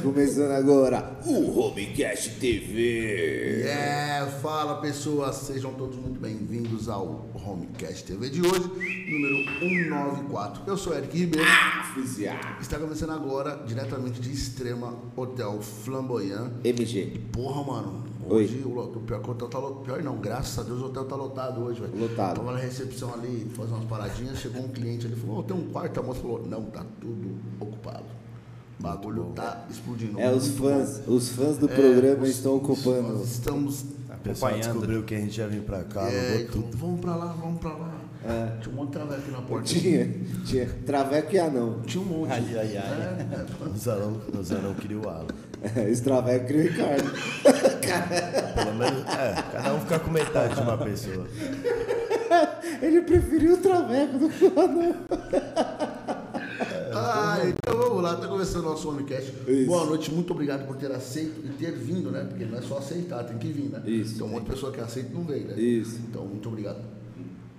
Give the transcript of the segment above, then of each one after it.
Começando agora o Homecast TV. É, fala pessoas, sejam todos muito bem-vindos ao Homecast TV de hoje, número 194. Eu sou Eric Ribeiro. Oficial. Está começando agora, diretamente de Extrema Hotel Flamboyant. MG. Porra, mano. Hoje o, o pior que o hotel tá lotado. Pior não, graças a Deus o hotel tá lotado hoje, velho. Lotado. Tava na recepção ali, fazendo umas paradinhas, chegou um cliente ali falou, "Ô, tem um quarto, a moça falou, não, tá tudo ocupado. O bagulho tá explodindo. É, os fãs, bom. os fãs do É, programa os- estão os ocupando. fãs Estamos O pessoal acompanhando. descobriu que a gente ia vir pra cá, É, então, tudo. vamos pra lá, vamos pra lá. Tinha um monte de traveco aqui na porta. Tinha, tinha. Traveco e anão. Tinha um monte. Ai, ai, ai. É, Os anão, os anão queria o Alan. Esse Traveco e o Ricardo. Pelo menos, é, cada um fica com metade de uma pessoa. Ele preferiu o Traveco do que o anão. Ah, então vamos lá, tá começando o nosso Homecast. Isso. Boa noite, muito obrigado por ter aceito e ter vindo, né? Porque não é só aceitar, tem que vir, né? Isso. Então, um monte de pessoa que aceita e não veio, né? Isso. Então, muito obrigado.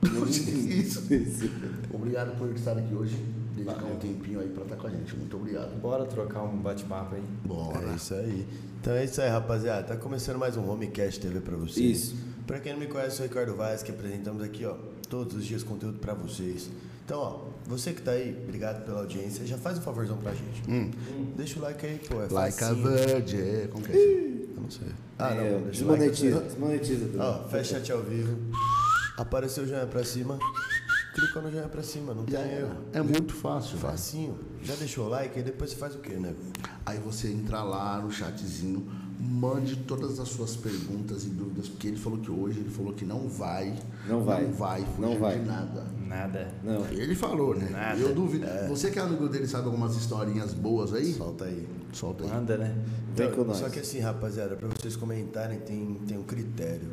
Isso. Isso. Obrigado por estar aqui hoje, dedicar um tempinho aí pra estar com a gente. Muito obrigado. Bora trocar um bate-papo aí. Bora. É isso aí. Então é isso aí, rapaziada. Tá começando mais um Homecast TV pra vocês. Isso. Pra quem não me conhece, eu sou o Ricardo Vaz, que apresentamos aqui, ó, todos os dias conteúdo pra vocês. Então, ó, você que tá aí, obrigado pela audiência. Já faz um favorzão pra gente. Deixa o like aí, pô. É Like a. Virgin, é, como que é isso? Eu não sei. Ah, não, É, deixa o like. desmonetiza, desmonetiza tudo. Ó, fecha chat ao vivo. Apareceu o joinha pra cima. Clicou no joinha pra cima, não tem erro. É muito fácil, velho. Facinho. Já deixou o like e depois você faz o quê, né? Aí você entra lá no chatzinho, mande todas as suas perguntas e dúvidas, porque ele falou que hoje, ele falou que não vai. Não vai. Não vai fugir Não vai. de nada. Nada. Não. Ele falou, né? Nada. Eu duvido. Você que é amigo dele sabe algumas historinhas boas aí? Solta aí. Solta aí. Manda, né? Vem Então, com nós. Só que assim, rapaziada, pra vocês comentarem, tem, tem um critério.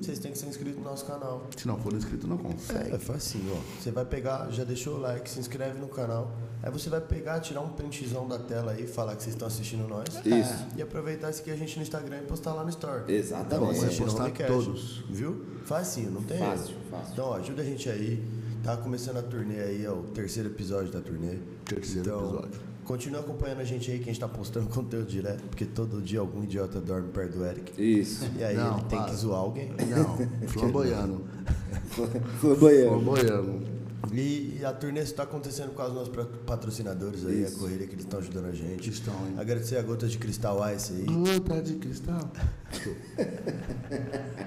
Vocês têm que ser inscritos no nosso canal. Se não for inscrito, não consegue. É facinho, ó. Você vai pegar, já deixou o like, se inscreve no canal. Aí você vai pegar, tirar um printzão da tela aí, falar que vocês estão assistindo nós. Isso. E aproveitar seguir a gente no Instagram e postar lá no Story. Exatamente. Então, Vai assistindo postar todos. Viu? Facinho, não tem Fácil, erro. fácil. Então, ó, ajuda a gente aí. Tá começando a turnê aí, ó, o terceiro episódio da turnê. Terceiro então, episódio. Continua acompanhando a gente aí, que a gente tá postando conteúdo direto, porque todo dia algum idiota dorme perto do Eric. Isso. E aí Não, ele tem para. que zoar alguém. Não, flamboiano. Flamboyando. Flamboiano. E, a turnê está acontecendo com os nossos patrocinadores aí, Isso. a correria que eles estão ajudando a gente. Estão, hein? Agradecer a Gotas de Cristal Ice aí. Gota de cristal.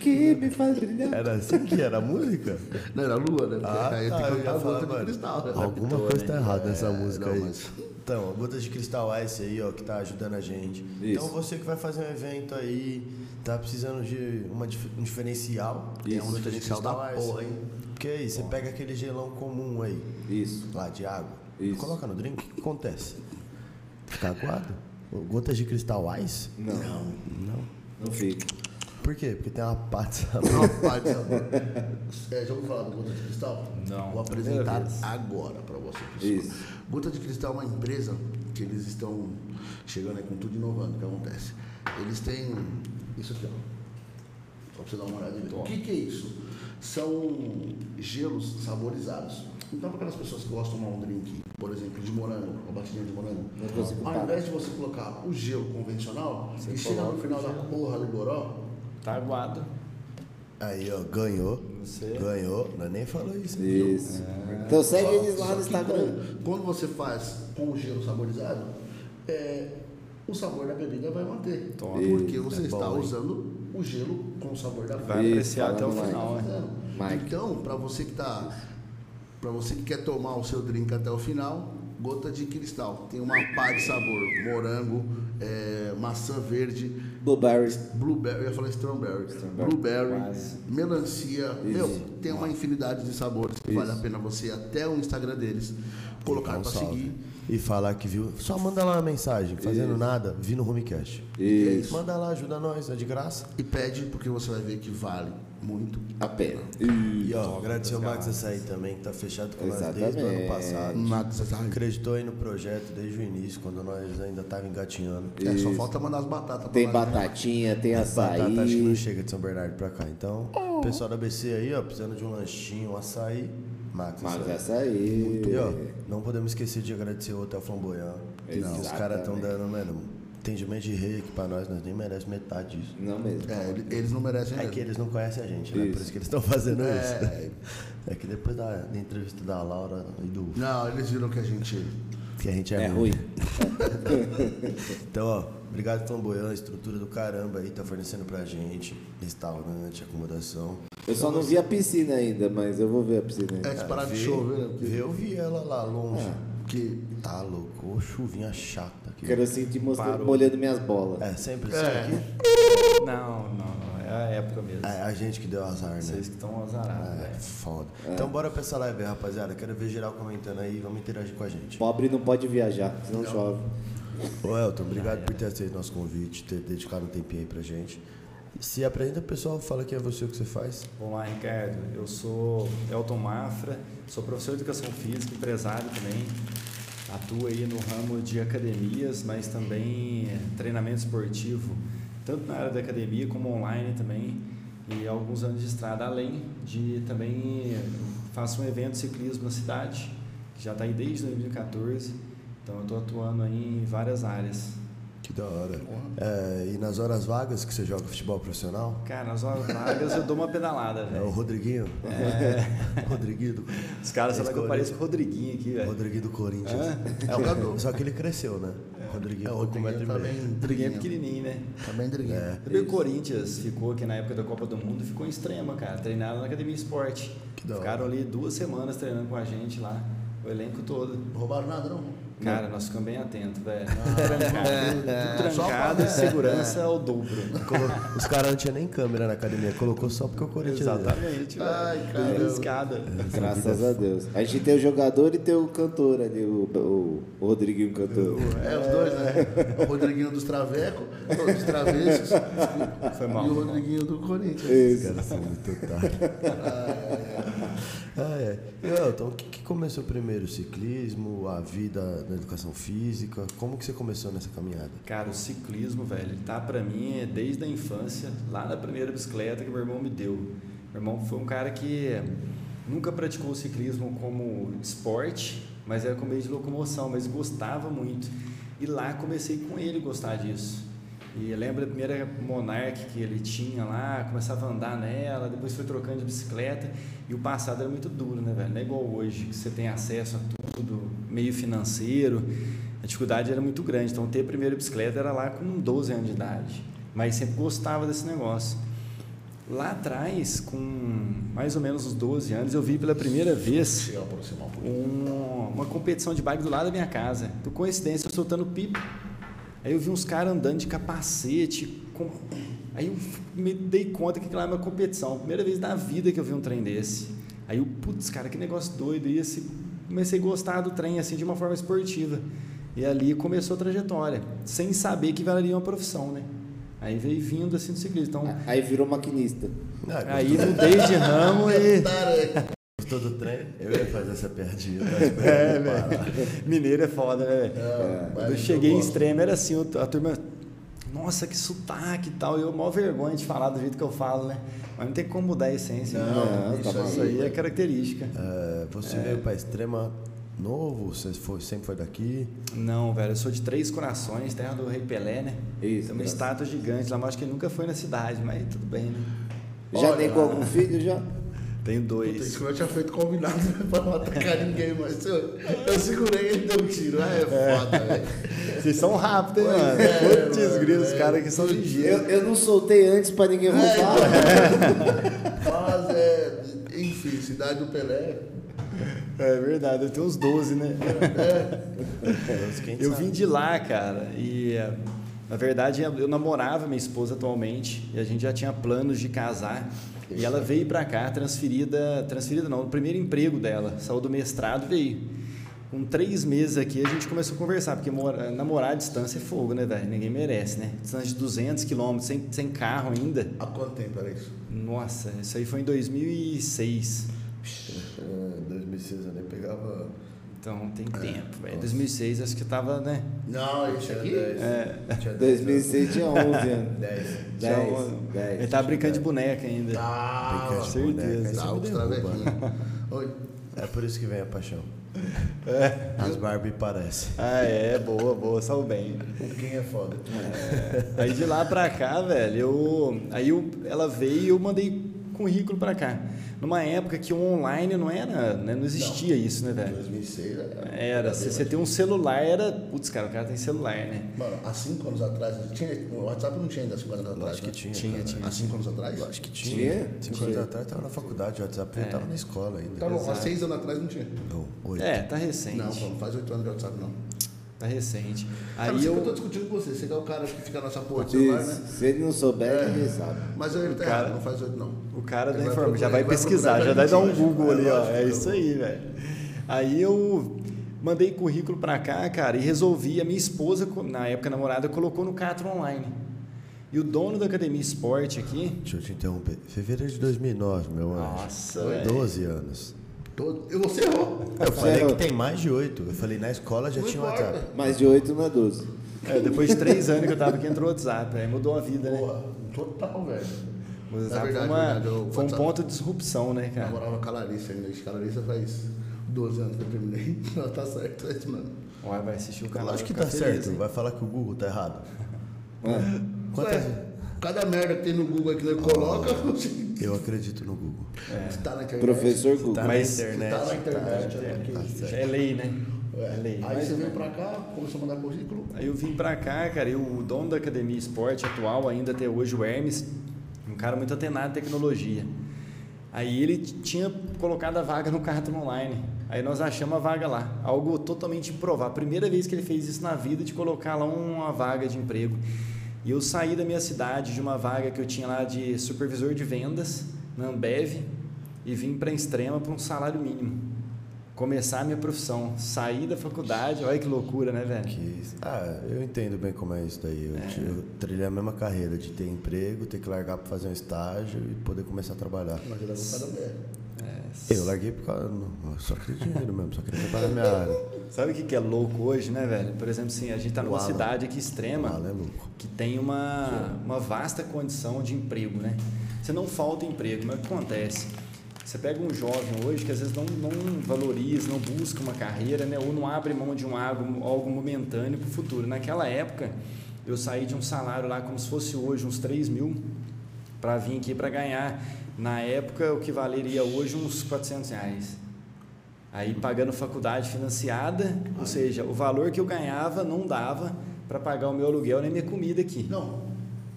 Que me faz brilhar. Era assim que era a música? Não, era lua, né? Ah, aí tá, que eu ia cantar falar, gota de mano, cristal. né? Alguma coisa tá errada nessa música não, aí. mas- Então, a Gotas de Cristal Ice aí, ó, que tá ajudando a gente. Então, você que vai fazer um evento aí, tá precisando de uma, um diferencial, Isso, a Gotas de diferencial da porra, hein? Porque aí, você pega aquele gelão comum aí, Isso. lá de água, Isso. coloca no drink, o que acontece? Fica aguado? Gotas de Cristal Ice? Não. Não. Não fica. Por quê? Porque tem uma pata. Rapaz, é, já ouviu falar do Gota de Cristal? Não. Vou apresentar agora para você, pessoal. Isso. Gota de Cristal é uma empresa que eles estão chegando aí com tudo inovando. O que acontece? Eles têm isso aqui, ó. Pra você dar uma olhada. aí. O que, que é isso? São gelos saborizados. Então, para aquelas pessoas que gostam de tomar um drink, por exemplo, de morango, uma batidinha de morango, Não ao invés de você colocar o gelo convencional e chega no final da porra do goró, Tá aguado. Aí, ó, ganhou. Você- Ganhou. Nós nem falou isso. Isso. Então segue eles lá no Instagram. com- quando você faz com o gelo saborizado, é, o sabor da bebida vai manter. Toma. Porque Isso, você é está bom, usando o gelo com o sabor da fruta. Isso, apreciar até o final, né? Mike. Então, para você que tá, para você que quer tomar o seu drink até o final, gota de cristal. Tem uma pá de sabor, morango, é, maçã verde, Blueberries. blueberry, eu ia falar strawberry, Strawberry, blueberry, quase. melancia, meu, tem uma infinidade de sabores que vale a pena você ir até o Instagram deles, colocar para salve. E falar que viu. Só manda lá uma mensagem, fazendo nada, vi no Homecast. Isso. Manda lá, ajuda nós, é de graça. E pede, porque você vai ver que vale muito. A pena. E ó, agradecer ao Max Açaí também, que tá fechado com nós desde o ano Exatamente. passado. Você sabe. Acreditou aí no projeto desde o início, quando nós ainda tava engatinhando. É, só Isso. falta mandar as batatas. Tem né? batatinha, tem açaí. Batata acho que não chega de São Bernardo pra cá. Então, pessoal da BC aí, ó, precisando de um lanchinho, um açaí, Max, Mas isso aí. essa aí. E ó, não podemos esquecer de agradecer o Hotel Flamboyant. Que os Exatamente. caras estão dando, mano, atendimento de rei aqui pra nós, nós nem merecemos metade disso. Não mesmo. É, ele- eles não merecem É mesmo. que eles não conhecem a gente, né? Por Isso. isso que eles estão fazendo É. isso. É que depois da, da entrevista da Laura e do. Não, eles viram que a gente. Que a gente é, É ruim. Então, ó, obrigado Flamboyant, estrutura do caramba aí, tá fornecendo pra gente. Restaurante, acomodação. Eu só não vi a piscina ainda, mas eu vou ver a piscina É, ainda. se parar de chover, né? Porque- Eu vi ela lá longe. Que Tá louco, ô, chuvinha chata aqui. Quero sentir molhando minhas bolas. É, sempre assim É. aqui. Não, não, não. É a época mesmo. É a gente que deu azar, né? Vocês que estão azarados, É, velho. foda. Então bora pra essa live aí, rapaziada. Quero ver geral comentando aí, vamos interagir com a gente. Pobre não pode viajar, senão chove. Ô Elton, obrigado por ter aceito nosso convite, ter dedicado um tempinho aí pra gente. Se apresenta pessoal, fala quem é você, o que você faz. Vamos lá, Ricardo. Eu sou Elton Mafra, sou professor de educação física, empresário também. Atuo aí no ramo de academias, mas também treinamento esportivo, tanto na área da academia como online também. E alguns anos de estrada, além de também faço um evento ciclismo na cidade, que já está aí desde 2014. Então eu estou atuando aí em várias áreas. Que da hora. É, e nas horas vagas que você joga futebol profissional? Cara, nas horas vagas eu dou uma pedalada, É o velho. Rodriguinho? É. Rodriguinho do, Os caras falam que eu pareço o Rodriguinho aqui, velho. Rodriguinho do Corinthians. É jogador. Só que ele cresceu, né? Rodriguinho É, o Rodriguinho tá bem Rodriguinho é pequenininho, né? Tá bem. É. Também o Corinthians ficou aqui na época da Copa do Mundo, ficou em extrema, cara. Treinaram na Academia Esporte. Que da hora. Ficaram ali duas semanas treinando com a gente lá, o elenco todo. Não roubaram nada, não? Cara, nós ficamos bem atentos, velho. É. Só trancado e segurança ao dobro. Colo- Os caras não tinham nem câmera na academia, colocou só porque o Corinthians. Exatamente, velho. Ai, caramba. arriscado. Graças a Deus. A gente tem o jogador e tem o cantor ali, o, o, o Rodriguinho cantor. É, os dois, né? O Rodriguinho dos Travecos, dos Travessos. Foi mal, E o. Rodriguinho do Corinthians. Os Isso. caras são muito otários. ah, é. E, Elton, o que, que começou primeiro? O ciclismo, a vida na educação física? Como que você começou nessa caminhada? Cara, o ciclismo, velho, ele tá pra mim é desde a infância, lá na primeira bicicleta que meu irmão me deu. Meu irmão foi um cara que nunca praticou o ciclismo como esporte, mas era com meio de locomoção, mas gostava muito. E lá comecei com ele gostar disso. E eu lembro a primeira Monarch que ele tinha lá, começava a andar nela, depois foi trocando de bicicleta. E o passado era muito duro, né, velho? Não é igual hoje, que você tem acesso a tudo, meio financeiro. A dificuldade era muito grande. Então, ter a primeira bicicleta era lá com 12 anos de idade. Mas sempre gostava desse negócio. Lá atrás, com mais ou menos uns 12 anos, eu vi pela primeira vez um- uma competição de bike do lado da minha casa. Por coincidência, eu soltando pipa. Aí eu vi uns caras andando de capacete. Com... Aí eu me dei conta que aquilo era uma competição. Primeira vez na vida que eu vi um trem desse. Aí eu, putz, cara, que negócio doido. E esse, comecei a gostar do trem assim de uma forma esportiva. E ali começou a trajetória, sem saber que valeria uma profissão, né? Aí veio vindo assim do ciclismo. Então, Aí virou maquinista. Ah, aí mudei de ramo e. Gostou do trem? Eu ia fazer essa piadinha. tá? eu É, velho. Mineiro é foda, né? É, Quando eu cheguei em extremo, era assim, a turma, nossa, que sotaque e tal. Eu, maior vergonha de falar do jeito que eu falo, né? Mas não tem como mudar a essência. né? Não, isso tá Isso aí é característica. É, você veio pra extrema novo? Você foi, sempre foi daqui? Não, velho, eu sou de Três Corações, terra do Rei Pelé, né? Isso, Tem uma estátua gigante lá, mas acho que ele nunca foi na cidade, mas tudo bem, né? Já Olha, negou algum filho já? Puta, dois. isso que eu tinha feito combinado pra não atacar ninguém, mas eu, eu segurei e ele deu um tiro. Ah, é foda, velho. Vocês são rápidos, hein, mano? é, Putz, mano, grilos, os é. caras aqui são ligeiros. Eu, eu não soltei antes pra ninguém roubar. Mas é. Enfim, cidade do Pelé. É verdade, eu tenho uns 12, né? Quem Eu vim de lá, cara, e eh, na verdade eu namorava minha esposa atualmente e a gente já tinha planos de casar. E ela veio pra cá transferida, transferida não, o primeiro emprego dela, saiu do mestrado veio. Com três meses aqui a gente começou a conversar, porque mora- namorar à distância é fogo, né, velho? Ninguém merece, né? Distância de 200 quilômetros, sem, sem carro ainda. Há quanto tempo era isso? Nossa, isso aí foi em 2006. É, 2006 eu nem pegava. Então tem tempo, velho. 2006 acho que tava, né? Não, esse Tinha aqui. 10. É. Tinha 10 2006 tinha 11 anos. 10. Tinha 10, um- 10. Ele tava brincando de boneca ainda. Ah, Brincar de certeza. boneca, aí Tá. Oi. É por isso que vem a paixão. É. As Barbie parecem. Ah, é, boa, boa, saiu bem. Quem é foda? Aí de lá pra cá, velho, eu. Aí eu, ela veio e eu mandei currículo pra cá. Numa época que o online não era, né, não existia isso, né, velho? 2006 era. Era, se você tem um celular, era. Putz, cara, o cara tem celular, né? Mano, há cinco anos atrás, tinha, o WhatsApp não tinha ainda há cinco anos atrás. Né? que tinha. Tinha, cara. tinha. Há cinco anos atrás? Acho que Tinha? tinha. Cinco Tinha. anos atrás tava na faculdade, o WhatsApp É. tava na escola ainda. Tá bom, há seis anos atrás não tinha. Não, oito. É, tá recente. Não, não faz oito anos de WhatsApp, não. Tá recente. Aí que eu tô eu. discutindo com você. Você que é o cara que fica nessa porra de celular, né? Se, ele não souber, ele sabe. Mas ele tá cara- errado, não faz oito, não. O cara Ele da informa, já vai pesquisar, já vai dar um Google ali, ó. É eu- isso aí, velho. Aí eu mandei currículo pra cá, cara, e resolvi. A minha esposa, na época namorada, colocou no Catro Online. E o dono da academia esporte aqui. Deixa eu te interromper. Fevereiro de 2009, meu anjo. Nossa, velho. 12 anos. Todo... E você errou. Eu falei errou. que tem mais de 8. Eu falei, na escola já Não tinha importa. WhatsApp. Mais de 8 não é 12. É, depois de três anos que eu tava aqui, entrou o WhatsApp. Aí mudou a vida, né? Porra, total, velho. O WhatsApp verdade, foi, uma- verdade, foi um ponto de disrupção, né, cara? Namorava com a Larissa ainda. Acho que a Larissa faz 12 anos que eu terminei. Não, tá certo, é isso mesmo. Olha, vai assistir o canal. Lógico que vai tá feliz, certo. hein? Vai falar que o Google tá errado. É. Quantas... Ué, cada merda que tem no Google aqui que ele coloca, você Eu acredito no Google. tá na internet. Professor Google. Tá Mas- na internet. Tá na internet. É, é porque- já é lei, né? É. É lei. Aí Mas- você veio pra cá, começou a mandar currículo. Aí eu vim pra cá, cara, e o dono da academia esporte atual, ainda até hoje, o Hermes, um cara muito atenado em tecnologia. Aí ele tinha colocado a vaga no Cartão Online. Aí nós achamos a vaga lá. Algo totalmente improvável. Primeira vez que ele fez isso na vida de colocar lá uma vaga de emprego. E eu saí da minha cidade de uma vaga que eu tinha lá de supervisor de vendas na Ambev e vim para Extrema para um salário mínimo. Começar a minha profissão, sair da faculdade, olha que loucura, né, velho? Que... Ah, eu entendo bem como é isso daí. Eu, te- eu trilhei a mesma carreira de ter emprego, ter que largar para fazer um estágio e poder começar a trabalhar. É cada merda. Eu larguei por causa. só queria dinheiro mesmo, só queria na minha área. Sabe o que é louco hoje, né, velho? Por exemplo, assim, a gente tá O numa Alan. cidade aqui extrema é louco. que tem uma, uma vasta condição de emprego, né? Você não falta emprego, mas o que acontece? Você pega um jovem hoje que às vezes não, não valoriza, não busca uma carreira, né? Ou não abre mão de um algo, algo momentâneo para o futuro. Naquela época, eu saí de um salário lá como se fosse hoje uns 3 mil para vir aqui para ganhar, na época, o que valeria hoje uns 400 reais. Aí pagando faculdade financiada, ou seja, o valor que eu ganhava não dava para pagar o meu aluguel nem minha comida aqui. Não.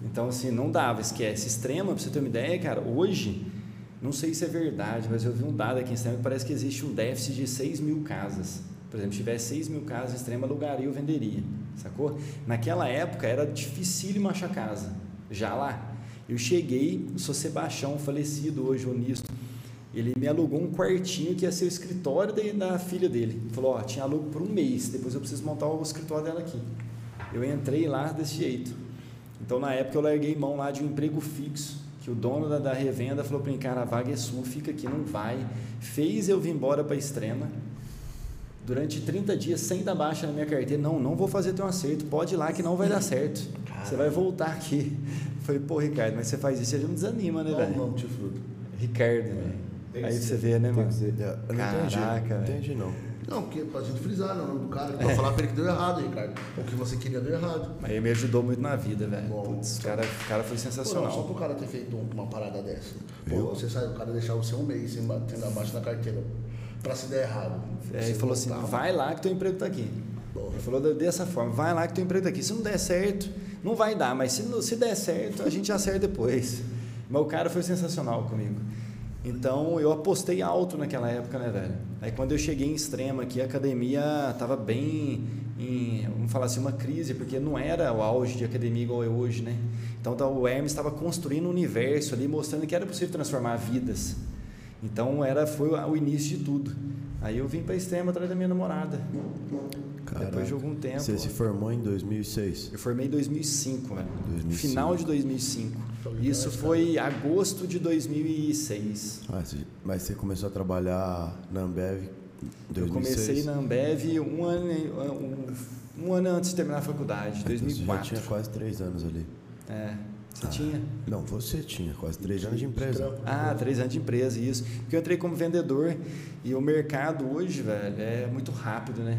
Então, assim, não dava, esquece. Extrema, pra você ter uma ideia, cara, hoje, não sei se é verdade, mas eu vi um dado aqui em Extrema que parece que existe um déficit de 6 mil casas. Por exemplo, se tivesse 6 mil casas, Extrema alugaria ou venderia, sacou? Naquela época era dificílimo achar casa, já lá. Eu cheguei, o seu Sebastião, falecido hoje, o Nisto, ele me alugou um quartinho que ia ser o escritório da, filha dele. Ele falou, ó, tinha alugo por um mês, depois eu preciso montar o escritório dela aqui. Eu entrei lá desse jeito. Então, na época, eu larguei mão lá de um emprego fixo, que o dono da, da revenda falou para mim, cara, a vaga é sua, fica aqui, não vai. Fez eu vir embora para Extrema, durante 30 dias, sem dar baixa na minha carteira. Não, não vou fazer teu acerto, pode ir lá que não vai dar certo. Você vai voltar aqui. Eu falei, pô, Ricardo, mas você faz isso, ele não desanima, né, velho? nome de fruto? Ricardo, velho. Aí você vê, né, Tem mano? que ser. Eu não Caraca, entendi. velho. Não entendi, não. Não, porque pra gente frisar, né? O nome do cara. Pra falar pra ele que deu errado, Ricardo. O que você queria deu errado. Mas ele me ajudou muito na vida, velho. Putz, o cara, o cara foi Pô, não, só sensacional. pro cara ter feito um- uma parada dessa. Pô, você sai, o cara deixar você um mês sem ba- tendo abaixo na carteira pra se der errado. É, ele falou assim: voltar. vai lá que teu emprego tá aqui. Ele falou dessa forma: vai lá que teu emprego aqui. Se não der certo, não vai dar, mas se, se der certo, a gente acerta depois. Mas o cara foi sensacional comigo. Então eu apostei alto naquela época, né, velho? Aí quando eu cheguei em extrema aqui, a academia tava bem em, vamos falar assim, uma crise, porque não era o auge de academia igual é hoje, né? Então tá, o Hermes estava construindo um universo ali, mostrando que era possível transformar vidas. Então era foi o início de tudo. Aí eu vim para extrema atrás da minha namorada. Depois de algum tempo. Você se formou em 2006. Eu formei em 2005, velho. 2005. Final de 2005. Isso foi agosto de 2006. Ah, você- mas você começou a trabalhar na Ambev em 2006? Eu comecei na Ambev um ano, um, um ano antes de terminar a faculdade, Então, você 2004. Já tinha quase três anos ali. É. Você tinha? Não, você tinha quase três anos de empresa. Ah, três anos de empresa, isso. Porque eu entrei como vendedor e o mercado hoje, velho, é muito rápido, né?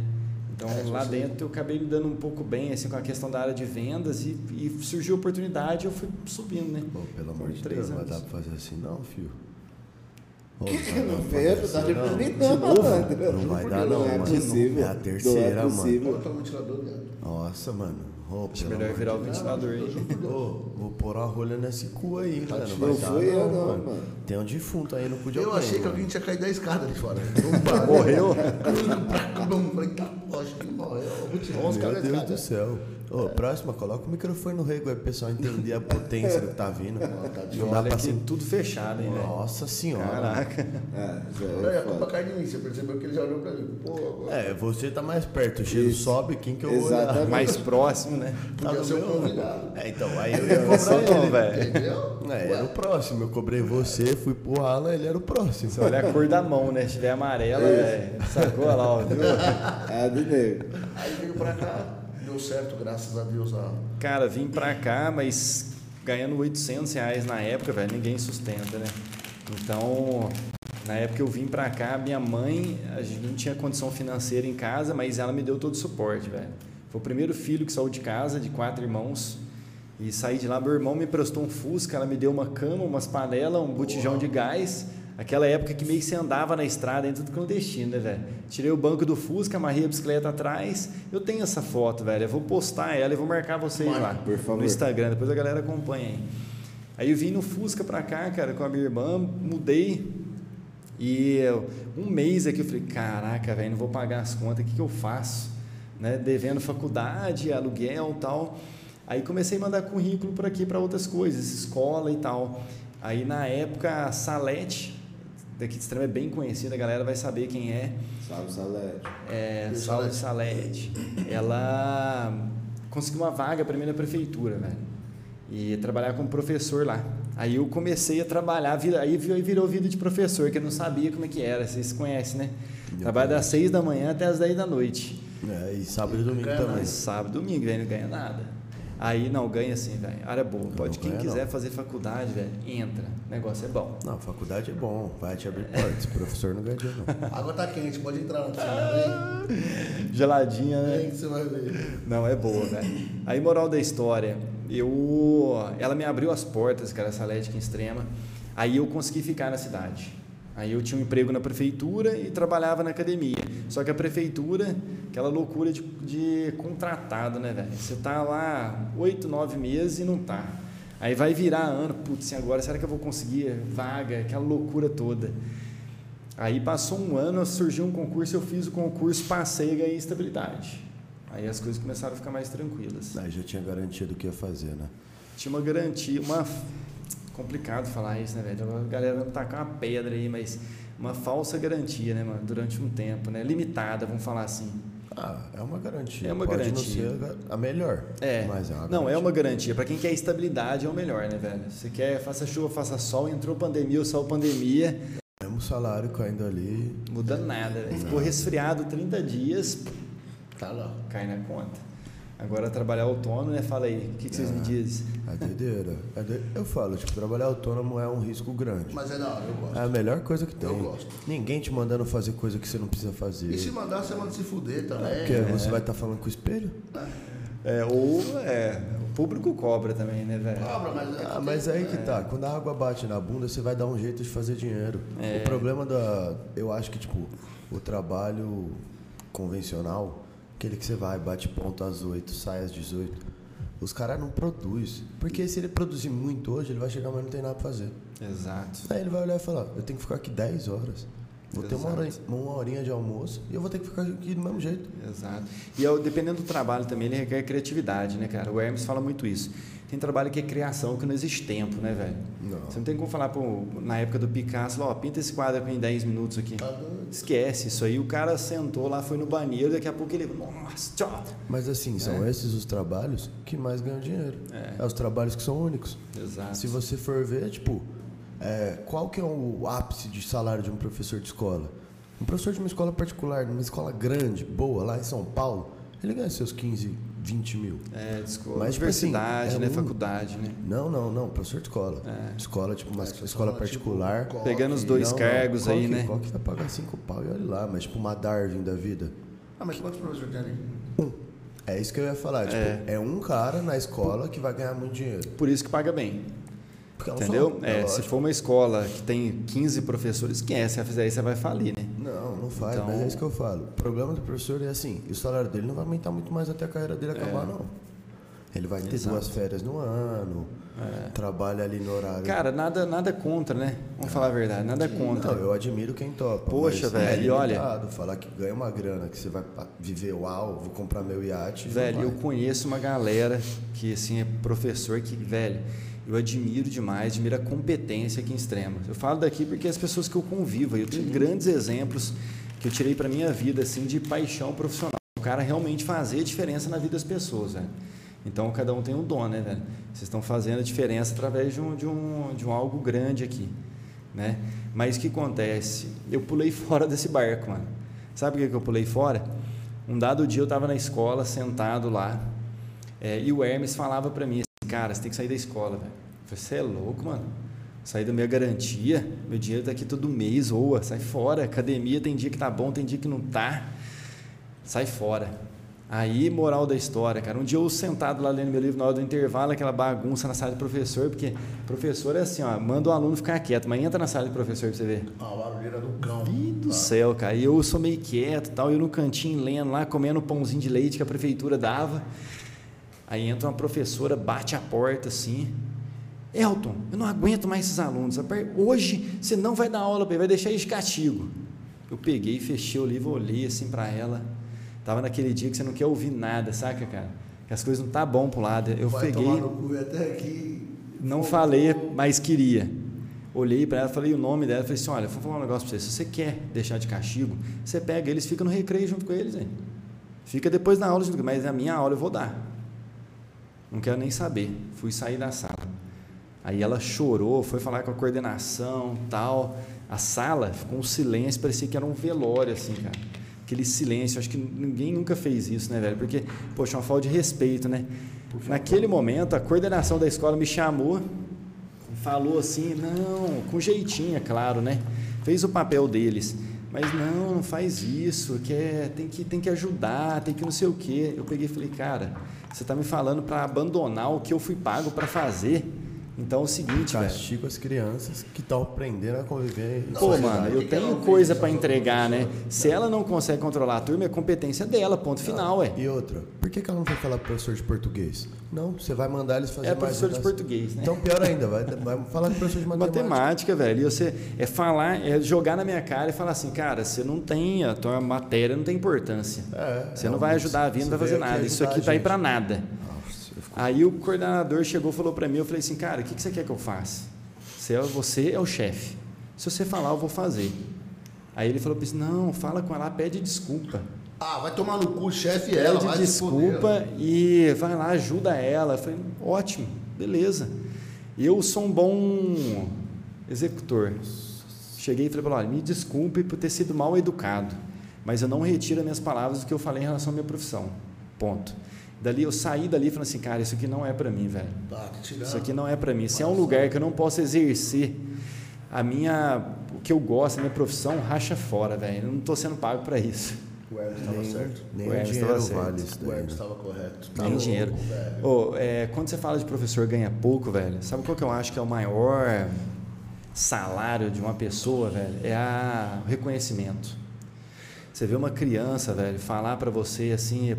Então É, lá você- dentro eu acabei me dando um pouco bem, assim, com a questão da área de vendas e, e surgiu a oportunidade e eu fui subindo, né? Pô, pelo amor de Deus, não dar pra fazer assim não, filho. Ô, Que que vai eu não dar vejo? fazer Tá assim, de não. não. Não vai dar não, Não é mano. possível. É a terceira, Não é mano. possível. Bota o ventilador dentro. Nossa, mano. Ô, Acho melhor virar o ventilador aí. Ô, vou pôr uma rolha nesse cu aí, mano. Não vai dar fui eu não, mano. Tem um defunto aí cu de Eu alguém, achei que mano. alguém tinha caído da escada ali fora. Morreu? Falei, tá, acho que morreu. Meu Deus do céu. Ô, próxima, coloca o microfone no rego aí pro pessoal entender a potência do que tá vindo. Não dá Olha pra aqui, assim. tudo fechado, hein, velho? Nossa senhora. Caraca. É, é a culpa cai de mim. Você percebeu que ele já olhou pra mim. Pô, agora É, você tá mais perto, o cheiro Isso. sobe, quem que eu vou olhar? Mais próximo, né? podia no ser o meu- convidado. É, então, aí eu ia Não sou cobrar não, ele. velho. Entendeu? É, era o próximo. Eu cobrei você, fui pro Alan, ele era o próximo. Você olha a cor da mão, né? Se tiver amarela, velho. Sacou lá, ó, viu? É do negro. Aí veio pra cá, deu certo, graças a Deus. A... Cara, vim pra cá, mas ganhando 800 reais na época, velho, ninguém sustenta, né? Então, na época eu vim pra cá, minha mãe, a gente não tinha condição financeira em casa, mas ela me deu todo o suporte, velho. Foi o primeiro filho que saiu de casa, de quatro irmãos. E saí de lá, meu irmão me prestou um Fusca, ela me deu uma cama, umas panelas, um botijão de gás. Aquela época que meio que você andava na estrada, em tudo clandestino, né, velho? Tirei o banco do Fusca, amarrei a bicicleta atrás. Eu tenho essa foto, velho. Eu vou postar ela e vou marcar vocês Marca, lá no Instagram. Depois a galera acompanha aí. Aí eu vim no Fusca pra cá, cara, com a minha irmã, mudei. E eu- um mês aqui eu falei, caraca, velho, não vou pagar as contas, o que, que eu faço? Né? Devendo faculdade, aluguel e tal. Aí comecei a mandar currículo por aqui para outras coisas, escola e tal. Aí na época a Salete, daqui de Extrema é bem conhecida, a galera vai saber quem é. Salve, Salete. É, E Salve Salete. Ela conseguiu uma vaga para mim na prefeitura, velho. E trabalhar como professor lá. Aí eu comecei a trabalhar, aí vi- virou vida de professor, que eu não sabia como é que era, vocês conhecem, né? Trabalho das 6 da manhã até as 10 da noite. É, e sábado e domingo também. Mas sábado, domingo, velho, não ganha nada. Aí não, ganha sim, velho. Área boa. Pode, Não quem ganha, quiser não. fazer faculdade, velho, entra. O negócio é bom. Não, faculdade é bom, vai te abrir portas. Professor não ganha dinheiro, não. Água tá quente, pode entrar na piscina. Geladinha, né? Que você vai ver. Não, é boa, velho. Aí, moral da história, eu, ela me abriu as portas, cara, essa Atlética Extrema. Aí eu consegui ficar na cidade. Aí eu tinha um emprego na prefeitura e trabalhava na academia. Só que a prefeitura, aquela loucura de, de contratado, né, velho? Você tá lá oito, nove meses e não tá. Aí vai virar ano, putz, e agora será que eu vou conseguir vaga? Aquela loucura toda. Aí passou um ano, surgiu um concurso, eu fiz o concurso, passei e ganhei estabilidade. Aí as coisas começaram a ficar mais tranquilas. Aí já tinha garantia do que ia fazer, né? Tinha uma garantia, uma. Complicado falar isso, né, velho? A galera vai tacar uma pedra aí, mas uma falsa garantia, né, mano? Durante um tempo, né? Limitada, vamos falar assim. Ah, é uma garantia. É uma Pode garantia. não ser a melhor, É. mas é uma Não, é uma garantia. Para quem quer estabilidade, é o melhor, né, velho? Você quer, faça chuva, faça sol, entrou pandemia ou saiu pandemia, Mesmo salário caindo ali, muda nada, velho. Ficou resfriado 30 dias, Tá lá. cai na conta. Agora trabalhar autônomo, né? Fala aí, o que, que vocês me dizem? é doideira. É Eu falo, tipo, trabalhar autônomo é um risco grande. Mas é da hora, eu gosto. É a melhor coisa que tem. Eu gosto. Ninguém te mandando fazer coisa que você não precisa fazer. E se mandar, você manda se fuder também. Porque você vai estar falando com o espelho? É, ou é, o público cobra também, né, velho? Cobra, mas... é Ah, que mas tem- aí que tá. Quando a água bate na bunda, você vai dar um jeito de fazer dinheiro. É. O problema da. Eu acho que, tipo, o trabalho convencional, aquele que você vai, bate ponto às 8, sai às 18. Os caras não produzem. Porque se ele produzir muito hoje, ele vai chegar, mas não tem nada pra fazer. Exato. Aí ele vai olhar e falar, eu tenho que ficar aqui 10 horas. Vou ter uma, hora, uma horinha de almoço e eu vou ter que ficar aqui do mesmo jeito. Exato. E eu, dependendo do trabalho também, ele requer criatividade, né, cara? O Hermes fala muito isso. Tem trabalho que é criação, que não existe tempo, né, velho? Não. Você não tem como falar, pô, na época do Picasso, ó, pinta esse quadro aqui em 10 minutos aqui. Tá. Esquece isso aí. O cara sentou lá, foi no banheiro, daqui a pouco ele. Nossa, tchau. Mas assim, são esses os trabalhos que mais ganham dinheiro. É. É os trabalhos que são únicos. Exato. Se você for ver, tipo, é, qual que é o ápice de salário de um professor de escola? Um professor de uma escola particular, numa escola grande, boa, lá em São Paulo, ele ganha seus 15, 20 mil. É, de escola. Mas, tipo assim, Universidade, é né? um- Faculdade, né? Não, não, não, professor de escola. É. Escola, tipo, uma É, você escola fala, particular. tipo, Pegando os dois Não, cargos qual aí, que- né? Qual que vai pagar 5 pau e olha lá, mas tipo uma Darwin da vida. Ah, mas quantos professores tem ali? É isso que eu ia falar. Tipo, É. é. um cara na escola que vai ganhar muito dinheiro. Por isso que paga bem. Porque é Entendeu? É, se for uma escola que tem 15 professores, esquece. Se você fizer isso, você vai falir, né? Não, não faz, Então- mas é isso que eu falo. O problema do professor é assim, o salário dele não vai aumentar muito mais até a carreira dele acabar, não. Ele vai ter É. Exato. duas férias no ano, trabalha ali no horário. Cara, nada, nada contra, né? Vamos falar a verdade, nada contra. Não, eu admiro quem topa. Poxa, velho, é e olha-. Falar que ganha uma grana, que você vai viver, uau, vou comprar meu iate. Velho, eu conheço uma galera que assim é professor que, velho, eu admiro demais, admiro a competência aqui em extrema. Eu falo daqui porque as pessoas que eu convivo, eu tenho grandes exemplos que eu tirei para minha vida assim de paixão profissional. O cara realmente fazer diferença na vida das pessoas, velho. Então cada um tem um dom, né, velho? Vocês estão fazendo a diferença através de um, de um, de um algo grande aqui, né? Mas o que acontece? Eu pulei fora desse barco, mano. Sabe por que eu pulei fora? Um dado dia eu estava na escola, sentado lá, é, e o Hermes falava para mim cara, você tem que sair da escola, velho. Você é louco, mano? Sair da minha garantia, meu dinheiro tá aqui todo mês, oa, sai fora. Academia tem dia que tá bom, tem dia que não tá. Sai fora. Aí, moral da história, cara. Um dia eu sentado lá lendo meu livro na hora do intervalo, aquela bagunça na sala do professor, porque professor é assim, ó, manda o aluno ficar quieto, mas entra na sala do professor pra você ver. A barulheira do cão. Ih, do céu, cara. E eu sou meio quieto e tal, eu no cantinho lendo lá, comendo o pãozinho de leite que a prefeitura dava. Aí entra uma professora, bate a porta assim. Elton, eu não aguento mais esses alunos. Hoje você não vai dar aula para ele, vai deixar eles de castigo. Eu peguei, fechei o livro, olhei assim para ela. Tava naquele dia que você não quer ouvir nada, saca, cara? Que as coisas não tá bom pro lado. Eu vai peguei, tomar no cu até aqui. não falei, mas queria. Olhei para ela, falei o nome dela, falei assim: olha, vou falar um negócio para você. Se você quer deixar de castigo, você pega eles, fica no recreio junto com eles, hein? Fica depois na aula junto com mas a minha aula eu vou dar. Não quero nem saber. Fui sair da sala. Aí ela chorou, foi falar com a coordenação, tal. A sala ficou um silêncio, parecia que era um velório, assim, cara. Aquele silêncio, acho que ninguém nunca fez isso, né, velho? Porque, poxa, é uma falta de respeito, né? Naquele momento, a coordenação da escola me chamou, falou assim, não, com jeitinho, é claro, né? Fez o papel deles. Mas não, não faz isso, que é, tem, que, tem que ajudar, tem que não sei o quê. Eu peguei e falei, cara, você está me falando para abandonar o que eu fui pago para fazer. Então é o seguinte, velho. Castigo as crianças que estão aprendendo a conviver. em Pô, mano, eu tenho coisa para entregar, né? Se ela não consegue controlar a turma, é competência dela, ponto final, é. E outra, por que, que ela não vai falar pro professor de português? Não, você vai mandar eles fazer É mais professor de redação. português, né? Então, pior ainda, vai, vai falar com o professor de matemática. Matemática, velho. E você é falar, é jogar na minha cara e falar assim, cara, você não tem, a tua matéria não tem importância. É, Você é não um- vai ajudar a vida, não vai fazer nada. Isso aqui tá aí para nada. Aí o coordenador chegou falou para mim, eu falei assim, cara, o que, que você quer que eu faça? Você é, você é o chefe. Se você falar, eu vou fazer. Aí ele falou para mim, não, fala com ela, pede desculpa. Ah, vai tomar no cu, chefe ela, Pede vai desculpa e vai lá, ajuda ela. Eu falei, ótimo, beleza. Eu sou um bom executor. Cheguei e falei para ela, olha, me desculpe por ter sido mal educado, mas eu não retiro as minhas palavras do que eu falei em relação à minha profissão. Ponto. Dali eu saí dali falando assim, cara, isso aqui não é para mim, velho. Tá. Isso aqui não é para mim. Se é um lugar que eu não posso exercer a minha, o que eu gosto, a minha profissão, racha fora, velho. Eu não estou sendo pago para isso. O Hermes estava Nem, certo. nem O Hermes certo. vale isso O. Hermes né? estava correto. Tá Nem louco, dinheiro. velho. Ô, é, quando você fala de professor ganha pouco, velho, sabe qual que eu acho que é o maior salário de uma pessoa, velho? É a, o reconhecimento. Você vê uma criança, velho, falar para você assim,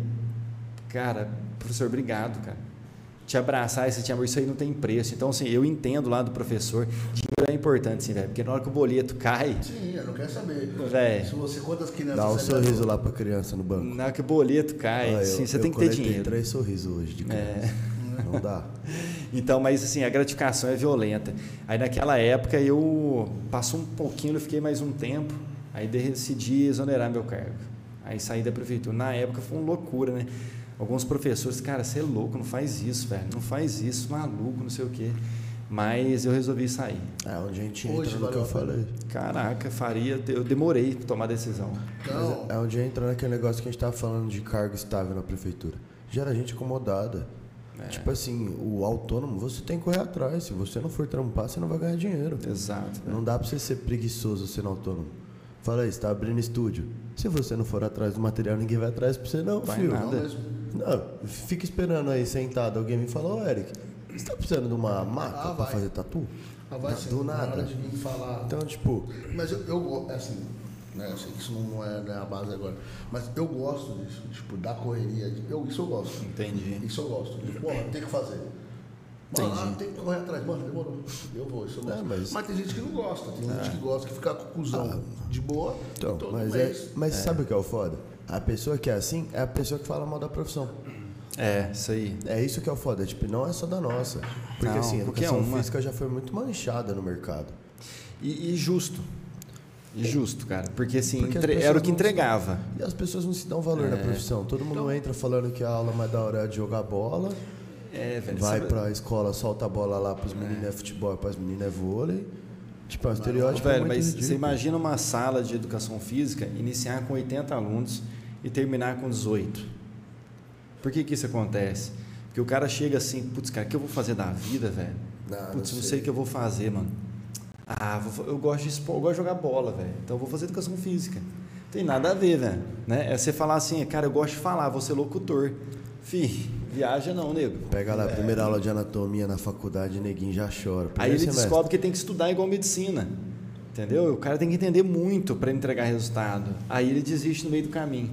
cara, professor, obrigado, cara. Te abraçar, esse te amor, isso aí não tem preço. Então, assim, eu entendo lá do professor, dinheiro é importante, sim, velho, porque na hora que o boleto cai, Sim, eu não quero saber. Velho. Se você, quantas crianças Dá um você sorriso ganhou? lá pra criança no banco. na hora que o boleto cai, Ah, eu- assim, você eu tem que ter dinheiro. três sorrisos hoje de criança. É. Não dá. Então, mas assim, a gratificação é violenta. Aí naquela época eu passou um pouquinho, eu fiquei mais um tempo, aí decidi exonerar meu cargo. Aí saí da prefeitura. Na época foi uma loucura, né? Alguns professores, cara, você é louco, não faz isso, velho, não faz isso, maluco, não sei o quê. Mas eu resolvi sair. É onde a gente Hoje entra no que eu falei. Caraca, faria, eu demorei para tomar a decisão. Então, é onde entra naquele negócio que a gente tava falando de cargo estável na prefeitura. gera gente acomodada. Tipo assim, o autônomo, você tem que correr atrás. Se você não for trampar, você não vai ganhar dinheiro. Exato. velho. Não dá pra você ser preguiçoso sendo autônomo. Fala aí, você tá abrindo estúdio. Se você não for atrás do material, ninguém vai atrás pra você, não, Vai filho. nada. Não mesmo. Não, fica esperando aí sentado. Alguém me fala, ô Eric, você tá precisando de uma maca Ah, pra fazer tatu? Ah, vai sim, do na hora nada. de vir falar. Então, tipo, Mas eu, eu é assim, né? Eu sei que isso não é, não é a base agora. Mas eu gosto disso, tipo, da correria. de- Eu, isso eu gosto. Entendi. Isso eu gosto. De, porra, tem que fazer. Mano, Entendi. ah, tem que correr atrás. Mano, demorou. Eu vou, isso eu gosto. É, mas... mas- tem gente que não gosta. Tem gente que gosta que fica com o cuzão de boa então todo mas, é, mês. mas sabe o que é o foda? A pessoa que é assim é a pessoa que fala mal da profissão. É, isso aí. É isso que é o foda. Tipo, não é só da nossa. Porque Não, assim, a porque é educação uma. física já foi muito manchada no mercado. E, e justo. E justo, cara. Porque assim, Porque entre- era o que entregava. E as pessoas não se dão valor É. na profissão. Todo mundo entra falando que a aula mais da hora é de jogar bola. É, velho. Vai sabe- pra escola, solta a bola lá pros meninos é futebol, pras meninas é vôlei. Tipo, é um estereótipo Velho, mas ridículo. você imagina uma sala de educação física iniciar com 80 alunos e terminar com 18. Por que que isso acontece? Porque o cara chega assim, putz, cara, o que eu vou fazer da vida, velho? Ah, Putz, não não sei. sei o que eu vou fazer, mano. Ah, vou- eu gosto de esporte, eu gosto de jogar bola, velho. Então eu vou fazer educação física. Tem nada a ver, velho. Né? É você falar assim, cara, eu gosto de falar, vou ser locutor. Fih, viaja não, nego. Pega lá, a primeira aula de anatomia na faculdade, neguinho já chora. Aí ele Primeiro semestre. descobre que tem que estudar igual medicina. Entendeu? O cara tem que entender muito para entregar resultado. Aí ele desiste no meio do caminho.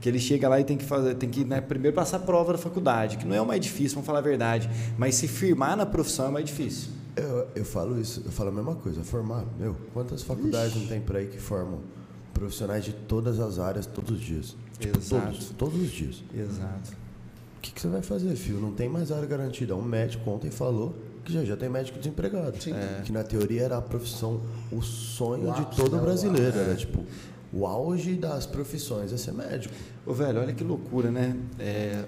Que ele chega lá e tem que fazer, tem que né, primeiro passar a prova da faculdade, que não é o mais difícil, vamos falar a verdade. Mas se firmar na profissão é mais difícil. Eu, eu falo isso, eu falo a mesma coisa, formar. Meu, quantas faculdades não tem por aí que formam profissionais de todas as áreas todos os dias? Tipo, Exato. todos, todos os dias. Exato. O que, que você vai fazer, filho? Não tem mais área garantida. Um médico ontem falou que já já tem médico desempregado. Que na teoria era a profissão, o sonho O de todo brasileiro. Era tipo, o auge das profissões é ser médico. Ô, velho, olha que loucura, né? É,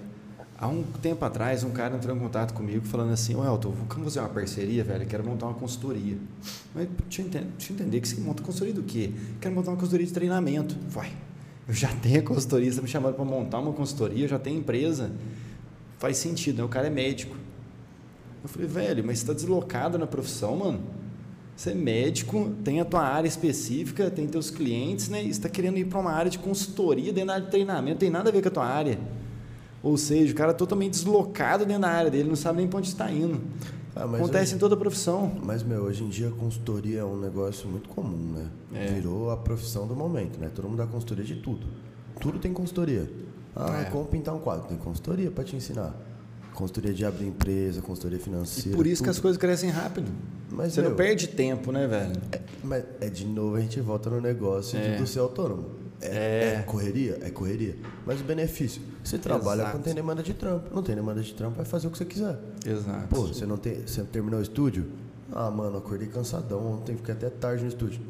há um tempo atrás, um cara entrou em contato comigo falando assim: Ô, Elton, vamos fazer uma parceria, velho? Quero montar uma consultoria. Mas deixa eu entender, deixa eu entender que você monta consultoria do quê? Quero montar uma consultoria de treinamento. Vai. Eu já tenho a consultoria, você me chamando para montar uma consultoria, eu já tenho empresa. Faz sentido, né? O cara é médico. Eu falei, velho, mas você está deslocado na profissão, mano? Você é médico, tem a tua área específica, tem teus clientes, né? E está querendo ir para uma área de consultoria dentro da área de treinamento, tem nada a ver com a tua área. Ou seja, o cara é totalmente deslocado dentro da área dele, não sabe nem para onde está indo. Ah, Acontece hoje- em toda profissão. Mas, meu, hoje em dia a consultoria é um negócio muito comum, né? É. Virou a profissão do momento, né? Todo mundo dá consultoria de tudo. Tudo tem consultoria. Ah, É. como pintar um quadro? Tem consultoria para te ensinar. Consultoria de abrir empresa, consultoria E financeira. por isso que tudo. as coisas crescem rápido. Mas, Você não meu, perde tempo, né, velho? É, mas é de novo a gente volta no negócio de- É. do ser autônomo. É, É. é correria? É correria. Mas o benefício, você trabalha Exato. quando tem demanda de trampo. Não tem demanda de trampo, vai fazer o que você quiser. Exato. Pô, você não tem. Você terminou o estúdio? Ah, mano, acordei cansadão ontem, fiquei até tarde no estúdio.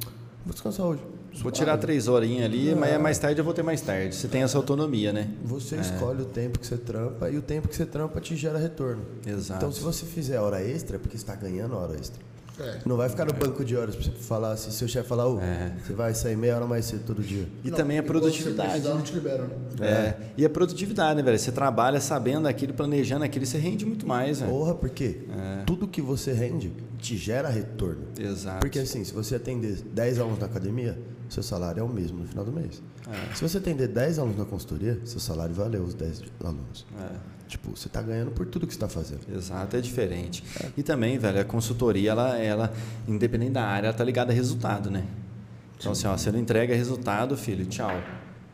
Vou descansar hoje. Vou tirar três horinhas ali, mas é mais tarde eu vou ter mais tarde. Você tem essa autonomia, né? Você É. escolhe o tempo que você trampa e o tempo que você trampa te gera retorno. Exato. Então, se você fizer hora extra, é porque você está ganhando hora extra. É. Não vai ficar no banco de horas pra você falar se seu chefe falar, ô, É. você vai sair meia hora mais cedo todo dia. E Não, também a produtividade. precisar, né? não te liberam, né? É. E a produtividade, né, velho? Você trabalha sabendo aquilo, planejando aquilo, você rende muito mais, velho. Porra, porque É. tudo que você rende te gera retorno. Exato. Porque assim, se você atender 10 alunos na academia, seu salário é o mesmo no final do mês. É. Se você atender 10 alunos na consultoria, seu salário valeu os 10 alunos. É. Tipo, você está ganhando por tudo que você está fazendo. Exato, é diferente. E também, velho, a consultoria, ela, ela, independente da área, ela tá ligada a resultado, né? Então, assim, ó, você não entrega resultado, filho, tchau.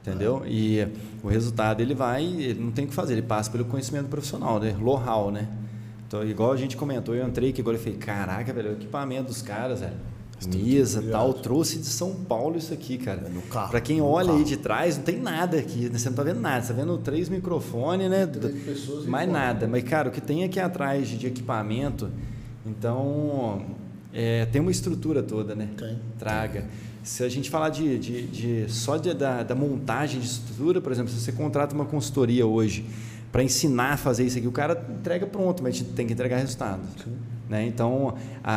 Entendeu? E o resultado, ele vai, ele não tem o que fazer, ele passa pelo conhecimento profissional, né? Know-how, né? Então, igual a gente comentou, eu entrei aqui agora e falei, caraca, velho, o equipamento dos caras, velho. Mesa, tal, trouxe de São Paulo isso aqui, cara. É no carro, Pra quem olha aí carro. de trás, não tem nada aqui, né? você não tá vendo nada, você tá vendo três microfones, né? Três pessoas Mais nada. Mas, cara, o que tem aqui atrás de, equipamento, então, é, tem uma estrutura toda, né? Tem. Traga. Se a gente falar de, de, de- só de- da, da montagem de estrutura, por exemplo, se você contrata uma consultoria hoje para ensinar a fazer isso aqui, o cara entrega pronto, mas a gente tem que entregar resultado. Né? Então, a,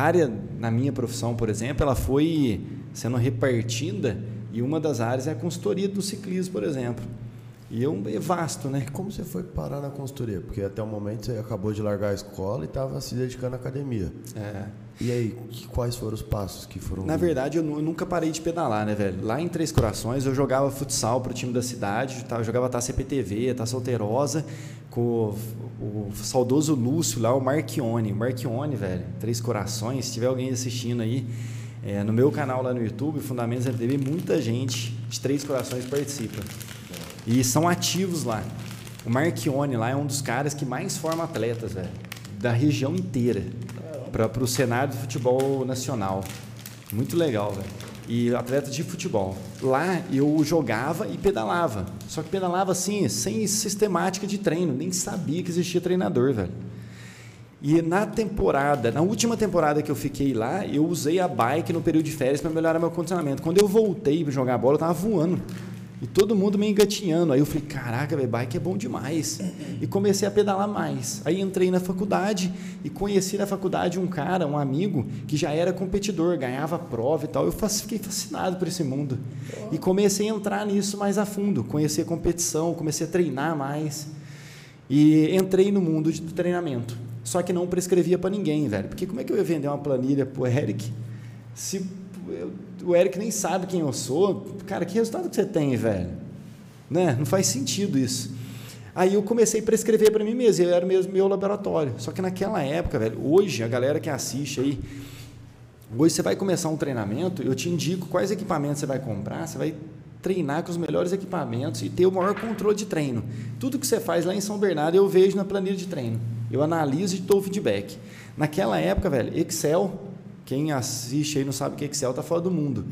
área, na minha profissão, por exemplo, ela foi sendo repartida e uma das áreas é a consultoria do ciclismo, por exemplo. E eu, é vasto, né? Como você foi parar na consultoria? Porque até o momento você acabou de largar a escola e estava se dedicando à academia. É. E aí, quais foram os passos que foram? Na verdade, eu, nu- eu nunca parei de pedalar, né, velho? Lá em Três Corações, eu jogava futsal pro time da cidade, tá- eu jogava Taça CPTV, Taça Alterosa, com o, o saudoso Lúcio lá, o Marchione. O Marchione, velho, Três Corações, se tiver alguém assistindo aí, é, no meu canal lá no YouTube, Fundamentos MTV, muita gente de Três Corações participa. E são ativos lá. O Marchione lá é um dos caras que mais forma atletas, velho, da região inteira, para o cenário do futebol nacional. Muito legal, velho. E atletas de futebol. Lá eu jogava e pedalava. Só que pedalava assim, sem sistemática de treino. Nem sabia que existia treinador, velho. E na temporada, na última temporada que eu fiquei lá, eu usei a bike no período de férias para melhorar meu condicionamento. Quando eu voltei para jogar bola, eu tava voando. E todo mundo me engatinhando. Aí eu falei, caraca, velho, bike é bom demais. E comecei a pedalar mais. Aí entrei na faculdade e conheci na faculdade um cara, um amigo, que já era competidor, ganhava prova e tal. Eu fiquei fascinado por esse mundo. E comecei a entrar nisso mais a fundo. Conhecer competição, comecei a treinar mais. E entrei no mundo de treinamento. Só que não prescrevia para ninguém, velho. Porque como é que eu ia vender uma planilha pro Eric se eu- o Eric nem sabe quem eu sou? Cara, que resultado que você tem, velho? Né? Não faz sentido isso. Aí eu comecei a prescrever para mim mesmo, eu era mesmo meu laboratório. Só que naquela época, velho, hoje a galera que assiste aí, hoje você vai começar um treinamento, eu te indico quais equipamentos você vai comprar, você vai treinar com os melhores equipamentos e ter o maior controle de treino. Tudo que você faz lá em São Bernardo eu vejo na planilha de treino. Eu analiso e dou feedback. Naquela época, velho, Excel, quem assiste aí não sabe que Excel tá fora do mundo.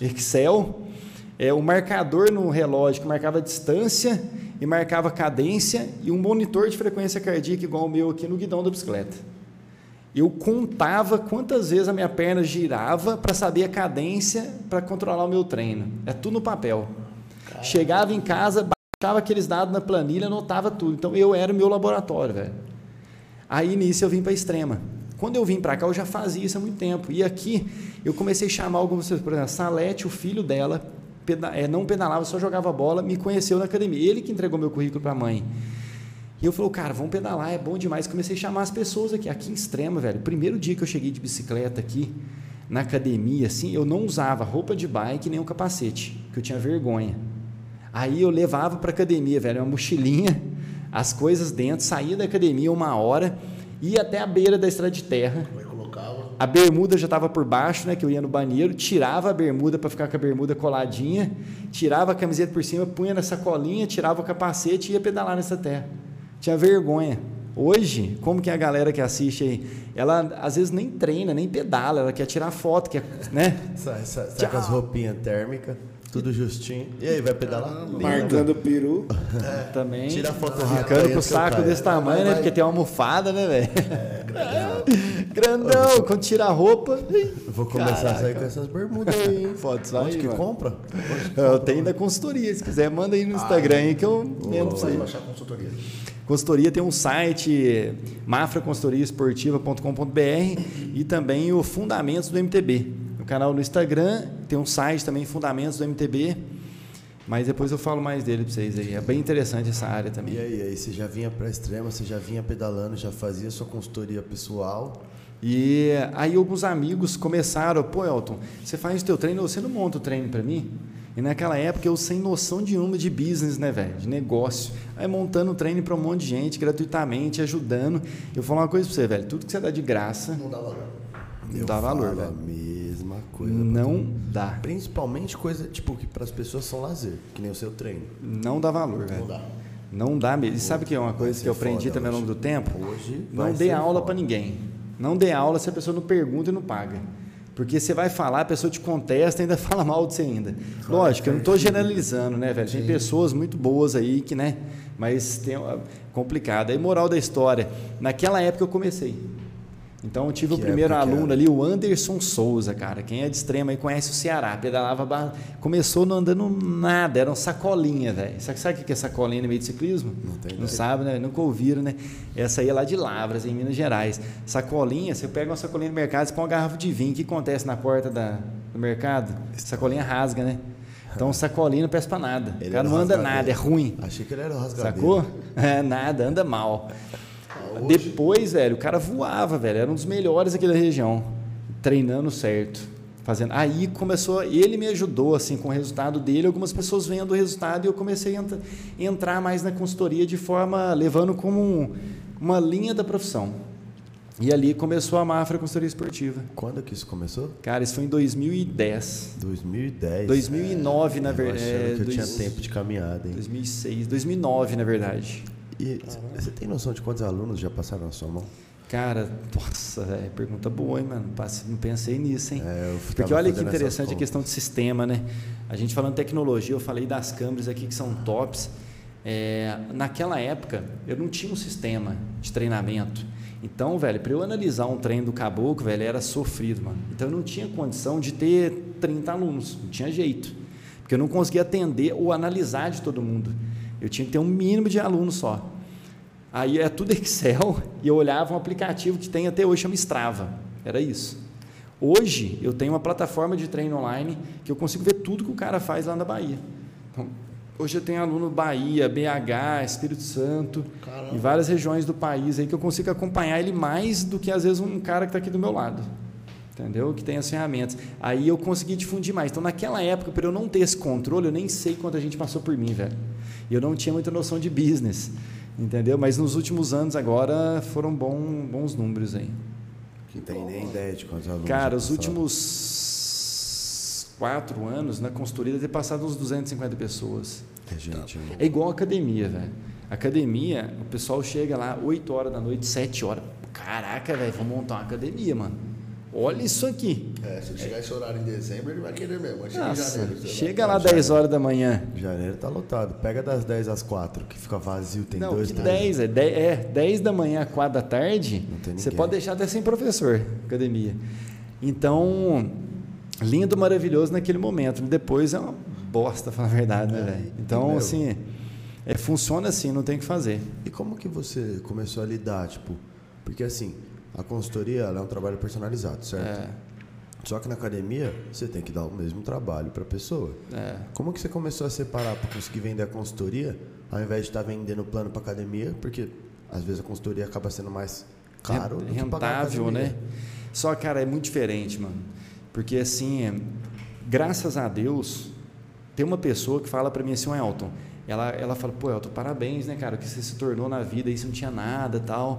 Excel é o marcador no relógio que marcava distância e marcava cadência e um monitor de frequência cardíaca igual o meu aqui no guidão da bicicleta. Eu contava quantas vezes a minha perna girava para saber a cadência para controlar o meu treino. É tudo no papel. Chegava em casa, baixava aqueles dados na planilha, anotava tudo. Então eu era o meu laboratório, velho. Aí nisso eu vim para extrema. Quando eu vim para cá, eu já fazia isso há muito tempo. E aqui eu comecei a chamar algumas pessoas, por exemplo, Salete, o filho dela, peda- é, não pedalava, só jogava bola, me conheceu na academia. Ele que entregou meu currículo para a mãe. E eu falei, cara, vamos pedalar, é bom demais. Comecei a chamar as pessoas aqui, aqui em Extrema, velho. Primeiro dia que eu cheguei de bicicleta aqui, na academia, assim, eu não usava roupa de bike nem um capacete, que eu tinha vergonha. Aí eu levava para academia, velho, uma mochilinha, as coisas dentro, saía da academia uma hora, ia até a beira da estrada de terra. Colocava. A bermuda já estava por baixo, né? Que eu ia no banheiro, tirava a bermuda para ficar com a bermuda coladinha, tirava a camiseta por cima, punha na sacolinha, tirava o capacete e ia pedalar nessa terra. Tinha vergonha. Hoje, como que é a galera que assiste aí, ela às vezes nem treina, nem pedala, ela quer tirar foto, quer, né? Sai, sai, sai com as roupinhas térmicas, tudo justinho. E aí, vai pedalar? Marcando o peru. Também. Tira a foto rápida Ficando aí, com o saco caio. desse tamanho, Vai, né? vai. Porque tem uma almofada, né, velho? Grandão, quando tira a roupa. Vou começar a sair com essas bermudas aí, hein? Sair, Onde que mano. compra? Eu tenho da consultoria, se quiser, manda aí no Instagram aí que eu lembro pra você. baixar a consultoria. Consultoria tem um site, mafraconsultoriaesportiva.com.br e também o Fundamentos do MTB. No canal no Instagram, tem um site também, Fundamentos do MTB, mas depois eu falo mais dele para vocês aí. É bem interessante essa área também. E aí, aí, você já vinha pra extrema, você já vinha pedalando, já fazia sua consultoria pessoal. E aí alguns amigos começaram, pô Elton, você faz o teu treino, você não monta o treino para mim? E naquela época eu sem noção de uma de business, né, velho? De negócio. Aí montando treino para um monte de gente, gratuitamente, ajudando. Eu vou falar uma coisa para você, velho. Tudo que você dá de graça, Não dá valor. não Eu dá valor, velho. a mesma coisa. Não dá. Principalmente coisa, tipo, que pras pessoas são lazer, que nem o seu treino. Não dá valor, Não velho. dá. Não dá mesmo. E sabe que é uma coisa que eu aprendi também ao longo do tempo? Hoje Não dê aula para ninguém. Não dê aula se a pessoa não pergunta e não paga. Porque você vai falar, a pessoa te contesta e ainda fala mal de você ainda. Lógico, eu não estou generalizando, né, velho? Tem pessoas muito boas aí que, né? Mas tem complicado. Aí, moral da história. Naquela época eu comecei. Então eu tive o Que primeiro época que aluno era? ali, o Anderson Souza, cara. Quem é de extrema aí conhece o Ceará. Pedalava. ba- Começou não andando nada, era um sacolinha, velho. Sabe, sabe o que é sacolinha no meio de ciclismo? Não tem Não ideia. sabe, né? Nunca ouviram, né? Essa aí é lá de Lavras, em Minas Gerais. Sacolinha, você pega uma sacolinha no mercado, você põe uma garrafa de vinho. O que acontece na porta da, do mercado? Sacolinha rasga, né? Então, sacolinha não presta pra nada. Ele o cara não anda rasgadeiro. nada, é ruim. Achei que ele era o rasgadeiro. Sacou? É, nada, anda mal. Depois, velho, o cara voava, velho. Era um dos melhores aqui da região. Treinando certo. Fazendo. Aí começou. Ele me ajudou, assim, com o resultado dele. Algumas pessoas vendo o resultado e eu comecei a entra- entrar mais na consultoria de forma. levando como um- uma linha da profissão. E ali começou a Mafra Consultoria Esportiva. Quando que isso começou? Cara, isso foi em 2010. 2010. 2009, na Eu verdade. achando que eu tinha dois- tempo de caminhada, hein? 2006, 2009, na verdade. E você tem noção de quantos alunos já passaram na sua mão? Cara, nossa, velho, pergunta boa, hein, mano? Não pensei nisso, hein? É, Porque olha que interessante a questão de sistema, né? A gente falando tecnologia, eu falei das câmeras aqui que são tops. É, naquela época, eu não tinha um sistema de treinamento. Então, velho, para eu analisar um treino do caboclo, velho, era sofrido, mano. Então, eu não tinha condição de ter 30 alunos, não tinha jeito. Porque eu não conseguia atender ou analisar de todo mundo. Eu tinha que ter um mínimo de alunos só. Aí é tudo Excel e eu olhava um aplicativo que tem até hoje, chama Strava. Era isso. Hoje eu tenho uma plataforma de treino online que eu consigo ver tudo que o cara faz lá na Bahia. Então, hoje eu tenho aluno Bahia, BH, Espírito Santo e várias regiões do país aí que eu consigo acompanhar ele mais do que às vezes um cara que está aqui do meu lado. Entendeu? Que tem as ferramentas. Aí eu consegui difundir mais. Então, naquela época, para eu não ter esse controle, eu nem sei quanta gente passou por mim, velho. E eu não tinha muita noção de business. Entendeu? Mas nos últimos anos agora foram bom, bons números aí. Não tem nem ideia de quantos alunos. Cara, os últimos quatro anos na consultoria deve ter passado uns 250 pessoas. É gente? É igual academia, velho. Academia, o pessoal chega lá 8 horas da noite, 7 horas. Caraca, velho, vamos montar uma academia, mano. Olha isso aqui. É, se chegar esse horário em dezembro, ele vai querer mesmo. Chega Nossa, janeiro. chega vai- lá 10 horas da manhã. Janeiro tá lotado. Pega das 10 às 4, que fica vazio, tem Não, dois que turnos. 10, é 10, é 10 da manhã a 4 da tarde, Não você pode deixar até sem professor, academia. Então, lindo, maravilhoso naquele momento. Depois é uma bosta, falar a verdade, né, velho? Então, meu. assim, é, funciona assim, não tem o que fazer. E como que você começou a lidar, tipo, porque assim, a consultoria é um trabalho personalizado, certo? É, Só que na academia você tem que dar o mesmo trabalho para a pessoa. é. Como que você começou a separar para conseguir vender a consultoria, ao invés de estar vendendo plano para academia, porque às vezes a consultoria acaba sendo mais caro rentável, né? Só, cara, é muito diferente, mano. Porque, assim, é, graças a Deus, tem uma pessoa que fala para mim assim, "Ô, Elton, ela, ela fala, pô, Elton, parabéns, né, cara, o que você se tornou na vida, isso não tinha nada tal.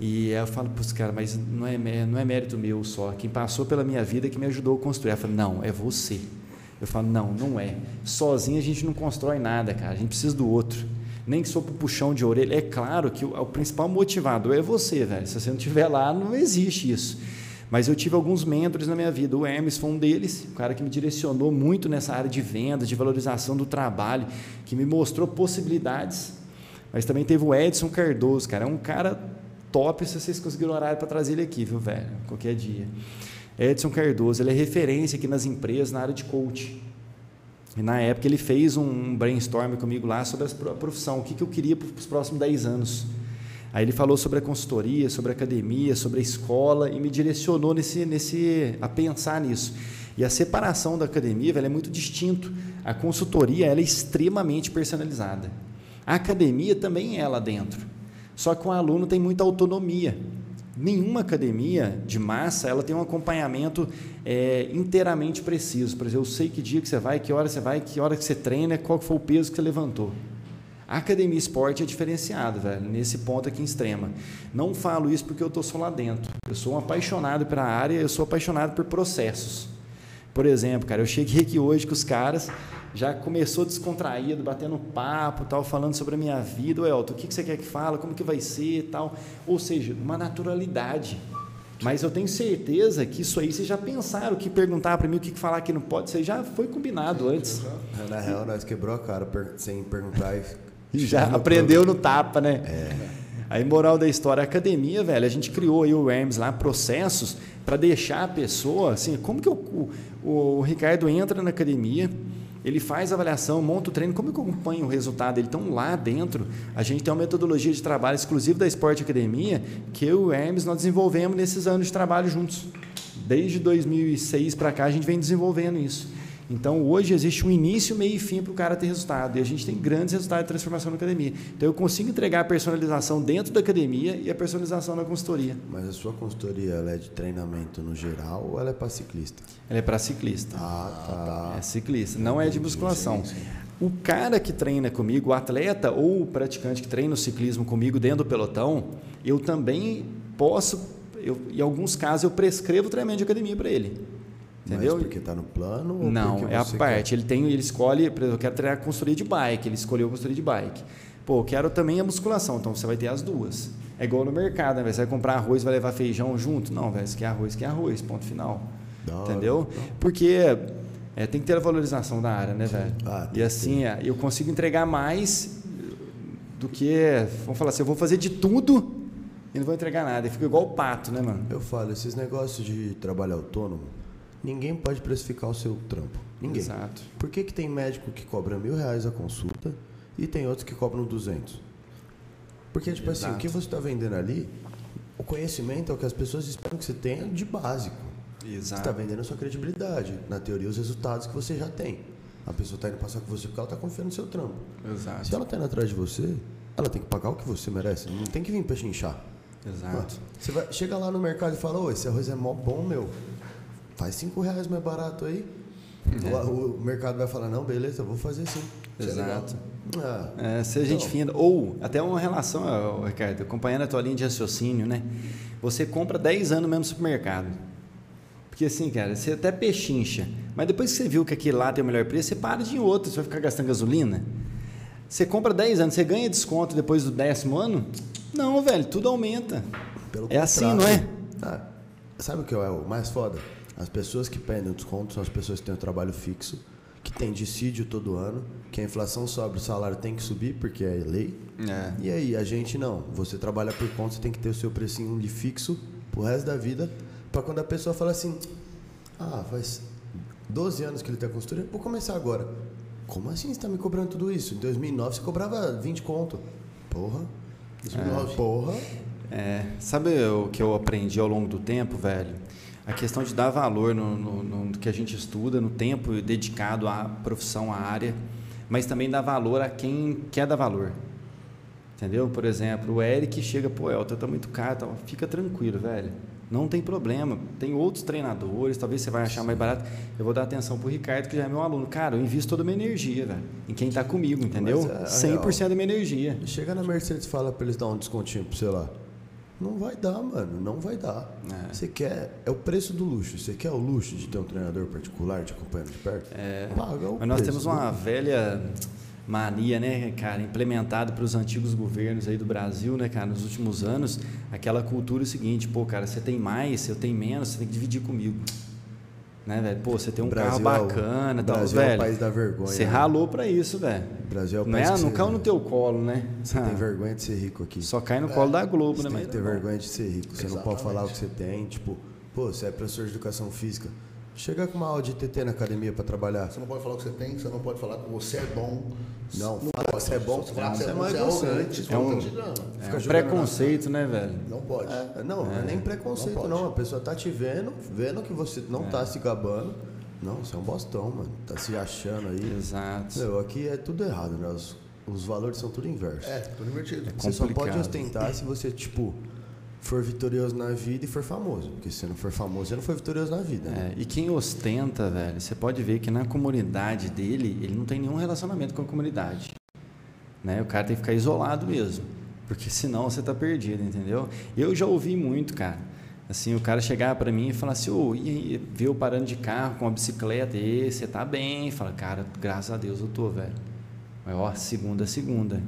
E eu falo, putz, cara, mas não é, não é mérito meu só. Quem passou pela minha vida que me ajudou a construir. Ela fala, não, é você. Eu falo, não, não é. Sozinho a gente não constrói nada, cara. A gente precisa do outro. Nem que sou pro puxão de orelha. É claro que o, o principal motivador é você, velho. Se você não estiver lá, não existe isso. Mas eu tive alguns mentores na minha vida. O Hermes foi um deles, um cara que me direcionou muito nessa área de vendas, de valorização do trabalho, que me mostrou possibilidades. Mas também teve o Edson Cardoso, cara. É um cara top se vocês conseguiram horário para trazer ele aqui, viu, velho? Qualquer dia. Edson Cardoso, ele é referência aqui nas empresas na área de coach. E na época ele fez um brainstorm comigo lá sobre a profissão, o que, eu queria para os próximos 10 anos. Aí ele falou sobre a consultoria, sobre a academia, sobre a escola e me direcionou nesse, nesse, a pensar nisso. E a separação da academia velho, é muito distinto. A consultoria ela é extremamente personalizada. A academia também é lá dentro. Só que o aluno tem muita autonomia. Nenhuma academia de massa ela tem um acompanhamento é, inteiramente preciso. Por exemplo, eu sei que dia que você vai, que hora você vai, que hora que você treina, qual foi o peso que você levantou. A academia esporte é diferenciada, velho, nesse ponto aqui em extrema. Não falo isso porque eu estou só lá dentro. Eu sou um apaixonado pela área, eu sou apaixonado por processos. Por exemplo, cara, eu cheguei aqui hoje com os caras, já começou descontraído, batendo papo, tal, falando sobre a minha vida. O Elton, o que você quer que fala? Como que vai ser, tal? Ou seja, uma naturalidade. Mas eu tenho certeza que isso aí vocês já pensaram, que perguntar para mim o que falar que não pode, aí já foi combinado antes. Na real, nós quebrou a cara sem perguntar e Já aprendeu no tapa, né? Aí, moral da história, a academia, velho, a gente criou aí o Hermes lá, processos para deixar a pessoa, assim, como que o, o, o Ricardo entra na academia, ele faz a avaliação, monta o treino, como eu acompanho o resultado? Eles estão lá dentro, a gente tem uma metodologia de trabalho exclusiva da Esporte Academia, que eu e o Hermes nós desenvolvemos nesses anos de trabalho juntos. Desde 2006 para cá a gente vem desenvolvendo isso. Então, hoje existe um início, meio e fim para o cara ter resultado. E a gente tem grandes resultados de transformação na academia. Então, eu consigo entregar a personalização dentro da academia e a personalização na consultoria. Mas a sua consultoria é de treinamento no geral ou ela é para ciclista? Ela é para ciclista. Ah, tá. É ciclista, não é de musculação. O cara que treina comigo, o atleta ou o praticante que treina o ciclismo comigo dentro do pelotão, eu também posso, eu, em alguns casos, eu prescrevo treinamento de academia para ele. Entendeu? Mas porque está no plano? Não, é a parte. Ele tem, ele escolhe, por exemplo, eu quero treinar consultoria de bike, ele escolheu a consultoria de bike. Pô, eu quero também a musculação, então você vai ter as duas. É igual no mercado, né? Você vai comprar arroz, vai levar feijão junto? Não, velho, você quer arroz, quer arroz, ponto final. Hora. Entendeu? Porque é, tem que ter a valorização da área, né, velho? Ah, e assim, é, eu consigo entregar mais do que, vamos falar assim, eu vou fazer de tudo e não vou entregar nada. E fica igual o pato, né, mano? Eu falo, esses negócios de trabalho autônomo, ninguém pode precificar o seu trampo. Ninguém. Exato. Por que, que tem médico que cobra mil reais a consulta e tem outros que cobram 200? Porque, tipo assim, o que você está vendendo ali, o conhecimento é o que as pessoas esperam que você tenha de básico. Você está vendendo a sua credibilidade. Na teoria, os resultados que você já tem. A pessoa está indo passar com você porque ela está confiando no seu trampo. Exato. Se ela está indo atrás de você, ela tem que pagar o que você merece. Não tem que vir para chinchar. Exato. Você vai, chega lá no mercado e fala, ô, esse arroz é mó bom, meu. Faz cinco reais mais barato aí. O, o mercado vai falar, não, beleza, eu vou fazer sim. É. Exato. Ah, É, ser gente Então. fina. Ou até uma relação, Ricardo, acompanhando a tua linha de raciocínio, né? Você compra 10 anos no mesmo supermercado. Porque assim, cara, você até pechincha. Mas depois que você viu que aquele lá tem o melhor preço, você para de ir em outro, você vai ficar gastando gasolina. Você compra 10 anos, você ganha desconto depois do décimo ano? Não, velho, tudo aumenta. pelo É assim, contrário. não é? Ah, sabe o que é o mais foda? As pessoas que pedem o desconto são as pessoas que têm um trabalho fixo, que tem dissídio todo ano, que a inflação sobe, o salário tem que subir, porque é lei. É. E aí, a gente não. Você trabalha por conta, você tem que ter o seu precinho de fixo pro resto da vida, para quando a pessoa fala assim: Ah, faz 12 anos que ele a consultoria, vou começar agora. Como assim você está me cobrando tudo isso? Em 2009 você cobrava 20 conto. Porra. 2009. Porra. É, sabe o que eu aprendi ao longo do tempo, velho? A questão de dar valor no, no- no que a gente estuda, no tempo dedicado à profissão, à área, mas também dar valor a quem quer dar valor. Entendeu? Por exemplo, o Eric chega, pô, Elton, tá muito caro, tal. fica tranquilo, velho. Não tem problema. Tem outros treinadores, talvez você vai achar mais barato. Eu vou dar atenção pro Ricardo, que já é meu aluno. Cara, eu invisto toda a minha energia, velho, em quem tá comigo, entendeu? Mas é a 100% da minha energia. Chega na Mercedes e fala pra eles dar um descontinho pra você lá. Não vai dar, mano. Não vai dar. É. Você quer. É o preço do luxo. Você quer o luxo de ter um treinador particular te acompanhando de perto? É. Paga o Mas nós temos uma velha mania, né, cara, implementada para os antigos governos aí do Brasil, né, cara, nos últimos anos, aquela cultura é o seguinte, pô, cara, você tem mais, eu tenho menos, você tem que dividir comigo. Né, velho? Pô, você tem um O carro Brasil é o- bacana, o tal, Brasil é o velho. país da vergonha, Você né? ralou para isso, velho. O Brasil é o Não, país é, que não você- caiu no teu colo, né? Você Ah, tem vergonha de ser rico aqui. Só cai no colo da Globo, Você né? tem Mas que ter vergonha de ser rico. Você não pode Exatamente. falar o que você tem. Tipo, pô, você é professor de educação física. Chega com uma aula de TT na academia pra trabalhar. Você não pode falar o que você tem, você não pode falar que você é bom. Não, falar que você é bom, Você que você é é bom, mais você é arrogante, arrogante. É não um- tá te dando. É um preconceito, né, velho? Não pode. É, não, não é nem preconceito, Não não. A pessoa tá te vendo, vendo que você não tá se gabando. Não, você é um bostão, mano. Tá se achando aí. Exato. Meu, aqui é tudo errado, né? Os, os valores são tudo inversos. É, tudo invertido. Você só pode ostentar se você, tipo, for vitorioso na vida e for famoso. Porque se não for famoso, você não foi vitorioso na vida, né? É, e quem ostenta, velho, você pode ver que na comunidade dele, ele não tem nenhum relacionamento com a comunidade. Né? O cara tem que ficar isolado mesmo. Porque senão você tá perdido, entendeu? Eu já ouvi muito, cara. Assim, o cara chegar para mim e falar assim, ô, e vê eu parando de carro com uma bicicleta, e você tá bem? Fala, cara, graças a Deus eu tô, velho. Mas, ó, segunda a segunda,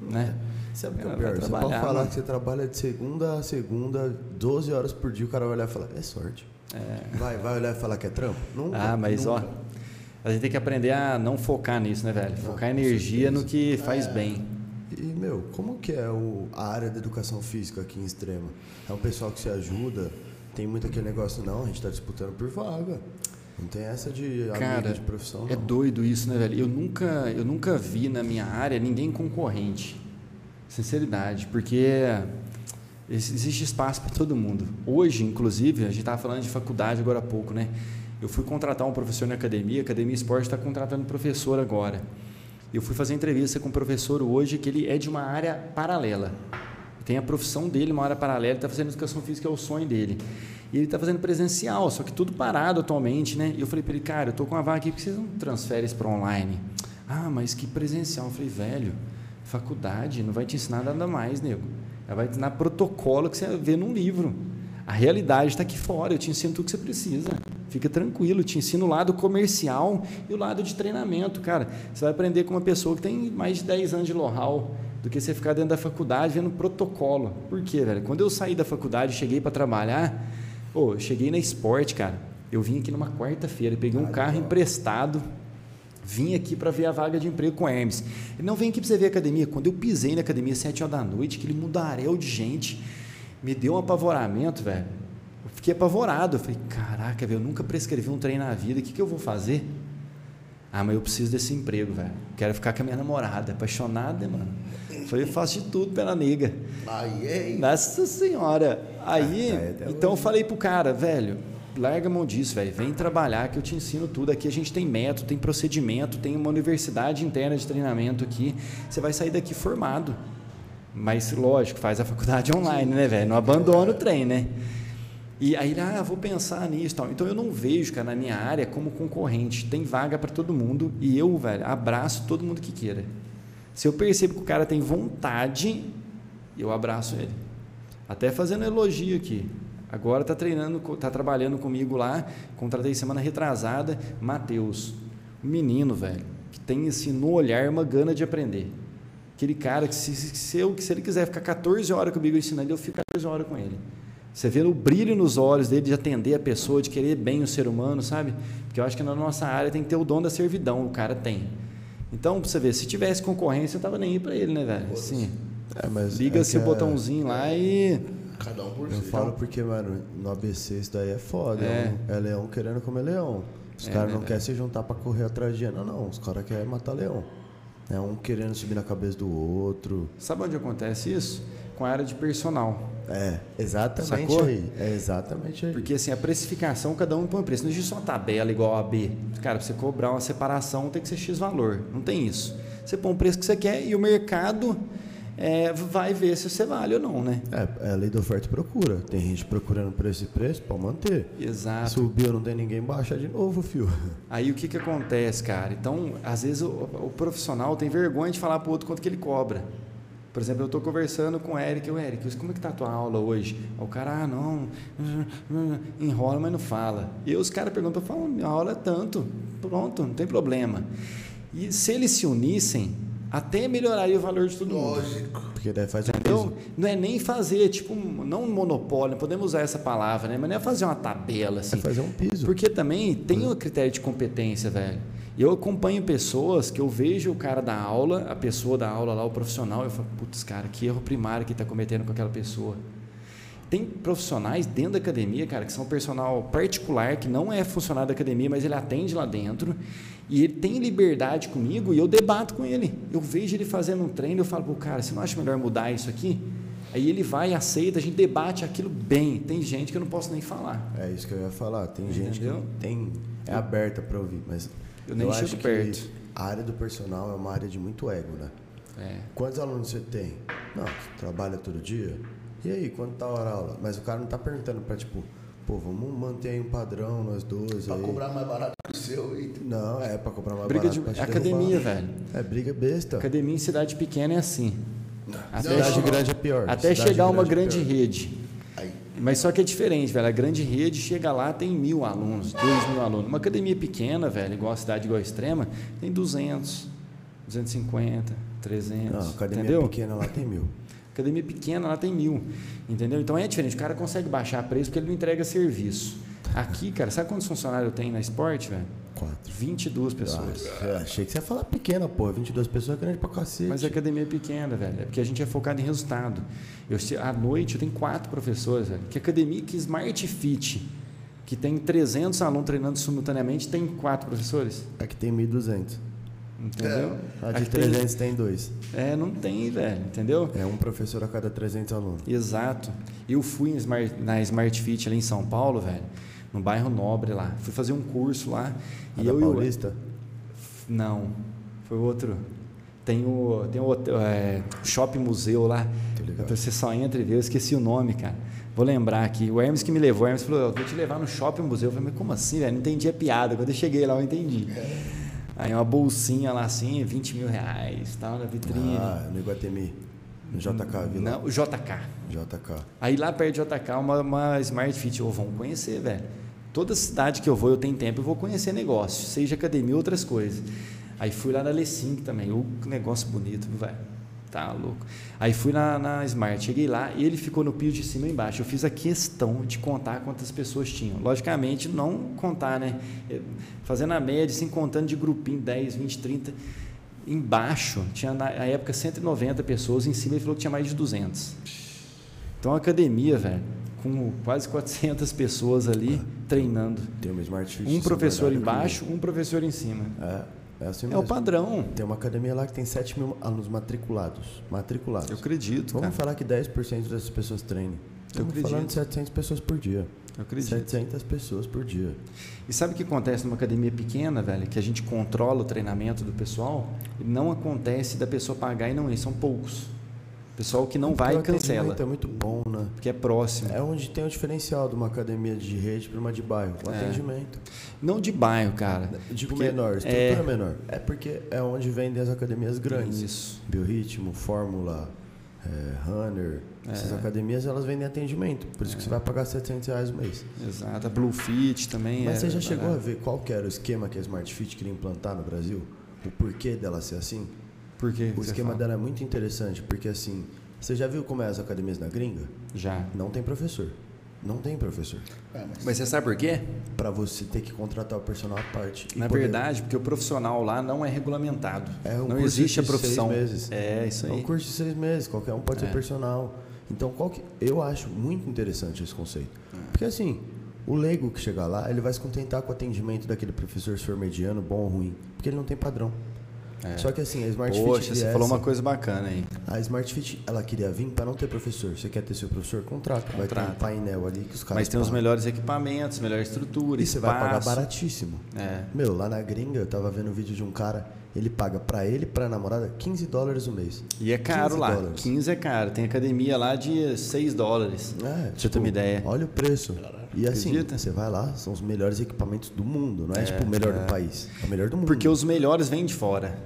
né? Sabe o que é o pior? Você pode falar mano. que você trabalha de segunda a segunda, 12 horas por dia, o cara vai olhar e falar, é sorte. Vai, vai olhar e falar que é trampo? Nunca. Ah, mas ó, nunca. a gente tem que aprender a não focar nisso, né, velho? Focar energia no que faz bem. E, meu, como que é o, a área da educação física aqui em Extrema? É um pessoal que se ajuda? Tem muito aquele negócio, não, a gente está disputando por vaga. Não tem essa de Cara, de profissão, é não. doido isso, né, velho? Eu nunca, eu nunca vi na minha área ninguém concorrente. Sinceridade, porque ex- existe espaço para todo mundo. Hoje, inclusive, a gente estava falando de faculdade agora há pouco, né? Eu fui contratar um professor na academia, a Academia Esporte está contratando professor agora. Eu fui fazer entrevista com um professor hoje que ele é de uma área paralela. Tem a profissão dele, uma área paralela, está fazendo educação física, é o sonho dele. E ele está fazendo presencial, só que tudo parado atualmente, né? E eu falei para ele, cara, eu tô com uma vaga aqui, por que vocês não transferem isso para online? Ah, mas que presencial. Eu falei, velho, faculdade não vai te ensinar nada mais, nego. Ela vai te ensinar protocolo que você vê num livro. A realidade está aqui fora, eu te ensino tudo que você precisa. Fica tranquilo, eu te ensino o lado comercial e o lado de treinamento, cara. Você vai aprender com uma pessoa que tem mais de 10 anos de know-how do que você ficar dentro da faculdade vendo protocolo. Por quê, velho? Quando eu saí da faculdade, cheguei para trabalhar, eu cheguei na Esporte, cara. Eu vim aqui numa quarta-feira, peguei um carro emprestado, vim aqui para ver a vaga de emprego com o Hermes. Ele não vem aqui para você ver a academia. Quando eu pisei na academia às 7 horas da noite, aquele mudaréu de gente, me deu um apavoramento, velho. Eu fiquei apavorado. Eu falei, caraca, velho, eu nunca prescrevi um treino na vida, o que, que eu vou fazer? Ah, mas eu preciso desse emprego, velho. Quero ficar com a minha namorada, apaixonada, mano. Falei, eu faço de tudo pela nega. Aí, hein? Nossa senhora. Aí, Ah, é então eu falei pro cara, velho, larga mão disso, velho. Vem trabalhar que eu te ensino tudo. Aqui a gente tem método, tem procedimento, tem uma universidade interna de treinamento aqui. Você vai sair daqui formado. Mas, lógico, faz a faculdade online, né, velho? Não abandona o trem, né? E aí, ah, vou pensar nisso tal. Então, eu não vejo, cara, na minha área como concorrente. Tem vaga para todo mundo e eu, velho, abraço todo mundo que queira. Se eu percebo que o cara tem vontade, eu abraço ele. Até fazendo elogio aqui. Agora tá treinando, co- tá trabalhando comigo lá. Contratei semana retrasada, Matheus. Um menino, velho, que tem assim no olhar uma gana de aprender. Aquele cara que se, se, eu, se ele quiser ficar 14 horas comigo ensinando, eu fico 14 horas com ele. Você vê o brilho nos olhos dele de atender a pessoa, de querer bem o ser humano, sabe? Porque eu acho que na nossa área tem que ter o dom da servidão, o cara tem. Então, pra você ver, se tivesse concorrência, eu tava nem aí pra ele, né, velho? Sim. É, mas Liga-se é o que botãozinho lá e. Cada um por Eu si. falo porque, mano, no ABC isso daí é foda. É. É, um- é leão querendo comer leão. Os É caras não querem se juntar pra correr atrás de hiena, não. Os caras querem matar leão. É um querendo subir na cabeça do outro. Sabe onde acontece isso? Com a área de personal. É, exatamente Sacou? aí. É exatamente aí. Porque assim, a precificação, cada um põe um preço. Não existe uma tabela igual a B. Cara, pra você cobrar uma separação tem que ser X valor. Não tem isso. Você põe o preço que você quer e o mercado é, vai ver se você vale ou não, né? É, é a lei da oferta e procura. Tem gente procurando preço e preço pra manter. Exato. Subiu, não tem ninguém baixa de novo, fio. Aí o que, que acontece, cara? Então, às vezes o, o profissional tem vergonha de falar pro outro quanto que ele cobra. Por exemplo, eu estou conversando com o Eric, o Eric, como é que tá a tua aula hoje? O cara, ah, não, enrola, mas não fala. E os caras perguntam, eu falo, minha aula é tanto, pronto, não tem problema. E se eles se unissem, até melhoraria o valor de todo mundo. Lógico. Porque daí faz um piso. Não é nem fazer, tipo, não um monopólio, podemos usar essa palavra, né? Mas não é fazer uma tabela, assim. É fazer um piso. Porque também tem o critério de competência, velho. Eu acompanho pessoas que eu vejo o cara da aula, a pessoa da aula lá, o profissional, eu falo, putz, cara, que erro primário que está cometendo com aquela pessoa. Tem profissionais dentro da academia, cara, que são personal particular, que não é funcionário da academia, mas ele atende lá dentro, e ele tem liberdade comigo e eu debato com ele. Eu vejo ele fazendo um treino, eu falo, pô, cara, você não acha melhor mudar isso aqui? Aí ele vai, aceita, a gente debate aquilo bem. Tem gente que eu não posso nem falar. É isso que eu ia falar. Tem gente que Entendeu? tem, é aberta pra ouvir, mas Eu nem acho chego que perto. a área do personal é uma área de muito ego, né? É. Quantos alunos você tem? Não, você trabalha todo dia? E aí, quanto tá a hora aula? Mas o cara não tá perguntando pra, tipo, pô, vamos manter aí um padrão, nós dois Pra aí. cobrar mais barato que o seu. E... Não, é pra cobrar mais Briga barato de te academia, derrubar. velho. É briga besta. Academia em cidade pequena é assim. Até, Não, Cidade não, grande é pior. até Cidade chegar uma grande é rede. Aí, Mas só que é diferente, velho. A grande rede chega lá, tem mil alunos, dois mil alunos. Uma academia pequena, velho, igual a cidade igual a extrema, tem 200, 250, 300. Não, academia entendeu? pequena lá tem mil. Academia pequena, lá tem mil. Entendeu? Então é diferente. O cara consegue baixar preço porque ele não entrega serviço. Aqui, cara, sabe quantos funcionários tem na esporte, velho? Quatro. 22 pessoas. Nossa, achei que você ia falar pequena, pô. 22 pessoas é grande pra cacete. Mas a academia é pequena, velho. É porque a gente é focado em resultado. Eu, à noite eu tenho quatro professores, velho. Que academia que Smart Fit, que tem 300 alunos treinando simultaneamente, tem quatro professores. Aqui tem 1.200. Entendeu? A de Aqui tem- 300 tem dois. É, não tem, velho. Entendeu? É um professor a cada 300 alunos. Exato. Eu fui Smart- na Smart Fit ali em São Paulo, velho. No bairro Nobre lá. Fui fazer um curso lá. A e da eu e o- Paulista? Não, foi outro. Tem o, tem o é, Shopping Museu lá. Então você só entra e vê, eu esqueci o nome, cara. Vou lembrar aqui. O Hermes que me levou, o Hermes falou, eu vou te levar no Shopping Museu. Eu falei, mas como assim, velho? Não entendi a piada. Quando eu cheguei lá, eu entendi. Aí uma bolsinha lá assim, 20 mil reais, tal, na vitrine. Ah, no Iguatemi. No JK, Vila. Não, o JK. JK. Aí lá perto de JK, uma, uma Smart Fit, ô, vamos conhecer, velho. Toda cidade que eu vou, eu tenho tempo, eu vou conhecer negócio, seja academia ou outras coisas. Aí fui lá na Lessing também, o negócio bonito, velho. Tá louco. Aí fui na, na Smart, cheguei lá e ele ficou no piso de cima e embaixo. Eu fiz a questão de contar quantas pessoas tinham. Logicamente, não contar, né? Fazendo a média, assim, contando de grupinho, 10, 20, 30. Embaixo, tinha na época 190 pessoas, em cima ele falou que tinha mais de 200. Então, a academia, velho, com quase 400 pessoas ali treinando. Tem uma Smart. Um professor embaixo, um professor em cima. É, é assim É mesmo. o padrão. Tem uma academia lá que tem 7 mil alunos matriculados. Matriculados. Eu acredito, Vamos cara. falar que 10% dessas pessoas treinem. Estamos acredito. falando de 700 pessoas por dia. Eu acredito. 700 pessoas por dia. E sabe o que acontece numa academia pequena, velho? Que a gente controla o treinamento do pessoal. E não acontece da pessoa pagar e não ir. São poucos. Pessoal que não vai e Porque o cancela. atendimento É muito bom, né? Porque é próximo. É onde tem o diferencial de uma academia de rede para uma de bairro. O É. atendimento. Não de bairro, cara. Digo Porque menor, estrutura é- menor. É porque é onde vendem as academias grandes. Isso. Biorritmo, Fórmula, é, Runner. Essas academias elas vendem atendimento. Por isso que você vai pagar 700 reais o mês. Exato. A Blue Fit também Mas é você já chegou a ver qual que era o esquema que a Smart Fit queria implantar no Brasil? O porquê dela ser assim? Por quê? O esquema fala? dela é muito interessante, porque assim, você já viu como é as academias na gringa? Já. Não tem professor. Não tem professor. Ah, mas Mas você sabe por quê? Para você ter que contratar o personal à parte. Na poder- verdade, porque o profissional lá não é regulamentado. É um não curso existe a de seis profissão. meses. É isso É aí. um curso de seis meses, qualquer um pode É. ser personal. Então, qual que... eu acho muito interessante esse conceito. É. Porque assim, o leigo que chegar lá, ele vai se contentar com o atendimento daquele professor, se for mediano, bom ou ruim. Porque ele não tem padrão. É. Só que assim, a Smart Poxa, Fit você viesse- falou uma coisa bacana aí. A Smart Fit, ela queria vir para não ter professor. Você quer ter seu professor? Contrata. Vai ter um painel ali que os caras Mas tem os pagam. melhores equipamentos, melhor estrutura, E você vai pagar espaço. baratíssimo. É. Meu, lá na gringa, eu tava vendo um vídeo de um cara, ele paga pra ele e pra namorada 15 dólares o mês. E é caro 15 lá. dólares. 15 é caro. Tem academia lá de 6 dólares. É, Pra você ter uma ideia. Olha o preço. E assim, Acredita? você vai lá, são os melhores equipamentos do mundo, não é, tipo o melhor do país, é o melhor do mundo. Porque os melhores vêm de fora.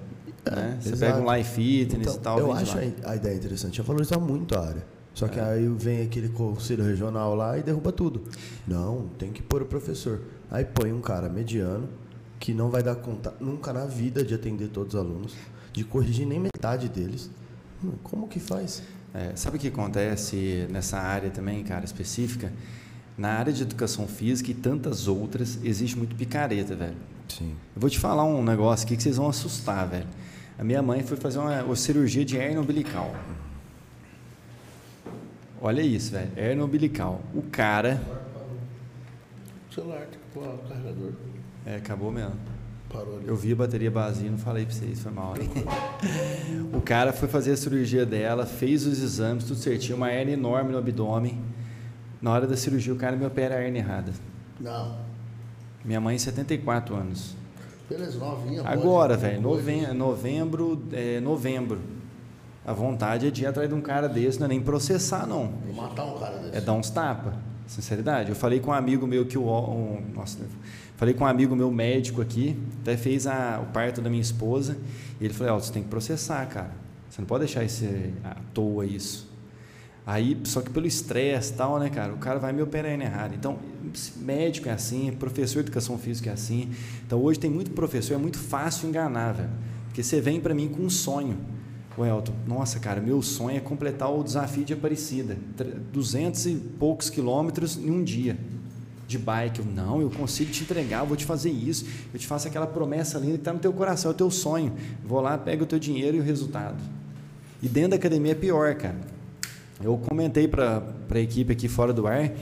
né? Você exato. pega um Life Fitness então, e tal, eu acho lá. a, a ideia interessante, é valorizar muito a área. Só É. que aí vem aquele conselho regional lá e derruba tudo. Não, tem que pôr o professor. Aí põe um cara mediano que não vai dar conta nunca na vida de atender todos os alunos, de corrigir nem metade deles. Hum, Como que faz? É, sabe o que acontece nessa área também, cara, específica? Na área de educação física e tantas outras, existe muito picareta, velho. Sim. Eu vou te falar um negócio aqui que vocês vão assustar, velho. A minha mãe foi fazer uma, uma cirurgia de hernia umbilical. Olha isso, velho. Hernia umbilical. O cara. celular, tem que pôr o carregador. É, acabou mesmo. Parou ali. Eu vi a bateria vazia, não falei pra vocês, foi mal. o cara foi fazer a cirurgia dela, fez os exames, tudo certinho, uma hernia enorme no abdômen. Na hora da cirurgia, o cara me opera a hernia errada. Não. Minha mãe, 74 anos. Beleza, novinha. Agora, velho, novembro, novembro, é, novembro. A vontade é de ir atrás de um cara desse, não é nem processar, não. Vou matar um cara desse. É dar uns tapa. Sinceridade. Eu falei com um amigo meu que o. Um, nossa, falei com um amigo meu médico aqui, até fez a, o parto da minha esposa. E ele falou: Ó, você tem que processar, cara. Você não pode deixar isso à toa isso. Aí, só que pelo estresse tal, né, cara, o cara vai me operar errado. Então, médico é assim, professor de educação física é assim. Então, hoje tem muito professor, é muito fácil enganar, velho. Porque você vem para mim com um sonho. O Elton, nossa, cara, meu sonho é completar o desafio de Aparecida. Tre- 200 e poucos quilômetros em um dia de bike. Eu, não, eu consigo te entregar, eu vou te fazer isso. Eu te faço aquela promessa linda que está no teu coração, é o teu sonho. Vou lá, pego o teu dinheiro e o resultado. E dentro da academia é pior, cara. Eu comentei para a equipe aqui fora do ar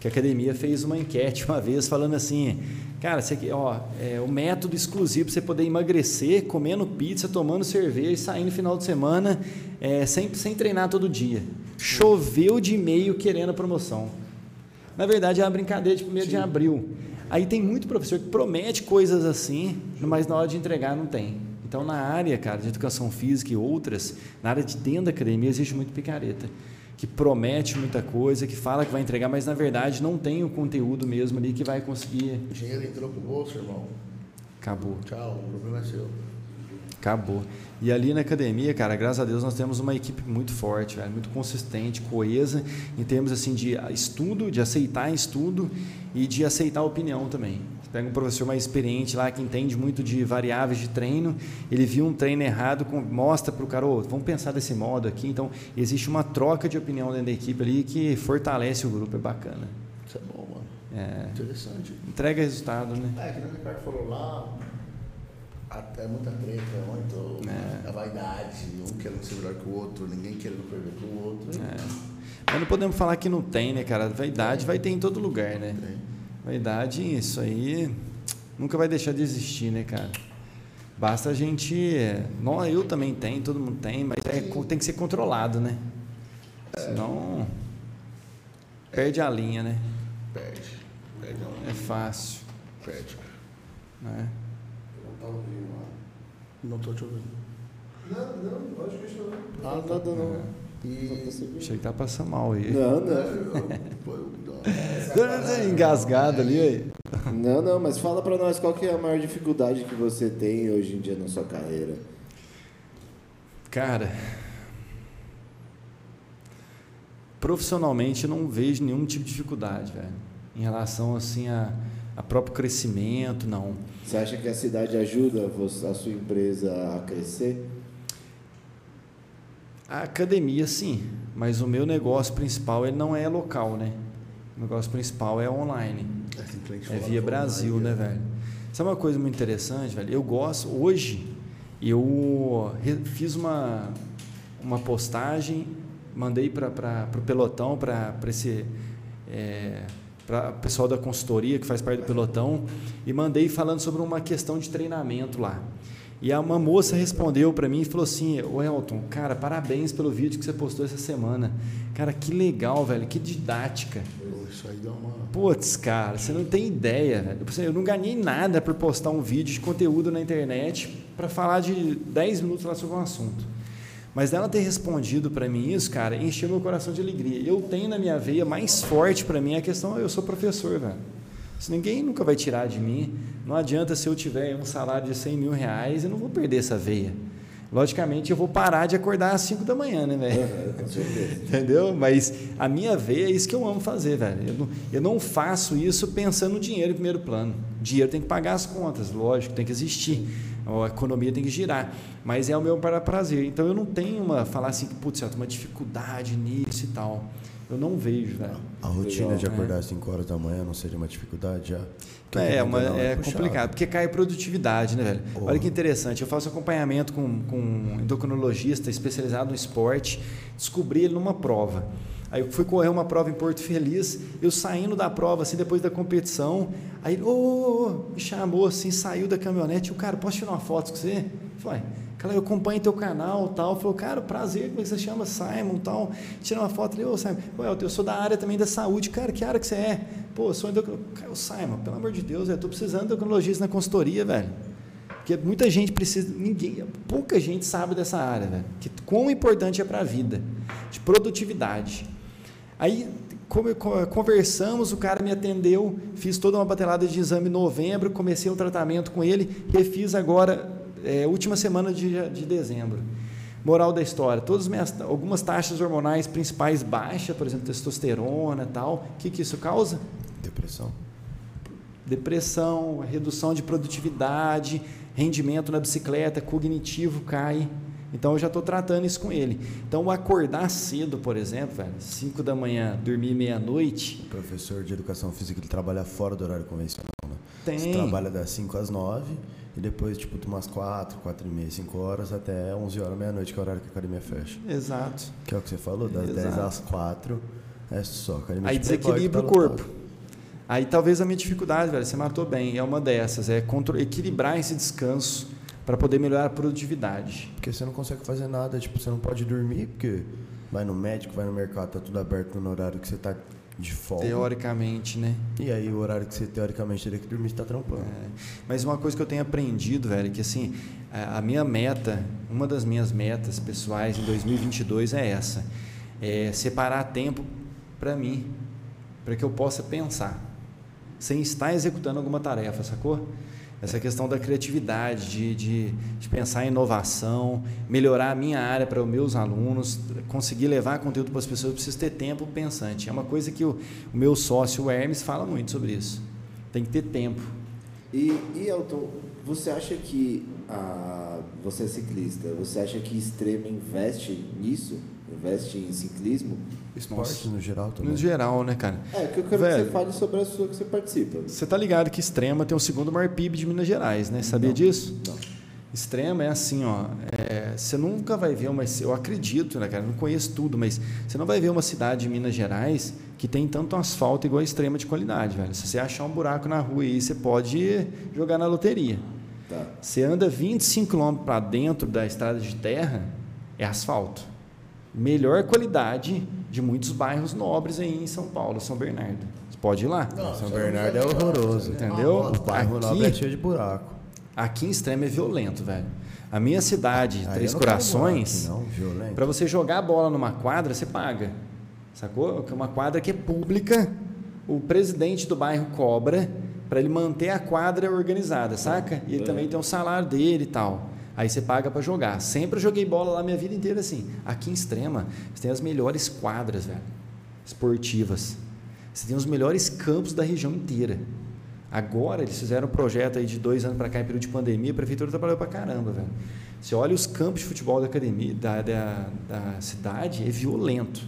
que a academia fez uma enquete uma vez falando assim, cara, você, ó, é o método exclusivo para você poder emagrecer, comendo pizza, tomando cerveja, saindo no final de semana, é, sem, sem treinar todo dia. Choveu de e-mail querendo a promoção. Na verdade, é uma brincadeira de 1 de abril. Aí tem muito professor que promete coisas assim, mas na hora de entregar não tem. Então, na área, cara, de educação física e outras, na área de dentro da academia, existe muito picareta. Que promete muita coisa, que fala que vai entregar, mas na verdade não tem o conteúdo mesmo ali que vai conseguir. O dinheiro entrou pro bolso, irmão. Acabou. Tchau, o problema é seu. Acabou. E ali na academia, cara, graças a Deus nós temos uma equipe muito forte, velho, muito consistente, coesa, em termos assim de estudo, de aceitar estudo e de aceitar opinião também. Você pega um professor mais experiente lá que entende muito de variáveis de treino, ele viu um treino errado, mostra para o cara, oh, vamos pensar desse modo aqui. Então, existe uma troca de opinião dentro da equipe ali que fortalece o grupo, é bacana. Isso é bom, mano. É, Interessante. entrega resultado, né? É, que o Ricardo falou lá, até muita treta, muito É. a vaidade, um querendo ser melhor que o outro, ninguém querendo perder pro outro. É. Mas não podemos falar que não tem, né, cara? Vaidade vai ter em todo lugar, né? Tem. Vaidade, isso aí nunca vai deixar de existir, né, cara? Basta a gente. Não, eu também tenho, todo mundo tem, mas é, tem que ser controlado, né? Senão. Perde a linha, né? Perde. Perde, não. É fácil. Perde. Né? Não tô te ouvindo. Não, não, acho que não. Ah, Nada não. E. Achei que tá passando mal aí. Não, não. O- Engasgado ali, aí. Não, não, mas fala pra nós qual que é a maior dificuldade que você tem hoje em dia na sua carreira. Cara, profissionalmente eu não vejo nenhum tipo de dificuldade, velho. Em relação assim a, a próprio crescimento, não. Você acha que a cidade ajuda a sua empresa a crescer? A academia sim, mas o meu negócio principal ele não é local, né? O negócio principal é online. É, É via Brasil, aí, né, é. velho? Sabe uma coisa muito interessante, velho? Eu gosto, hoje, eu fiz uma, uma postagem, mandei para o pelotão, para esse. É, para o pessoal da consultoria que faz parte do pelotão, e mandei falando sobre uma questão de treinamento lá. E a- uma moça respondeu para mim e falou assim: Ô Elton, cara, parabéns pelo vídeo que você postou essa semana. Cara, que legal, velho, que didática. Isso aí dá uma. Putz, cara, você não tem ideia, velho. Eu não ganhei nada por postar um vídeo de conteúdo na internet para falar de 10 minutos lá sobre um assunto. Mas dela ter respondido para mim isso, cara, encheu meu coração de alegria. Eu tenho na minha veia mais forte para mim a questão, eu sou professor, velho. Isso ninguém nunca vai tirar de mim. Não adianta se eu tiver um salário de 100 mil reais, eu não vou perder essa veia. Logicamente, eu vou parar de acordar às 5 da manhã, né, velho? Com certeza. Entendeu? Mas a minha veia é isso que eu amo fazer, velho. Eu não, eu não faço isso pensando no dinheiro em primeiro plano. O dinheiro tem que pagar as contas, lógico, tem que existir. A economia tem que girar. Mas é o meu para prazer. Então eu não tenho uma. falar assim, putz, eu tenho uma dificuldade nisso e tal. Eu não vejo, velho. A rotina Legal, de né? acordar às 5 horas da manhã não seria uma dificuldade já? Porque É, uma, é puxado. complicado, porque cai produtividade, né, velho? Olha que interessante, eu faço acompanhamento com, com um endocrinologista especializado no esporte, descobri ele numa prova. Aí eu fui correr uma prova em Porto Feliz, eu saindo da prova, assim, depois da competição, aí ele, ô, me chamou assim, saiu da caminhonete, o cara, posso tirar uma foto com você? Falei, cara, eu acompanho teu canal tal. Falou, cara, prazer, como é que você chama? Simon tal. Tira uma foto ali, ô Simon, Elton, eu sou da área também da saúde, cara, que área que você é? Pô, eu sou endocrinologista. Ô, Simon, pelo amor de Deus, eu tô precisando de endocrinologista na consultoria, velho. Porque muita gente precisa, ninguém, pouca gente sabe dessa área, velho. Que quão importante é para a vida, de produtividade. Aí conversamos, o cara me atendeu, fiz toda uma batelada de exame em novembro, comecei o tratamento com ele, refiz agora, é, última semana de, de dezembro. Moral da história, todas as minhas, algumas taxas hormonais principais baixas, por exemplo, testosterona e tal. O que, que isso causa? Depressão. Depressão, redução de produtividade, rendimento na bicicleta, cognitivo cai. Então eu já estou tratando isso com ele. Então o acordar cedo, por exemplo, velho, 5 da manhã, dormir meia-noite, O professor de educação física ele trabalha fora do horário convencional, né? tem. Você trabalha das 5 às 9 e depois, tipo, umas 4, 4 e meia, 5 horas até 11 horas, meia-noite, que é o horário que a academia fecha. Exato. Que é o que você falou, das 10 Exato. às 4 é só academia Aí desequilibra tá o corpo. Aí talvez a minha dificuldade, velho, você matou bem, é uma dessas, é equilibrar esse descanso para poder melhorar a produtividade. Porque você não consegue fazer nada, tipo, você não pode dormir, porque vai no médico, vai no mercado, tá tudo aberto no horário que você tá de folga. Teoricamente, né? E aí o horário que você teoricamente teria que dormir, você tá trampando. É, mas uma coisa que eu tenho aprendido, velho, é que assim, a, a minha meta, uma das minhas metas pessoais em 2022 é essa. É separar tempo para mim, para que eu possa pensar, sem estar executando alguma tarefa, sacou? Essa questão da criatividade, de, de, de pensar em inovação, melhorar a minha área para os meus alunos, conseguir levar conteúdo para as pessoas, eu preciso ter tempo pensante. É uma coisa que o, o meu sócio, o Hermes, fala muito sobre isso. Tem que ter tempo. E, e Elton, você acha que a, você é ciclista, você acha que Extrema investe nisso? Investe em ciclismo? Esporte Nossa. no geral também. No geral, né, cara? É, que eu quero Velho. que você fale sobre a sua que você participa. Você tá ligado que Extrema tem o segundo maior PIB de Minas Gerais, né? Sabia Não. disso? Não. Extrema é assim, ó. é, você nunca vai ver uma. Eu acredito, né, cara? Não conheço tudo, mas você não vai ver uma cidade de Minas Gerais que tem tanto asfalto igual a Extrema de qualidade, velho. Se você achar um buraco na rua aí, você pode jogar na loteria. Tá. Você anda 25 km para dentro da estrada de terra, é asfalto. Melhor qualidade de muitos bairros nobres aí em São Paulo, São Bernardo. Você pode ir lá. São Bernardo é horroroso. Entendeu? O bairro Aqui- nobre é cheio de buraco. Aqui em Extrema é violento, velho. A minha cidade, Aí Três não Corações, Não, para você jogar a bola numa quadra, você paga. Sacou? É uma quadra que é pública, o presidente do bairro cobra para ele manter a quadra organizada, saca? E ele também tem o salário dele e tal. Aí você paga para jogar. Sempre joguei bola lá minha vida inteira assim. Aqui em Extrema, você tem as melhores quadras, velho, esportivas. Você tem os melhores campos da região inteira. Agora eles fizeram um projeto aí de dois anos para cá, em período de pandemia, a prefeitura trabalhou para caramba, velho. Você olha os campos de futebol da academia, da, da, da cidade, é violento.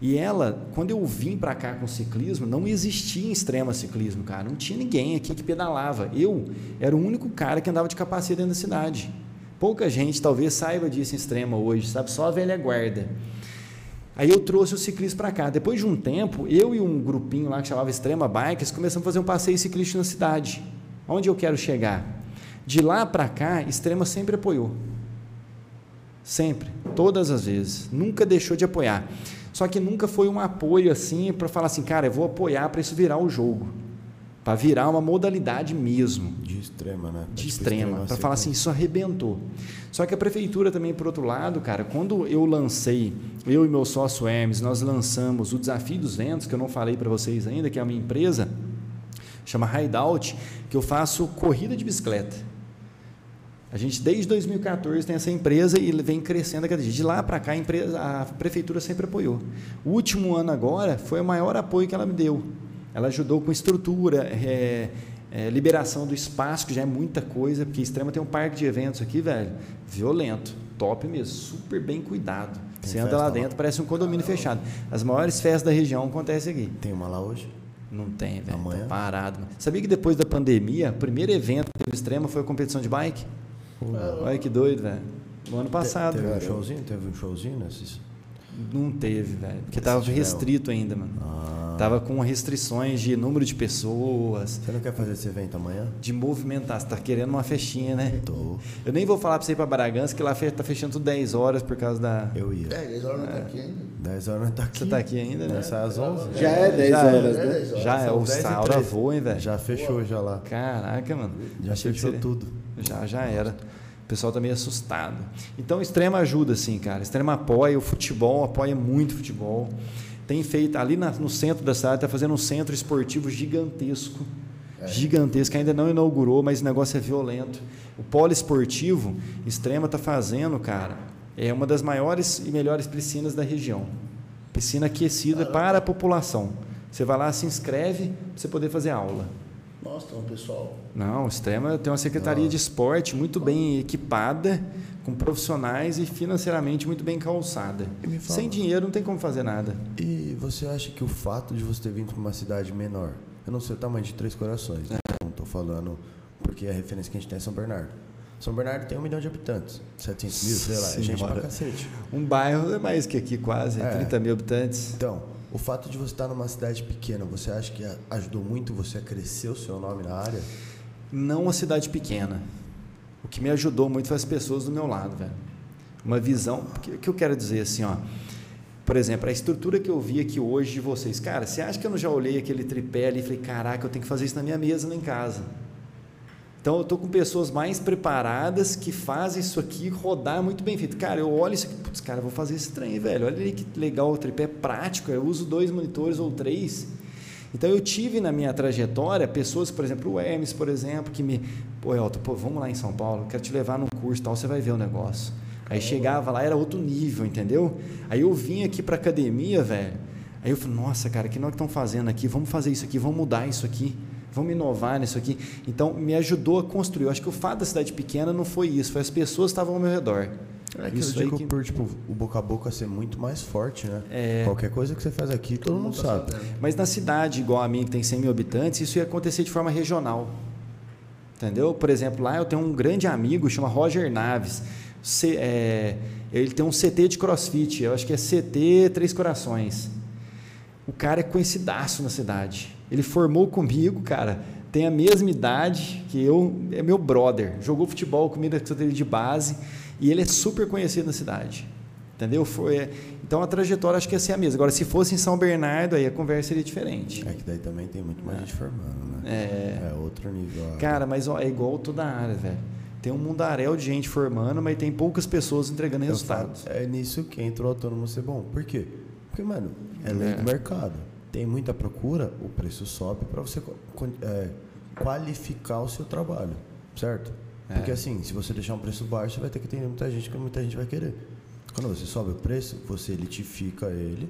E ela, quando eu vim para cá com ciclismo, não existia em extrema ciclismo, cara. Não tinha ninguém aqui que pedalava. Eu era o único cara que andava de capacete dentro da cidade. Pouca gente talvez saiba disso em extrema hoje, sabe? Só a velha guarda. Aí eu trouxe o ciclismo para cá. Depois de um tempo, eu e um grupinho lá que chamava Extrema Bikers começamos a fazer um passeio ciclístico na cidade. Onde eu quero chegar? De lá para cá, Extrema sempre apoiou. Sempre, todas as vezes. Nunca deixou de apoiar. Só que nunca foi um apoio assim para falar assim, cara, eu vou apoiar para isso virar o jogo. Para virar uma modalidade mesmo De extrema, né? de Tipo, extrema, para falar assim, sequência. isso arrebentou. Só que a prefeitura também, por outro lado, cara, quando eu lancei, eu e meu sócio Hermes, nós lançamos o Desafio dos Ventos, que eu não falei para vocês ainda, que é uma empresa, chama Hideout, que eu faço corrida de bicicleta. A gente, desde 2014, tem essa empresa e vem crescendo a cada dia. De lá para cá, a, empresa, a prefeitura sempre apoiou. O último ano agora foi o maior apoio que ela me deu. Ela ajudou com estrutura, é, é, liberação do espaço, que já é muita coisa, porque Extrema tem um parque de eventos aqui, velho, violento, top mesmo, super bem cuidado. Tem Você anda lá lá? dentro, parece um condomínio fechado. As maiores festas da região acontecem aqui. Tem uma lá hoje? Não tem, velho. Amanhã? Tá parado. Sabia que depois da pandemia, o primeiro evento que teve extrema foi a competição de bike? Olha que doido, velho. No ano passado. Teve um showzinho? Teve um showzinho nesses? Não teve, velho. Porque tava restrito ainda, mano. Ah. Tava com restrições de número de pessoas, Você não quer fazer esse evento amanhã? de movimentar. Você tá querendo uma festinha, né? Tô. Eu nem vou falar pra você ir pra Bragança, que lá tá fechando tudo 10 horas por causa da. Eu ia. É, 10 horas não tá aqui ainda. 10 horas não tá aqui. Você tá aqui ainda, né? Nós sai às 11. Já é 10 Já é. horas, É né? 10 horas. Já é, o 10 Saura 13. voa, hein, velho? Já fechou já lá. Caraca, mano. Já Achei fechou seria- tudo. Já, já era. O pessoal tá meio assustado. Então, Extrema ajuda, sim, cara. Extrema apoia o futebol, apoia muito o futebol. Tem feito, ali na- no centro da cidade, está fazendo um centro esportivo gigantesco. Gigantesco, que ainda não inaugurou, mas o negócio é violento. O polo esportivo, Extrema está fazendo, cara, é uma das maiores e melhores piscinas da região. Piscina aquecida para a população. Você vai lá, se inscreve para você poder fazer aula. Nossa, então, pessoal. Não, o Extrema tem uma secretaria de esporte muito bem equipada, com profissionais e financeiramente muito bem calçada. Sem dinheiro não tem como fazer nada. E você acha que o fato de você ter vindo para uma cidade menor, eu não sei o tamanho de Três Corações, né? não estou falando porque a referência que a gente tem é São Bernardo. São Bernardo tem um milhão de habitantes, 700 mil, sei lá, é gente Senhora. pra cacete. Um bairro é mais que aqui, quase, É. 30 mil habitantes. Então, o fato de você estar numa cidade pequena, você acha que ajudou muito você a crescer o seu nome na área? Não uma cidade pequena. O que me ajudou muito foi as pessoas do meu lado, velho. Uma visão. O que, eu quero dizer assim, ó. Por exemplo, a estrutura que eu vi aqui hoje de vocês. Cara, você acha que eu não já olhei aquele tripé ali e falei, caraca, eu tenho que fazer isso na minha mesa lá em casa? Então eu estou com pessoas mais preparadas que fazem isso aqui rodar muito bem feito. Cara, eu olho isso aqui, putz, cara, vou fazer esse trem, velho. Olha aí que legal o tripé prático. Eu uso dois monitores ou três. Então eu tive na minha trajetória pessoas, por exemplo, o Hermes, por exemplo, que me, pô, Elton, pô, vamos lá em São Paulo, quero te levar num curso, tal, você vai ver o negócio. Aí chegava lá, era outro nível, entendeu? Aí eu vim aqui para academia, velho. Aí eu falei, nossa, cara, que nós estamos fazendo aqui? Vamos fazer isso aqui, vamos mudar isso aqui vamos inovar nisso aqui. Então, me ajudou a construir. Eu acho que o fato da cidade pequena não foi isso, foi as pessoas que estavam ao meu redor. É que isso eu digo que... por tipo, o boca a boca ser muito mais forte, né? É... Qualquer coisa que você faz aqui, todo, todo mundo sabe. sabe. Mas na cidade, igual a mim, que tem 100 mil habitantes, isso ia acontecer de forma regional. Entendeu? Por exemplo, lá eu tenho um grande amigo, chama Roger Naves. C, é, ele tem um CT de crossfit, eu acho que é CT Três Corações. O cara é conhecidaço na cidade. Ele formou comigo, cara, tem a mesma idade que eu, é meu brother. Jogou futebol comigo dele de base e ele é super conhecido na cidade. Entendeu? Foi, então a trajetória acho que ia ser a mesma. Agora, se fosse em São Bernardo, aí a conversa seria diferente. É que daí também tem muito mais é. gente formando, né? É. É outro nível. Cara, mas ó, é igual toda a área, velho. Tem um mundaréu de gente formando, mas tem poucas pessoas entregando resultados. é nisso que entra o autônomo ser bom. Por quê? Porque, mano, é lei é. do mercado tem muita procura, o preço sobe para você é, qualificar o seu trabalho, certo? É. Porque assim, se você deixar um preço baixo, você vai ter que atender muita gente, que muita gente vai querer. Quando você sobe o preço, você elitifica ele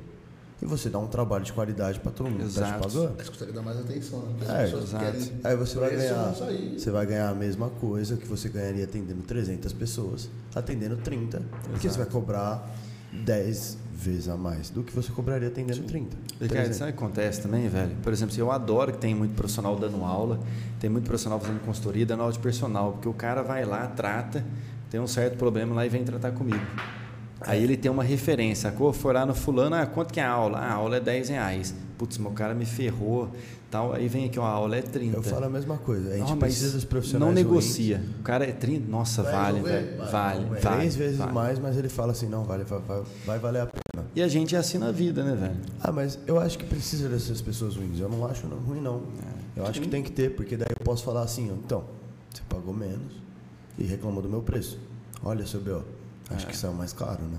e você dá um trabalho de qualidade para todo mundo exato. que tá te pagando. Você consegue dar mais atenção, né? As é, exato. Aí você vai ganhar, você vai ganhar a mesma coisa que você ganharia atendendo 300 pessoas, atendendo 30, exato. porque você vai cobrar 10 vezes a mais do que você cobraria atendendo Sim. 30. Ricardo, sabe o que acontece também, velho? Por exemplo, eu adoro que tem muito profissional dando aula, tem muito profissional fazendo consultoria, dando aula de personal, porque o cara vai lá, trata, tem um certo problema lá e vem tratar comigo. Aí ele tem uma referência, sacou? For lá no fulano, ah, quanto que é a aula? Ah, a aula é 10 reais. Putz, meu cara me ferrou, tal. Aí vem aqui, ó, a aula é 30. Eu falo a mesma coisa, a gente não, precisa dos profissionais Não negocia. Ruins. O cara é 30, nossa, vai, vale, velho. Vale, vale, vale. Três vezes vale. mais, mas ele fala assim, não, vale, vai, vai valer a pena. E a gente é assim na vida, né, velho? Ah, mas eu acho que precisa dessas pessoas ruins. Eu não acho não, ruim, não. É. Eu acho que tem que ter, porque daí eu posso falar assim, ó, então, você pagou menos e reclamou do meu preço. Olha, seu B.O., acho é. que o mais caro, né?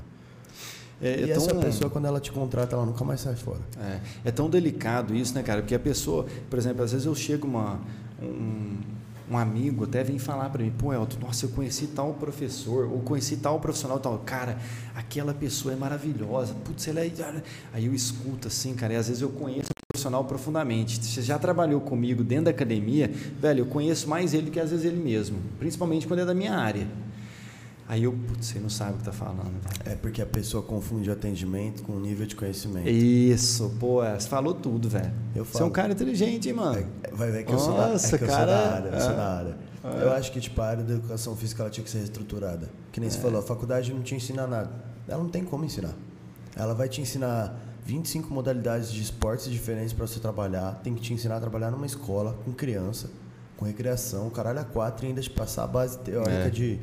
É, é e essa tão, pessoa, quando ela te contrata, ela nunca mais sai fora. É, é, tão delicado isso, né, cara? Porque a pessoa, por exemplo, às vezes eu chego uma, um, um amigo até vem falar para mim, pô, Elton, nossa, eu conheci tal professor, ou conheci tal profissional, tal. Cara, aquela pessoa é maravilhosa. Putz, ela é. Aí eu escuto assim, cara, e às vezes eu conheço o profissional profundamente. Você já trabalhou comigo dentro da academia, velho, eu conheço mais ele que às vezes ele mesmo, principalmente quando é da minha área. Aí eu, putz, você não sabe o que tá falando. É porque a pessoa confunde atendimento com nível de conhecimento. Isso, pô, é, você falou tudo, velho. Você é um cara inteligente, hein, mano? É, vai ver que Nossa, eu sou da, é que cara, eu sou da área, eu sou da área. É. Eu acho que tipo, a área da educação física ela tinha que ser reestruturada. Que nem você é. falou, a faculdade não te ensina nada. Ela não tem como ensinar. Ela vai te ensinar 25 modalidades de esportes diferentes para você trabalhar. Tem que te ensinar a trabalhar numa escola com criança, com recreação, caralho a quatro e ainda te passar a base teórica é. de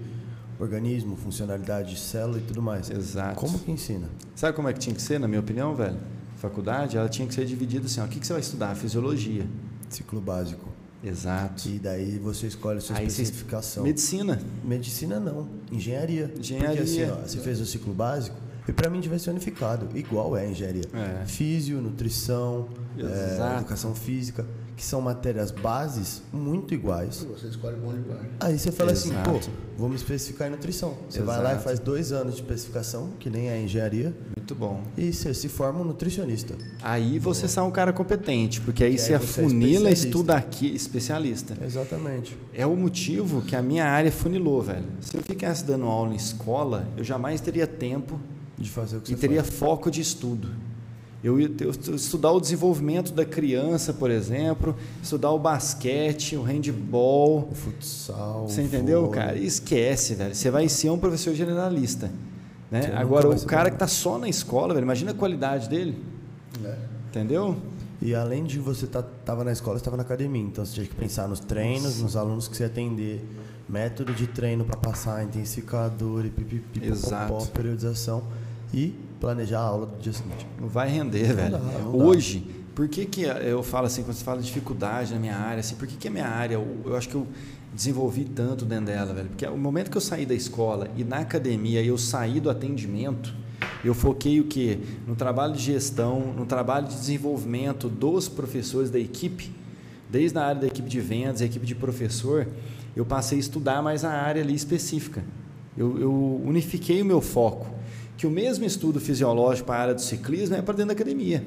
organismo, funcionalidade, célula e tudo mais. Exato. Como que ensina? Sabe como é que tinha que ser, na minha opinião, velho? Faculdade, ela tinha que ser dividida assim, ó, o que, que você vai estudar? Fisiologia. Ciclo básico. Exato. E daí você escolhe a sua Aí especificação. Medicina. Medicina não, engenharia. Engenharia. Porque assim, ó, você fez o ciclo básico, e para mim devia ser unificado, igual é a engenharia. É. Físio, nutrição, é, educação física que são matérias bases muito iguais. Você escolhe bom lugar. Aí você fala Exato. assim, pô, vou me especificar em nutrição. Você Exato. vai lá e faz dois anos de especificação, que nem é engenharia. Muito bom. E você se forma um nutricionista. Aí você sai um cara competente, porque aí você afunila, é estuda aqui, especialista. Exatamente. É o motivo que a minha área funilou, velho. Se eu ficasse dando aula em escola, eu jamais teria tempo de fazer o que e você teria faz. foco de estudo. Eu, eu estudar o desenvolvimento da criança, por exemplo, estudar o basquete, o handball, o futsal. Você entendeu, vôlei. cara? Esquece, velho. Você vai ser um professor generalista. Né? Agora, o cara que está só na escola, velho, imagina a qualidade dele. É. Entendeu? E além de você estar tá, tava na escola, estava na academia. Então você tinha que pensar nos treinos, Nossa. nos alunos que você atender, método de treino para passar, intensificador e pipipi, Exato. periodização. E planejar a aula do dia seguinte. Não vai render, velho. dá, não dá. Hoje, por que, que eu falo assim, quando você fala de dificuldade na minha área, assim, por que, que a minha área, eu, eu acho que eu desenvolvi tanto dentro dela, velho? Porque o momento que eu saí da escola e na academia eu saí do atendimento, eu foquei o quê? No trabalho de gestão, no trabalho de desenvolvimento dos professores da equipe, desde a área da equipe de vendas, a equipe de professor, eu passei a estudar mais a área ali específica. Eu, eu unifiquei o meu foco, que o mesmo estudo fisiológico para a área do ciclismo é para dentro da academia.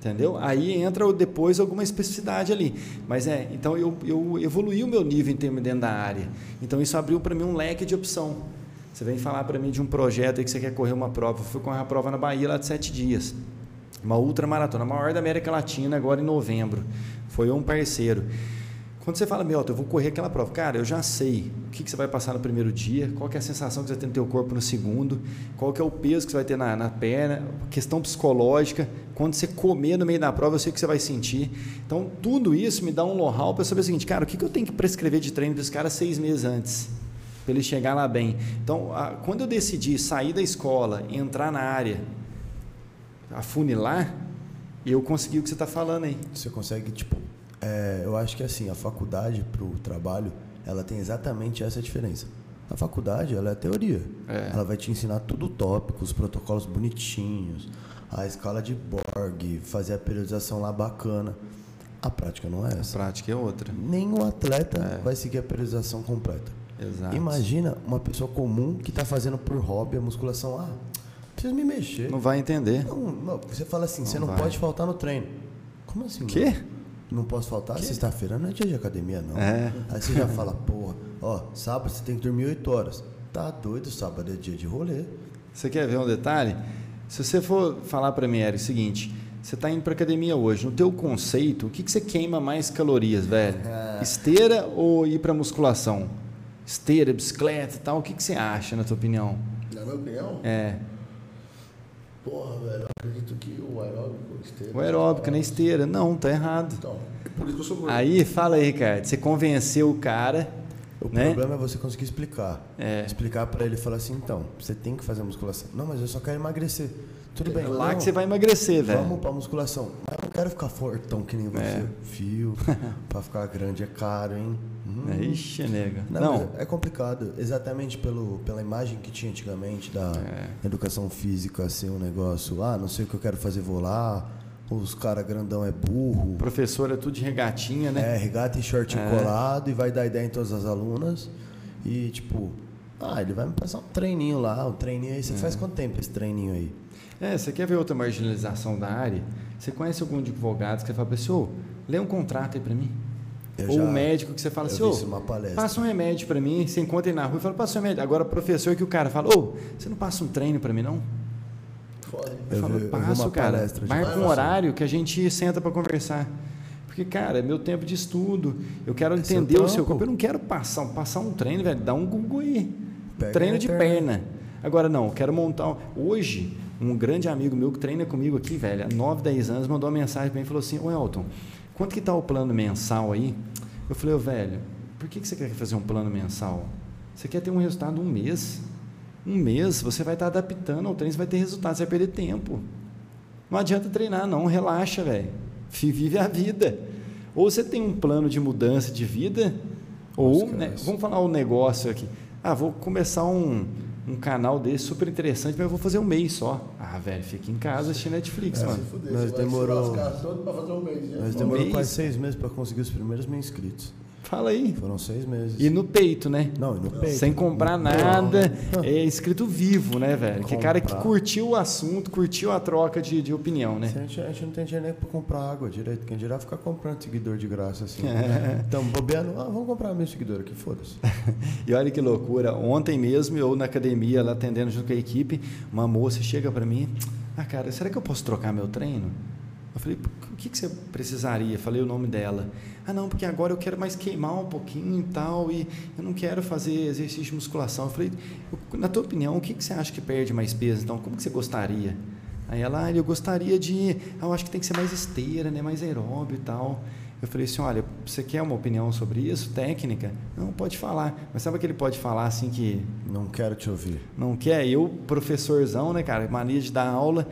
Entendeu? Aí entra depois alguma especificidade ali. Mas é, então eu, eu evoluí o meu nível em termos dentro da área. Então isso abriu para mim um leque de opção. Você vem falar para mim de um projeto que você quer correr uma prova. Eu fui correr uma prova na Bahia lá de sete dias. Uma ultramaratona, a maior da América Latina, agora em novembro. Foi um parceiro. Quando você fala, meu, eu vou correr aquela prova, cara, eu já sei o que, que você vai passar no primeiro dia, qual é a sensação que você vai ter no teu corpo no segundo, qual que é o peso que você vai ter na, na perna, questão psicológica, quando você comer no meio da prova, eu sei o que você vai sentir. Então, tudo isso me dá um know-how para saber o seguinte, cara, o que, que eu tenho que prescrever de treino para esse cara seis meses antes, para ele chegar lá bem. Então, a, quando eu decidi sair da escola, entrar na área, afunilar, eu consegui o que você está falando aí. Você consegue, tipo, é, eu acho que assim, a faculdade para o trabalho, ela tem exatamente essa diferença. A faculdade, ela é teoria. É. Ela vai te ensinar tudo tópico, os protocolos bonitinhos, a escala de Borg, fazer a periodização lá bacana. A prática não é A essa. prática é outra. Nenhum atleta É. vai seguir a periodização completa. Exato. Imagina uma pessoa comum que está fazendo por hobby a musculação. Ah, preciso me mexer. Não vai entender. Não, não, você fala assim, você Não não vai. pode faltar no treino. Como assim? Quê? Não posso faltar? Sexta-feira não é dia de academia, não. É. Aí você já fala, porra, ó, sábado você tem que dormir 8 horas. Tá doido, sábado é dia de rolê. Você quer ver um detalhe? Se você for falar para mim, Eric, o seguinte, você está indo para academia hoje, no teu conceito, o que, que você queima mais calorias, velho? Esteira ou ir para musculação? Esteira, bicicleta e tal, o que, que você acha, na tua opinião? Na minha opinião, É, porra, velho, eu acredito que o aeróbico, o esteira. o aeróbico na esteira. Não, tá errado. Então, é por isso que eu sou gordo. Aí, fala aí, Ricardo, você convenceu o cara, O né? problema é você conseguir explicar. É. Explicar pra ele e falar assim, então, você tem que fazer musculação. Não, mas eu só quero emagrecer. Tudo bem. É lá não, que você vai emagrecer, velho. Vamos pra musculação. Mas eu não quero ficar fortão que nem você. É. Fio, pra ficar grande é caro, hein? É, Ixi, nega. Não, Não, é complicado. Exatamente pelo, pela imagem que tinha antigamente da É. educação física ser um negócio, ah, não sei o que eu quero fazer, vou lá. Os cara grandão é burro. o professor é tudo de regatinha, né? É, regata e short É. colado e vai dar ideia em todas as alunas. E tipo, ah, ele vai me passar um treininho lá, um treininho aí. Você faz quanto tempo esse treininho aí? É, você quer ver outra marginalização da área? Você conhece algum advogado que você fala para assim, lê um contrato aí para mim? Eu Ou já- um médico que você fala eu assim, palestra. passa um remédio para mim, você encontra ele na rua e fala, passa um remédio. Agora, professor que o cara fala, ô, você não passa um treino para mim, não? Foda. Eu, Eu falo, vi- eu passo, uma cara. palestra Marca um horário que a gente senta para conversar. Porque, cara, é meu tempo de estudo. Eu quero É seu entender o seu corpo. Eu não quero passar, passar um treino, velho. Dá um Google aí. Pega treino na de perna. Agora, não, quero montar. um- Hoje, um grande amigo meu que treina comigo aqui, velho, há 9, 10 anos, mandou uma mensagem para mim e falou assim: Ô Elton, quanto que tá o plano mensal aí? Eu falei, ô velho, por que, que você quer fazer um plano mensal? Você quer ter um resultado um mês? Um mês, você vai estar adaptando ao treino, você vai ter resultado, você vai perder tempo. Não adianta treinar, não, relaxa, velho. Vive a vida. Ou você tem um plano de mudança de vida, ou, né, vamos falar um negócio aqui. Ah, vou começar um, um canal desse super interessante, mas eu vou fazer um mês só. Ah, velho, fica em casa assistindo Netflix, Se mano. fuder, Nós demorou- se lascar todo pra fazer um mês. né? Nós Um demorou mês? quase seis meses para conseguir os primeiros mil inscritos. Fala aí. Foram seis meses. E no peito, né? Não, e no peito. Sem comprar nada, é escrito vivo, né, velho? Que cara que curtiu o assunto, curtiu a troca de, de opinião, né? A gente, a gente não tem dinheiro nem pra comprar água direito. Quem dirá ficar comprando seguidor de graça assim. É. Então, bobeando, ah, vamos comprar meu seguidor aqui, foda-se. E olha que loucura, ontem mesmo eu na academia, lá atendendo junto com a equipe, uma moça chega para mim, ah cara, será que eu posso trocar meu treino? Eu falei, que, que você precisaria? Falei o nome dela. Ah não, porque agora eu quero mais queimar um pouquinho e tal, e eu não quero fazer exercício de musculação. Eu falei, na tua opinião, o que, que você acha que perde mais peso? Então, como que você gostaria? Aí ela, ah, eu gostaria de, ah, eu acho que tem que ser mais esteira, né, mais aeróbio e tal. Eu falei assim, olha, você quer uma opinião sobre isso, técnica? Não, pode falar. Mas sabe que ele pode falar assim que Não quero te ouvir. não quer? Eu, professorzão, né, cara, mania de dar aula.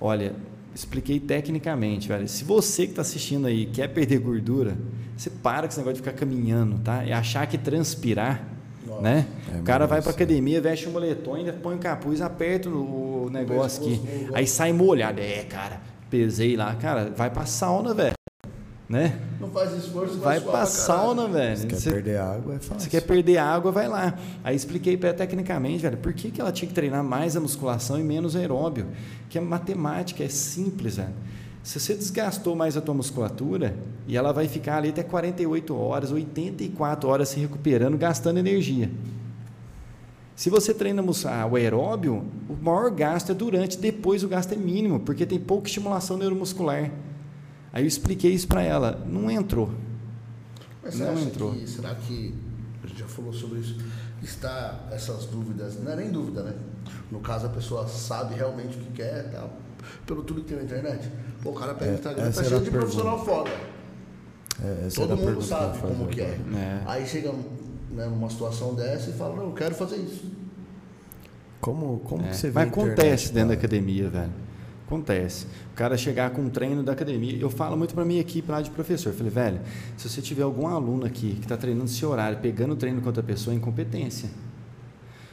Olha, expliquei tecnicamente, velho. Se você que está assistindo aí quer perder gordura, você para com esse negócio de ficar caminhando, tá? E achar que transpirar, né? É, o cara vai é- academia, veste um moletom, ainda põe um capuz, aperta o negócio aqui. no Aí sai molhado. É, cara, pesei lá. Cara, vai pra sauna, velho. Né? Não faz esforço, Vai pra sauna, velho. Se quer Você- perder água, é fácil. você quer perder água, vai lá. Aí expliquei para ela tecnicamente, velho, por que, que ela tinha que treinar mais a musculação e menos aeróbio. Que é matemática, é simples, velho. Se você desgastou mais a tua musculatura, e ela vai ficar ali até 48 horas, 84 horas se recuperando, gastando energia. Se você treina ah, o aeróbio, o maior gasto é durante, depois o gasto é mínimo, porque tem pouca estimulação neuromuscular. Aí eu expliquei isso para ela, não entrou. Mas Não entrou. que, será que, a gente já falou sobre isso, está essas dúvidas, não é nem dúvida, né? No caso, a pessoa sabe realmente o que quer, tá? pelo tudo que tem na internet. Pô, o cara pega É, o Instagram, essa tá cheio a de pergunta. profissional foda. É, Todo mundo sabe fazer como que é. É. Aí chega né, numa situação dessa e fala, não, eu quero fazer isso. Como, como É, que você vê Mas internet, acontece dentro da academia, velho. Acontece. O cara chegar com um treino da academia. Eu falo muito para minha equipe lá de professor. Eu falei, velho, se você tiver algum aluno aqui que está treinando esse horário, pegando o treino com outra pessoa, é incompetência.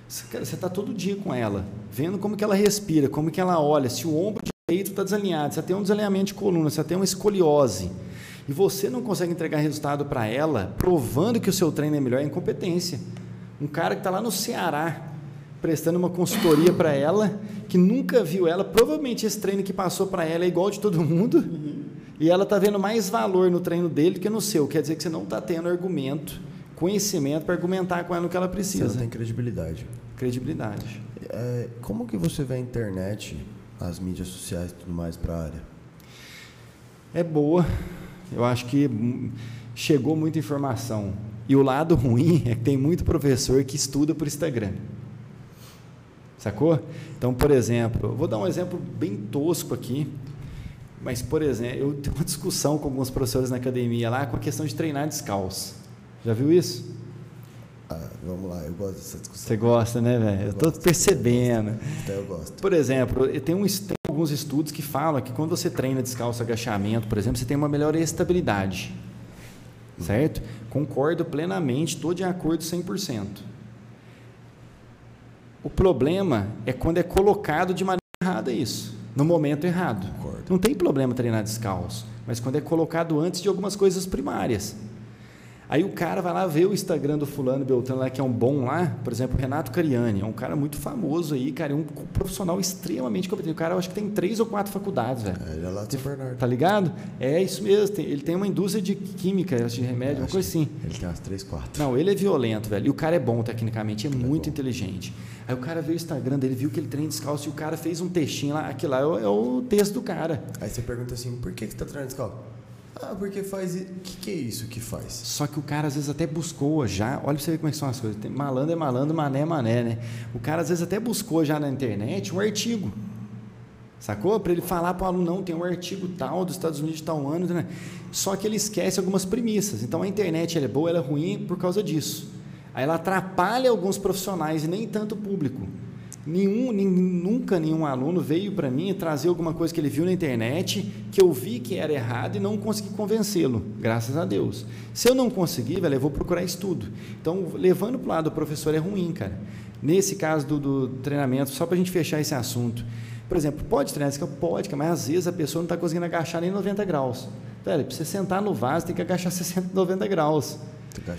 Você, está todo dia com ela, vendo como que ela respira, como que ela olha, se o ombro direito está desalinhado, se tem um desalinhamento de coluna, se tem uma escoliose, e você não consegue entregar resultado para ela, provando que o seu treino é melhor, é incompetência. Um cara que está lá no Ceará, prestando uma consultoria para ela, que nunca viu ela, provavelmente esse treino que passou para ela é igual de todo mundo, e ela está vendo mais valor no treino dele do que no seu. Quer dizer que você não está tendo argumento, conhecimento para argumentar com ela o que ela Você precisa. não tem credibilidade. Credibilidade. É, como que você vê a internet, as mídias sociais e tudo mais para a área? É boa. Eu acho que hum, chegou muita informação. E o lado ruim é que tem muito professor que estuda por Instagram. Sacou? Então, por exemplo, eu vou dar um exemplo bem tosco aqui. Mas, por exemplo, eu tenho uma discussão com alguns professores na academia lá com a questão de treinar descalço. Já viu isso? Ah, vamos lá, eu gosto dessa discussão. Você gosta, né, velho? Eu estou gosto. percebendo. Até eu gosto. Por exemplo, tem, um, tem alguns estudos que falam que quando você treina descalço agachamento, por exemplo, você tem uma melhor estabilidade. Certo? Concordo plenamente, estou de acordo 100%. O problema é quando é colocado de maneira errada isso, no momento errado. Não tem problema treinar descalço, mas quando é colocado antes de algumas coisas primárias. Aí o cara vai lá ver o Instagram do fulano Beltrano lá, que é um bom lá, por exemplo, o Renato Cariani, é um cara muito famoso aí, cara, é um profissional extremamente competente. O cara eu acho que tem três ou quatro faculdades, velho. É, ele é lá de Bernardo. Tá ligado? É isso mesmo. tem- ele tem uma indústria de química, de remédio, uma coisa assim. Ele tem umas três, quatro. Não, ele é violento, velho. E o cara é bom tecnicamente, é muito inteligente. Aí o cara veio o Instagram dele, viu que ele treina descalço e o cara fez um textinho lá. Aquilo lá é o, é o texto do cara. Aí você pergunta assim, por que, que você tá treinando descalço? Ah, porque faz... O que, que é isso que faz? Só que o cara às vezes até buscou já. Olha pra você ver como é são as coisas. Tem, malandro é malandro, mané é mané, né? O cara às vezes até buscou já na internet um artigo. Sacou? Para ele falar para o aluno, não, tem um artigo tal dos Estados Unidos de tal ano. Né? Só que ele esquece algumas premissas. Então a internet ela é boa, ela é ruim por causa disso. Aí ela atrapalha alguns profissionais e nem tanto o público. Nenhum, nunca nenhum aluno veio para mim trazer alguma coisa que ele viu na internet que eu vi que era errado e não consegui convencê-lo, graças a Deus. Se eu não conseguir, velho, eu vou procurar estudo. Então, levando para o lado do professor é ruim, cara. Nesse caso do, do treinamento, só para a gente fechar esse assunto. Por exemplo, pode treinar esse Pode, mas às vezes a pessoa não está conseguindo agachar nem 90 graus. Velho, para você sentar no vaso, tem que agachar 60, 90 graus.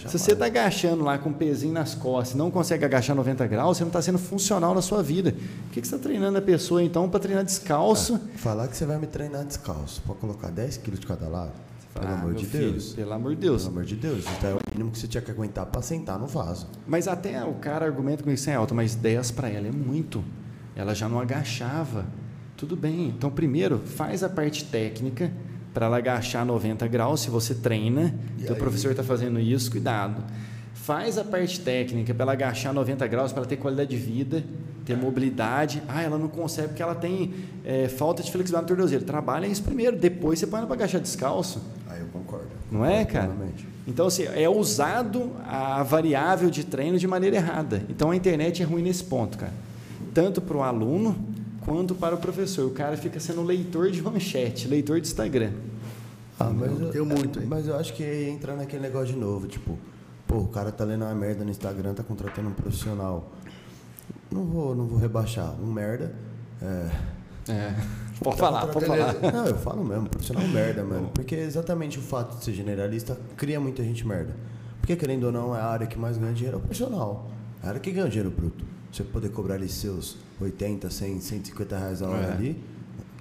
Se você está agachando lá com um pezinho nas costas e não consegue agachar 90 graus, você não está sendo funcional na sua vida. Por que, que você está treinando a pessoa, então, para treinar descalço? Falar que você vai me treinar descalço, pra colocar 10 quilos de cada lado, pelo Ah, amor de filho, Deus. Pelo amor de Deus. Pelo amor de Deus, isso daí é o mínimo que você tinha que aguentar pra sentar no vaso. Mas até o cara argumenta com isso é alto, mas 10 para ela é muito. Ela já não agachava. Tudo bem. Então, primeiro, faz a parte técnica para ela agachar 90 graus, se você treina. E Teu aí? professor está fazendo isso, cuidado. Faz a parte técnica para ela agachar 90 graus, para ela ter qualidade de vida. ter mobilidade. Ah, ela não consegue porque ela tem é, falta de flexibilidade no tornozelo. Trabalha isso primeiro, depois você põe ela para agachar descalço. Aí eu concordo. Não é, cara? Então, assim, é usado a variável de treino de maneira errada. Então, a internet é ruim nesse ponto, cara. Tanto para o aluno quanto para o professor. O cara fica sendo leitor de manchete, leitor de Instagram. Ah, mas eu, Tem muito, hein? Mas eu acho que entra naquele negócio de novo, tipo, pô, o cara tá lendo uma merda no Instagram, tá contratando um profissional. Não vou, não vou rebaixar. Um merda. É. É. Pode falar, pode falar. Não, eu falo mesmo, profissional merda, mano. Porque exatamente o fato de ser generalista cria muita gente merda. Porque querendo ou não, é a área que mais ganha dinheiro é o profissional. É a área que ganha dinheiro bruto. Você poder cobrar ali seus 80, 100, 150 reais a hora É. ali.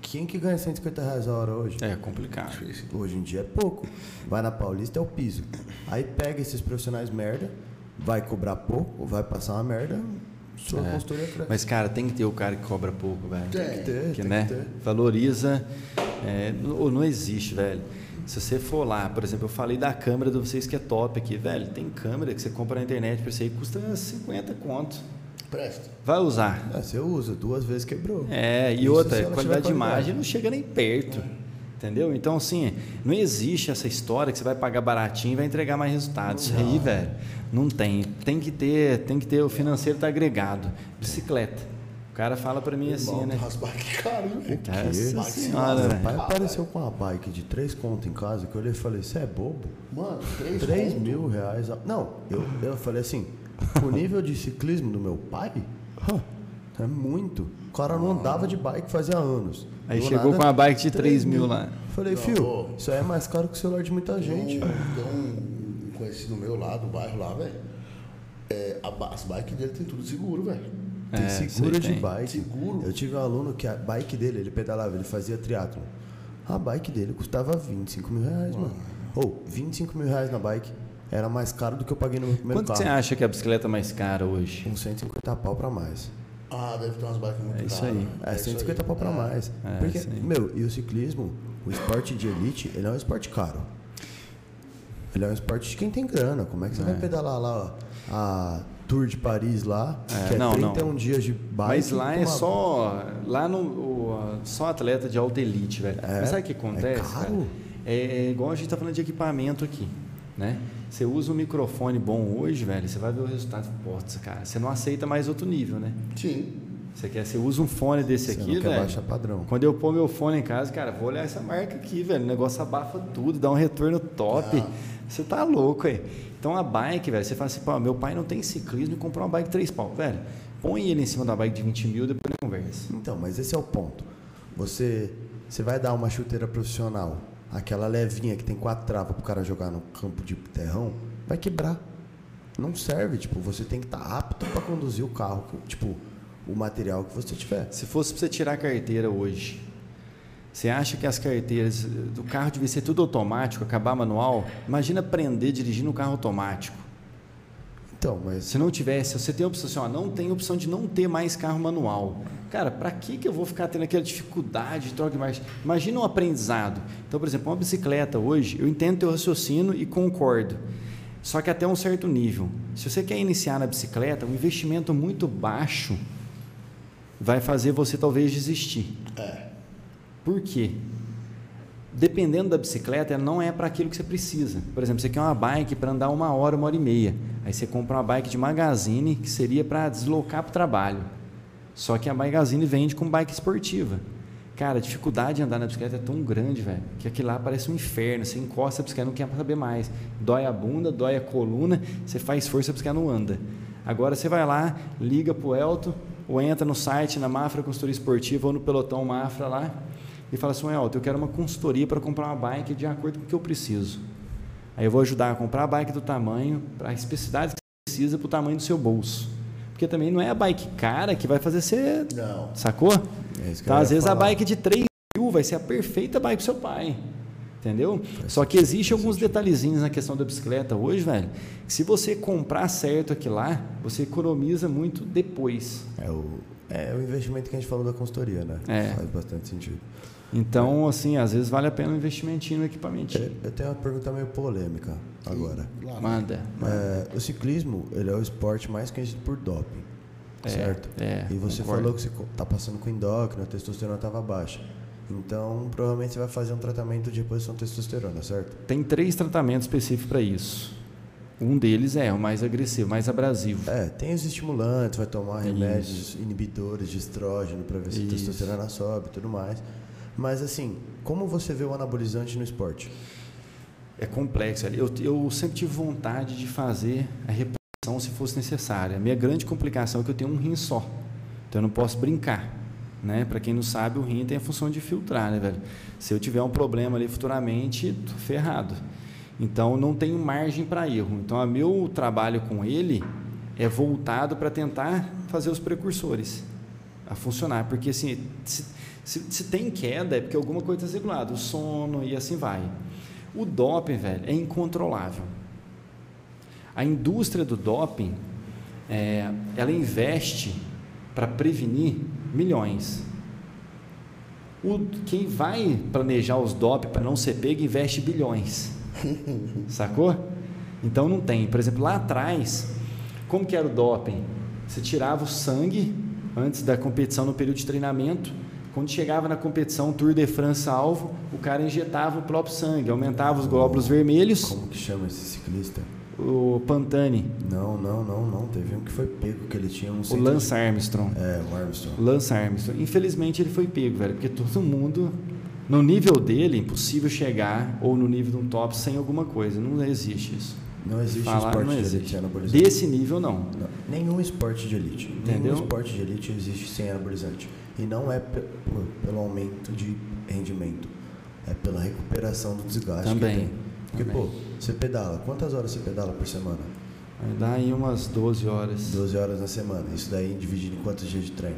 Quem que ganha 150 reais a hora hoje? É complicado. Hoje em dia é pouco. Vai na Paulista é o piso. Aí pega esses profissionais merda, vai cobrar pouco, vai passar uma merda, sua É. consultoria cresce. Mas, cara, tem que ter o cara que cobra pouco, velho. Tem. Tem que ter, que tem né, que ter. valoriza. é, não, não existe, velho. Se você for lá, por exemplo, eu falei da câmera de vocês que é top aqui, velho. Tem câmera que você compra na internet por isso aí custa 50 conto. Presta. Vai usar. Ah, você usa, duas vezes quebrou. É, e Isso outra, qualidade de imagem não chega nem perto. Entendeu? Então, assim, não existe essa história que você vai pagar baratinho e vai entregar mais resultados. Isso aí, velho, não tem. Tem que ter, tem que ter, o financeiro tá agregado. Bicicleta. O cara fala pra mim assim, Irmão, né? As bike caro, né? Essa Bike senhora, Meu velho. pai apareceu com uma bike de três contos em casa que eu olhei e falei, você é bobo? Mano, três 3 conto. mil reais. a- Não, eu, eu falei assim, o nível de ciclismo do meu pai é muito. O cara não andava de bike fazia anos. Aí Do chegou nada, com uma bike de 3 3 mil lá. Falei, fio, isso aí é mais caro que o celular de muita gente. Tem um, um conhecido meu lá do bairro lá, velho. É, a as bikes dele tem tudo seguro, velho. Tem É, seguro de tem. bike. Seguro. Eu tive um aluno que a bike dele, ele pedalava, ele fazia triatlon. A bike dele custava 25 mil reais, mano. Ou, 25 mil reais na bike. Era mais caro do que eu paguei no meu primeiro Quanto que carro. você acha que é a bicicleta mais cara hoje? Com 150 pau pra mais. Ah, deve ter umas bikes muito É isso caras, aí. né? É, isso 150 aí. pau pra mais. É, Porque, aí. meu, e o ciclismo, o esporte de elite, ele é um esporte caro. Ele é um esporte de quem tem grana. Como é que você vai pedalar lá, ó, a Tour de Paris lá, É, que é não, não. 31 dias de bike. Mas lá é só. Lá no, o- só atleta de alta elite, velho. É? Mas sabe o que acontece? É caro? cara? É, é igual a gente tá falando de equipamento aqui. Né? Você usa um microfone bom hoje, velho, você vai ver o resultado. Putz, cara, você não aceita mais outro nível, né? Sim. Você quer, você usa um fone desse Você aqui, não quer velho. baixar padrão. Quando eu pôr meu fone em casa, cara, vou olhar essa marca aqui, velho. O negócio abafa tudo, dá um retorno top. Ah. Você tá louco, aí. Então a bike, velho, você fala assim, pô, meu pai não tem ciclismo e comprou uma bike 3 pau. Velho, põe ele em cima da bike de 20 mil, depois ele conversa. Então, mas esse é o ponto. Você, você vai dar uma chuteira profissional, aquela levinha que tem quatro travas pro cara jogar no campo de terrão, vai quebrar. Não serve, tipo, você tem que estar apto para conduzir o carro, tipo, o material que você tiver. Se fosse pra você tirar a carteira hoje, você acha que as carteiras do carro devia ser tudo automático, acabar manual? Imagina aprender dirigindo um carro automático. Então, mas Se não tivesse, você tem a opção assim, ó, não tem opção de não ter mais carro manual. Cara, para que, que eu vou ficar tendo aquela dificuldade de troca de marcha? Imagina um aprendizado. Então, por exemplo, uma bicicleta hoje, eu entendo teu raciocínio e concordo. Só que até um certo nível. Se você quer iniciar na bicicleta, um investimento muito baixo vai fazer você talvez desistir. É. Por quê? Dependendo da bicicleta, ela não é para aquilo que você precisa. Por exemplo, você quer uma bike para andar uma hora, uma hora e meia. Aí você compra uma bike de magazine que seria para deslocar para o trabalho. Só que a magazine vende com bike esportiva. Cara, a dificuldade de andar na bicicleta é tão grande, velho, que aquilo lá parece um inferno. Você encosta a bicicleta, não quer saber mais. Dói a bunda, dói a coluna, você faz força, a bicicleta não anda. Agora você vai lá, liga pro Elton, ou entra no site, na Mafra Consultoria Esportiva, ou no Pelotão Mafra lá, e fala assim, Elton, eu quero uma consultoria para comprar uma bike de acordo com o que eu preciso. Aí eu vou ajudar a comprar a bike do tamanho, para a especificidade que você precisa, para o tamanho do seu bolso. Porque também não é a bike cara que vai fazer você Não. Sacou? É então, às vezes, a falar. bike de 3 mil vai ser a perfeita bike pro seu pai. Entendeu? Só que existe alguns detalhezinhos na questão da bicicleta hoje, velho. Que se você comprar certo aqui lá, você economiza muito depois. é o, é o investimento que a gente falou da consultoria, né? É. Faz bastante sentido. Então, assim, às vezes vale a pena um investimentinho no equipamento. É, Eu tenho uma pergunta meio polêmica agora. Lá? Manda. É, o ciclismo ele é o esporte mais conhecido por doping. É, certo? é, e você concordo. falou que você co- tá passando com endócrino, a testosterona estava baixa. Então, provavelmente você vai fazer um tratamento de reposição de testosterona, certo? Tem três tratamentos específicos para isso. Um deles é o mais agressivo, mais abrasivo. É, tem os estimulantes, vai tomar remédios inibidores de estrógeno para ver se a Isso. testosterona sobe e tudo mais. Mas assim, como você vê o anabolizante no esporte? É complexo. Eu, eu sempre tive vontade de fazer a reposição se fosse necessária. A minha grande complicação é que eu tenho um rim só. Então eu não posso brincar. Né? Para quem não sabe, o rim tem a função de filtrar, né, velho? Se eu tiver um problema ali futuramente, tô ferrado. Então não tenho margem para erro. Então o meu trabalho com ele é voltado para tentar fazer os precursores a funcionar, porque assim, se, se, se tem queda é porque alguma coisa está regulada, o sono e assim vai. O doping, velho, é incontrolável. A indústria do doping, é, ela investe para prevenir milhões. O, quem vai planejar os doping para não ser pego investe bilhões. Sacou? Então não tem. Por exemplo, lá atrás, como que era o doping? Você tirava o sangue antes da competição no período de treinamento. Quando chegava na competição Tour de France alvo, o cara injetava o próprio sangue, aumentava os glóbulos vermelhos. Como que chama esse ciclista? O Pantani, Não, não, não, não. Teve um que foi pego, que ele tinha um o Lance de- Armstrong. É, o Armstrong. Lance Armstrong. Infelizmente ele foi pego, velho, porque todo mundo, no nível dele, impossível chegar ou no nível de um top sem alguma coisa. Não existe isso. Não existe Falar, esporte não de existe. elite anabolizante. Desse nível, não. Não, nenhum esporte de elite. Entendeu? Nenhum esporte de elite existe sem anabolizante. E não é pelo aumento de rendimento. É pela recuperação do desgaste Também. Porque, também. pô, você pedala. Quantas horas você pedala por semana? Vai dar aí umas 12 horas, 12 horas na semana. Isso daí dividido em quantos dias de treino?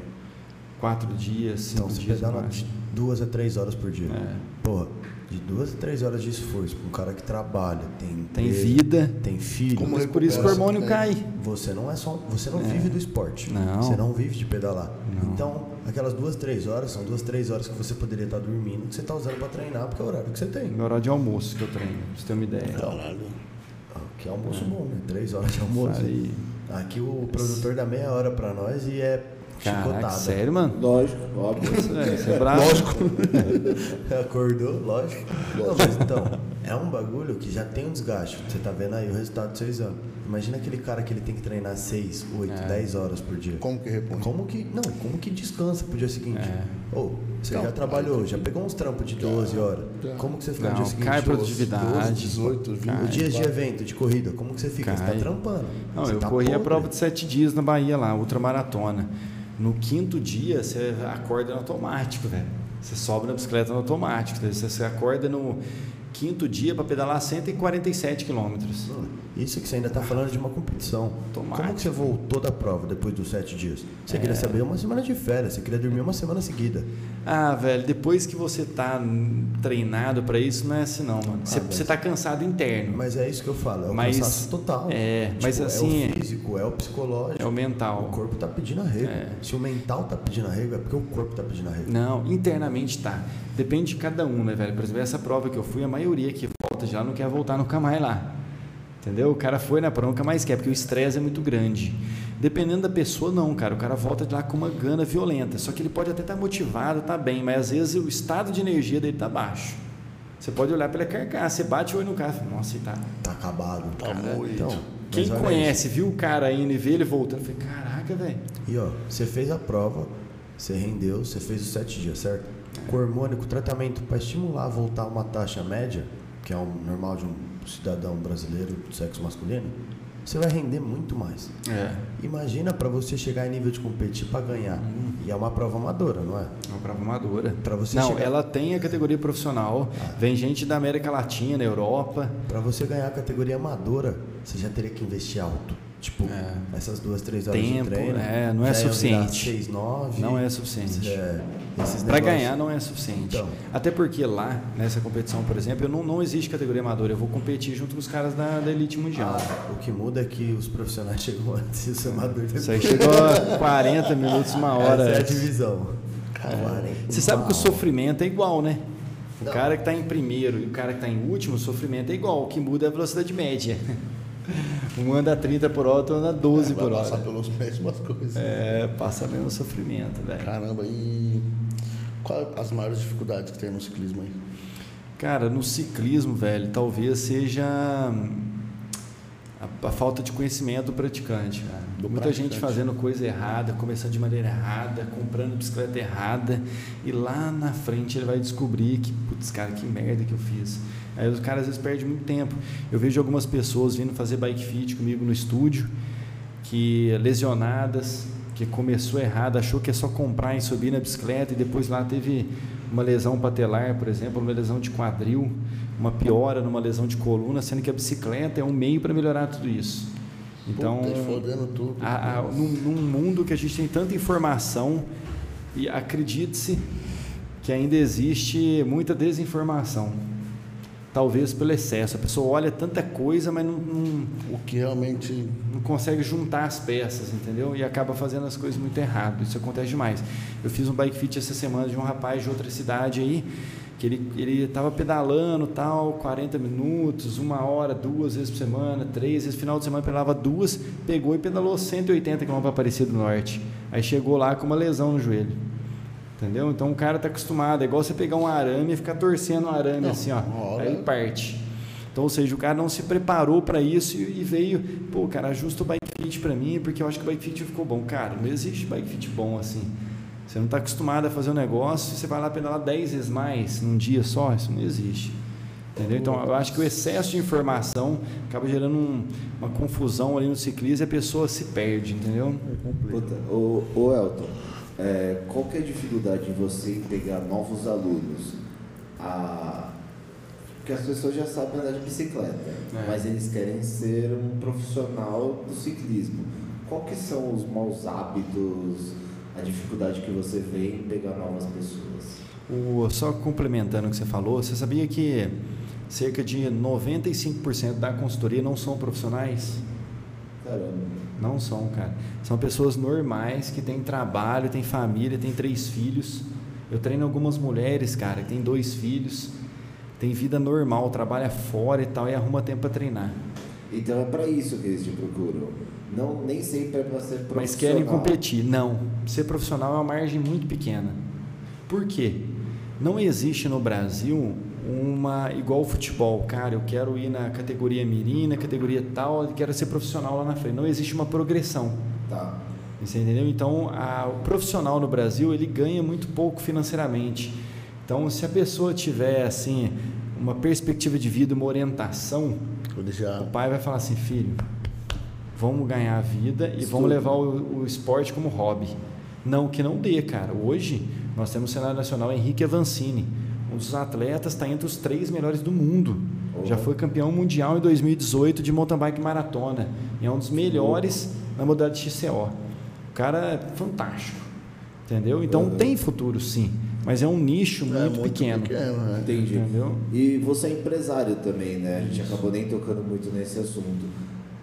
4 dias, 5 Então, você dias. eu pedala de duas a três horas por dia. É. Porra, de duas a três horas de esforço para um cara que trabalha, tem, Tem vida, tem filho. Como por isso que o hormônio cai. Você não é só, você não É. vive do esporte. Não. Você não vive de pedalar. Não. Então, aquelas duas, três horas são duas, três horas que você poderia estar dormindo, que você está usando para treinar, porque é o horário que você tem. Meu horário de almoço que eu treino, pra você ter uma ideia. Caralho. Ah, Que é almoço bom, né? Três horas de almoço. Falei, Aqui o produtor dá meia hora para nós e é Caraca, chicotada. sério, mano? Lógico, óbvio. É, você é bravo. Acordou, lógico. Não, mas então, é um bagulho que já tem um desgaste. Você tá vendo aí o resultado do seu exame. Imagina aquele cara que ele tem que treinar 6, 8, É. 10 horas por dia. Como que repõe? Como que. Não, como que descansa pro dia seguinte? É. Ou, você Não, já trabalhou, já pegou uns trampos de 12 horas. já. Como que você fica no Não, dia seguinte? cai a 12, produtividade. 12, 18, 20. Cai. O dia de evento, de corrida, como que você fica? Você Cai. tá trampando. Não, Você eu tá corri a podre. prova de sete dias na Bahia lá, ultramaratona. No quinto dia, você acorda no automático, velho. Você sobe na bicicleta no automático. Você, você acorda no quinto dia para pedalar 147 quilômetros. Isso que você ainda tá falando de uma competição. Automático. Como que você voltou da prova depois dos sete dias? Você queria saber uma semana de férias, você queria dormir uma semana seguida. Ah, velho, depois que você tá treinado para isso, não é assim não, mano. Você, Ah, mas- tá cansado interno. Mas é isso que eu falo, é o Mas- cansaço total. é, mas Tipo, assim, É o físico, é o psicológico. É o O mental. corpo tá pedindo arrego. É. Se o mental tá pedindo arrego, é porque o corpo tá pedindo arrego. Não, internamente tá. Depende de cada um, né, velho? Por exemplo, essa prova que eu fui, a maioria que volta lá não quer voltar nunca mais lá. Entendeu? O cara foi na prova, nunca mais quer, porque o estresse é muito grande. Dependendo da pessoa, não, cara. O cara volta de lá com uma gana violenta. Só que ele pode até estar motivado, tá bem, mas às vezes o estado de energia dele tá baixo. Você pode olhar pela carcaça, você bate o olho no cara e fala, nossa, ele tá. Tá acabado. Tá muito. Então, Quem mas conhece, viu o cara indo e vê ele voltando, fala, caraca, velho. E ó, você fez a prova, você rendeu, você fez os sete dias, certo? Com hormônio, com tratamento para estimular a voltar a uma taxa média, que é o normal de um cidadão brasileiro do sexo masculino, você vai render muito mais. É, Imagina para você chegar em nível de competir para ganhar. E é uma prova amadora, não é? é uma prova amadora. Pra você Não, chegar- ela tem a categoria profissional. Vem gente da América Latina, Europa. Para você ganhar a categoria amadora, você já teria que investir alto. Tipo, É. essas duas, três horas Tempo, de treino. é, não é suficiente. Seis, nove. Não é suficiente. É, Para ganhar não é suficiente. Então. Até porque lá, nessa competição, por exemplo, eu não, não existe categoria amadora. Eu vou competir junto com os caras da, da elite mundial. Ah, o que muda é que os profissionais chegam antes e os amadores. Isso aí chegou a 40 minutos, uma hora. Essa é a divisão. 40. Você sabe que o sofrimento é igual, né? O Não. cara que está em primeiro e o cara que está em último, o sofrimento é igual. O que muda é a velocidade média. Um anda a 30 por hora, outro anda a 12 Vai por passar hora. pelas mesmas coisas. É, passa mesmo sofrimento, velho. Caramba, e quais as maiores dificuldades que tem no ciclismo aí? Cara, no ciclismo, velho, talvez seja a, a falta de conhecimento do praticante, cara. Do Muita gente praticante. fazendo coisa errada, começando de maneira errada, comprando bicicleta errada, e lá na frente ele vai descobrir que, putz, cara, que merda que eu fiz. Aí os caras às vezes perdem muito tempo. Eu vejo algumas pessoas vindo fazer bike fit comigo no estúdio, que lesionadas, que começou errado, achou que é só comprar e subir na bicicleta e depois lá teve uma lesão patelar, por exemplo, uma lesão de quadril, uma piora numa lesão de coluna, sendo que a bicicleta é um meio para melhorar tudo isso. Então, Puta, tudo. a, a, num, num mundo que a gente tem tanta informação e acredite-se que ainda existe muita desinformação. Talvez pelo excesso. A pessoa olha tanta coisa, mas não, não, O que realmente. não consegue juntar as peças, entendeu? E acaba fazendo as coisas muito errado. Isso acontece demais. Eu fiz um bike fit essa semana de um rapaz de outra cidade aí, que ele ele estava pedalando tal, 40 minutos, uma hora, duas vezes por semana, três vezes, final de semana pedalava duas, pegou e pedalou 180 km para Aparecida do Norte. Aí chegou lá com uma lesão no joelho. Entendeu? Então o cara tá acostumado, é igual você pegar um arame e ficar torcendo o arame Não, assim, ó. hora- Aí ele parte. Então, ou seja, o cara não se preparou para isso e, e veio, pô, cara, ajusta o bike fit para mim, porque eu acho que o bike fit ficou bom. Cara, não existe bike fit bom assim. Você não está acostumado a fazer um negócio, você vai lá pedalar 10 vezes mais num dia só, isso não existe. Entendeu? Então, eu acho que o excesso de informação acaba gerando um- uma confusão ali no ciclismo e a pessoa se perde, entendeu? Puta, ô, ô Elton, é, qual que é a dificuldade em você em pegar novos alunos? A... Porque as pessoas já sabem andar de bicicleta, É. mas eles querem ser um profissional do ciclismo. Qual que são os maus hábitos, a dificuldade que você vê em pegar novas pessoas? O, só complementando o que você falou, você sabia que cerca de 95% da consultoria não são profissionais? Caramba. Não são, cara. São pessoas normais que têm trabalho, têm família, têm três filhos. Eu treino algumas mulheres, cara, que têm dois filhos, têm vida normal, trabalha fora e tal, e arruma tempo para treinar. Então é para isso que eles te procuram. Não, nem sempre é para ser profissional. Mas querem competir. Não. Ser profissional é uma margem muito pequena. Por quê? Não existe no Brasil uma igual o futebol. Cara, eu quero ir na categoria mirim, na categoria tal, quero ser profissional lá na frente. Não existe uma progressão. Tá. Você entendeu? Então, a- o profissional no Brasil, ele ganha muito pouco financeiramente. Então, se a pessoa tiver, assim, uma perspectiva de vida, uma orientação, o pai vai falar assim, filho, vamos ganhar a vida e Estudo. vamos levar o, o esporte como hobby. Não que não dê, cara. Hoje, nós temos o cenário nacional Henrique Avancini. Um dos atletas está entre os três melhores do mundo. Oh. Já foi campeão mundial em 2018 de mountain bike maratona. E é um dos melhores na modalidade XCO. O cara é fantástico. Entendeu? Então Uhum. tem futuro sim. Mas é um nicho é muito, pequeno. né? Entendi. Entendeu? E você é empresário também, né? A gente acabou nem tocando muito nesse assunto.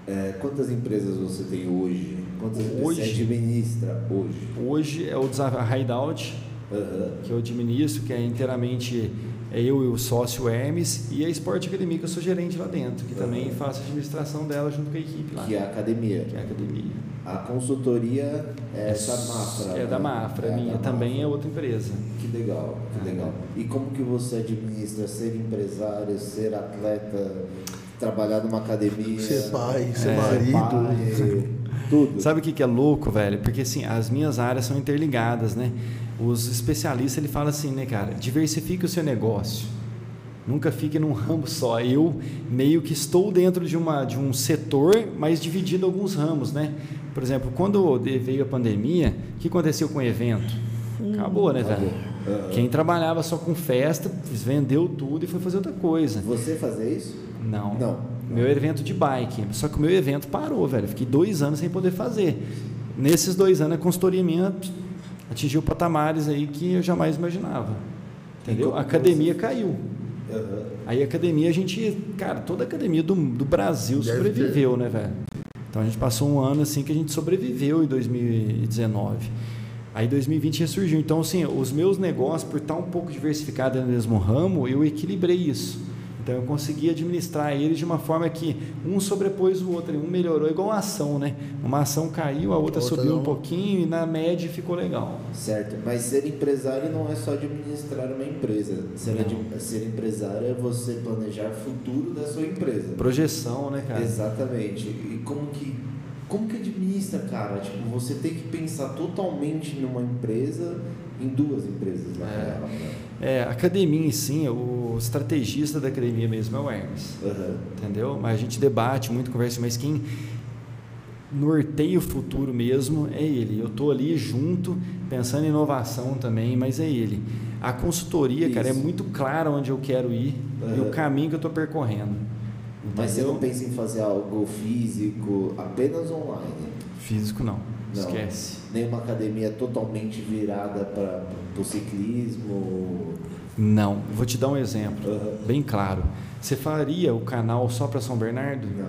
É, quantas empresas você tem hoje? Quantas empresas Hoje? você administra hoje? Hoje é o desafio a Hideout, Aham. que eu administro, que é inteiramente é eu e o sócio Hermes, e a Sport Academy, que eu sou gerente lá dentro, que também Uhum. faço a administração dela junto com a equipe lá. Que é a academia. que é a academia. A consultoria é essa Mafra. É né? da Mafra, É a minha da também é Mafra. outra empresa. Que legal, que legal. E como que você administra ser empresário, ser atleta, trabalhar numa academia? Ser pai, ser É. marido. pai, tudo. Sabe o que que é louco, velho? Porque assim, as minhas áreas são interligadas, né? Os especialistas, ele fala assim, né, cara? Diversifique o seu negócio. Nunca fique num ramo só. Eu meio que estou dentro de, uma, de um setor, mas dividido em alguns ramos, né? Por exemplo, quando veio a pandemia, o que aconteceu com o evento? Acabou, né, velho? Aham. Quem trabalhava só com festa, vendeu tudo e foi fazer outra coisa. Você fazer isso? Não. Não. Meu evento de bike. Só que o meu evento parou, velho. Fiquei dois anos sem poder fazer. Nesses dois anos, a consultoria minha atingiu patamares aí que eu jamais imaginava. Entendeu? A academia caiu. Aí a academia, a gente, cara, toda a academia do, do Brasil Deve sobreviveu, né, velho? Então a gente passou um ano assim que a gente sobreviveu em 2019. Aí 2020 ressurgiu. Então, assim, os meus negócios, por estar um pouco diversificado no mesmo ramo, eu equilibrei isso. Então eu consegui administrar eles de uma forma que um sobrepôs o outro, um melhorou, igual uma ação, né? Uma ação caiu, a outra, A outra subiu não. um pouquinho e na média ficou legal. Certo, mas ser empresário não é só administrar uma empresa. Ser, ad- ser empresário é você planejar o futuro da sua empresa. Projeção, né, cara? Exatamente. E como que como que administra, cara? Tipo, você tem que pensar totalmente numa empresa, em duas empresas, na É. real. Né? É, academia em si, o estrategista da academia mesmo é o Hermes. Aham. entendeu? Mas a gente debate muito, conversa, mas quem norteia o futuro mesmo é ele. Eu estou ali junto, pensando em inovação também, mas é ele. A consultoria, cara, é Isso. muito clara onde eu quero ir e o caminho que eu estou percorrendo. Mas você não pensa em fazer algo físico, apenas online? Físico não, Não. esquece. Nenhuma academia totalmente virada para o ciclismo? Não, vou te dar um exemplo, Aham. bem claro. Você faria o canal só para São Bernardo? Não,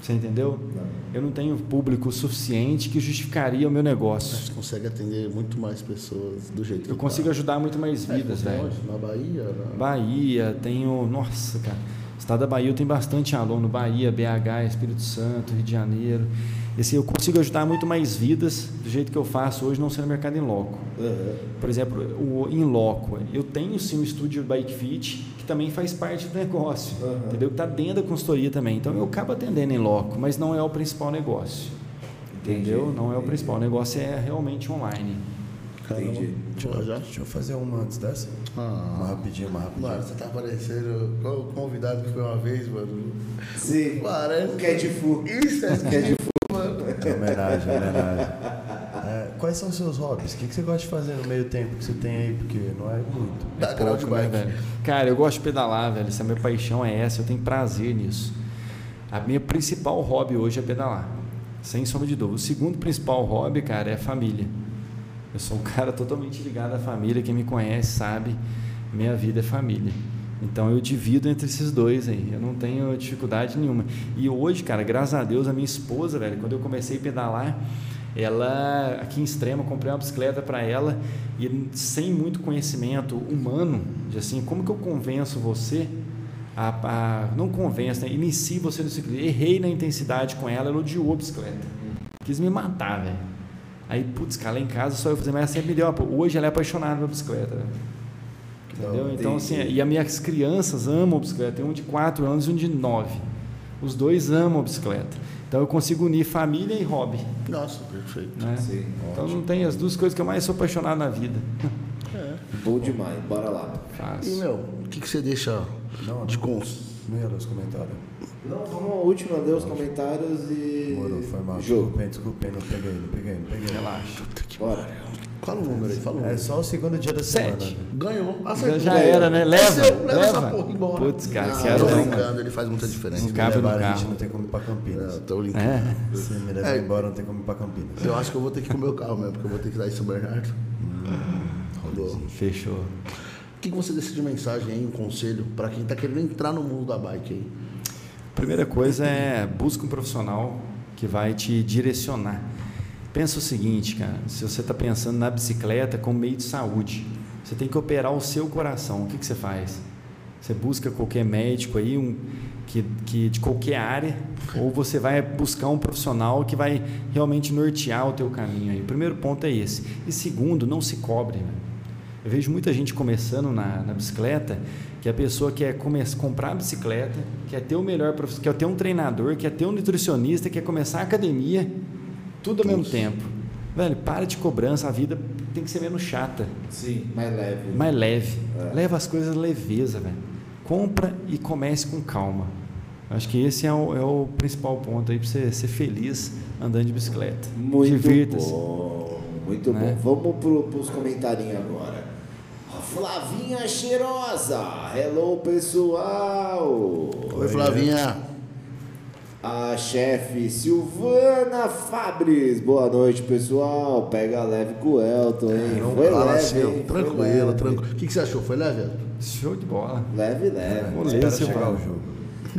Você entendeu? não. Eu não tenho público suficiente que justificaria o meu negócio. Você consegue atender muito mais pessoas do jeito que Eu consigo tá. ajudar muito mais É, vidas, velho. onde? Na Bahia? Na... Bahia, tenho. Nossa, cara. Estado da Bahia eu tenho bastante aluno. Bahia, BH, Espírito Santo, Rio de Janeiro. Esse, eu consigo ajudar muito mais vidas do jeito que eu faço hoje, não sendo mercado em loco. Aham. Por exemplo, o em loco. Eu tenho sim um estúdio Bike Fit, que também faz parte do negócio. Aham. Entendeu? Que está dentro da consultoria também. Então eu acabo atendendo em loco, mas não é o principal negócio. Entendi, Entendeu? Não é o principal. O negócio é realmente online. Entendi. Deixa eu já. Deixa eu fazer uma antes dessa. Uma Ah, rapidinha, uma rapidinha. mano, você tá parecendo qual o convidado que foi uma vez, mano. Sim. Parece. O Cat Fu. Isso, é Cat Fu. É homenagem, homenagem. É, quais são os seus hobbies? O que, que você gosta de fazer no meio tempo que você tem aí? Porque não é muito. Dá grau de pouco, né, bike. velho? Cara, eu gosto de pedalar, velho. Essa minha paixão é essa, eu tenho prazer nisso. A minha principal hobby hoje é pedalar. Sem sombra de dúvida. O segundo principal hobby, cara, é a família. Eu sou um cara totalmente ligado à família. Quem me conhece sabe, minha vida é família. Então eu divido entre esses dois aí. Eu não tenho dificuldade nenhuma. E hoje, cara, graças a Deus, a minha esposa, velho, quando eu comecei a pedalar, ela aqui em Extrema, comprei uma bicicleta para ela e sem muito conhecimento humano, de assim, como que eu convenço você a, a- não convenço, né? inicie você no ciclismo. Errei na intensidade com ela, ela odiou a bicicleta. Quis me matar, velho. Aí, putz, cara, lá em casa só eu fazer, mas ela sempre me deu. Hoje ela é apaixonada pela bicicleta. velho. Entendeu? Então, assim, e as minhas crianças amam bicicleta. Tem um de 4 anos e um de 9. Os dois amam a bicicleta. Então eu consigo unir família e hobby. Nossa, perfeito. Né? Sim, Então não tem as duas coisas que eu mais sou apaixonado na vida. Bom demais, bora lá. E, Fácil. meu, o que, que você deixa Não, de cons? Não ia ler os comentários. Não, vamos ao último, ler os comentários e. Demorou, foi mal. Jogo. Desculpem, desculpem, não peguei, não peguei, não peguei. Relaxa. Bora. Fala o número aí, fala o número. É só o segundo dia da Sete. semana. né? Ganhou. Acertou. já era, né? Leva. É seu, leva essa leva. porra embora. Putz, cara, Não, quero tô não, brincando, ele faz muita diferença. Não cabe no levar, a gente carro. não tem como ir pra Campinas. Não, tô brincando. É. Se me levar É. embora, não tem como ir pra Campinas. Eu acho que eu vou ter que ir com o meu carro mesmo, porque eu vou ter que dar em São Bernardo. Rodou. O Fechou. que, que você deixa de mensagem aí, um conselho, pra quem tá querendo entrar no mundo da bike aí? Primeira coisa é busca um profissional que vai te direcionar. Pensa o seguinte, cara, se você está pensando na bicicleta como meio de saúde, você tem que operar o seu coração. O que, que você faz? Você busca qualquer médico aí, um, que, que de qualquer área, ou você vai buscar um profissional que vai realmente nortear o teu caminho aí. O primeiro ponto é esse. E segundo, não se cobre. Né? Eu vejo muita gente começando na, na bicicleta, que a pessoa quer come- comprar a bicicleta, quer ter o melhor professor, quer ter um treinador, quer ter um nutricionista, quer começar a academia, tudo ao mesmo tempo. Velho, para de cobrança, a vida tem que ser menos chata, Sim, mais leve. mais leve. É. Leva as coisas leveza, velho. Compra e comece com calma. Acho que esse é o, é o principal ponto aí para você ser feliz andando de bicicleta. Muito Divirta-se. bom, muito Né? bom. Vamos pro, pros comentários agora. A Flavinha Cheirosa. Hello, pessoal. Oi, Flavinha. A chefe Silvana Fabris. Boa noite, pessoal. Pega leve com o Elton, hein? Não Foi leve, assim, hein? Foi tranquilo, leve. tranquilo. O que, que você achou? Foi leve? Elton? Show de bola. Leve, leve. Vou seu chegar o jogo.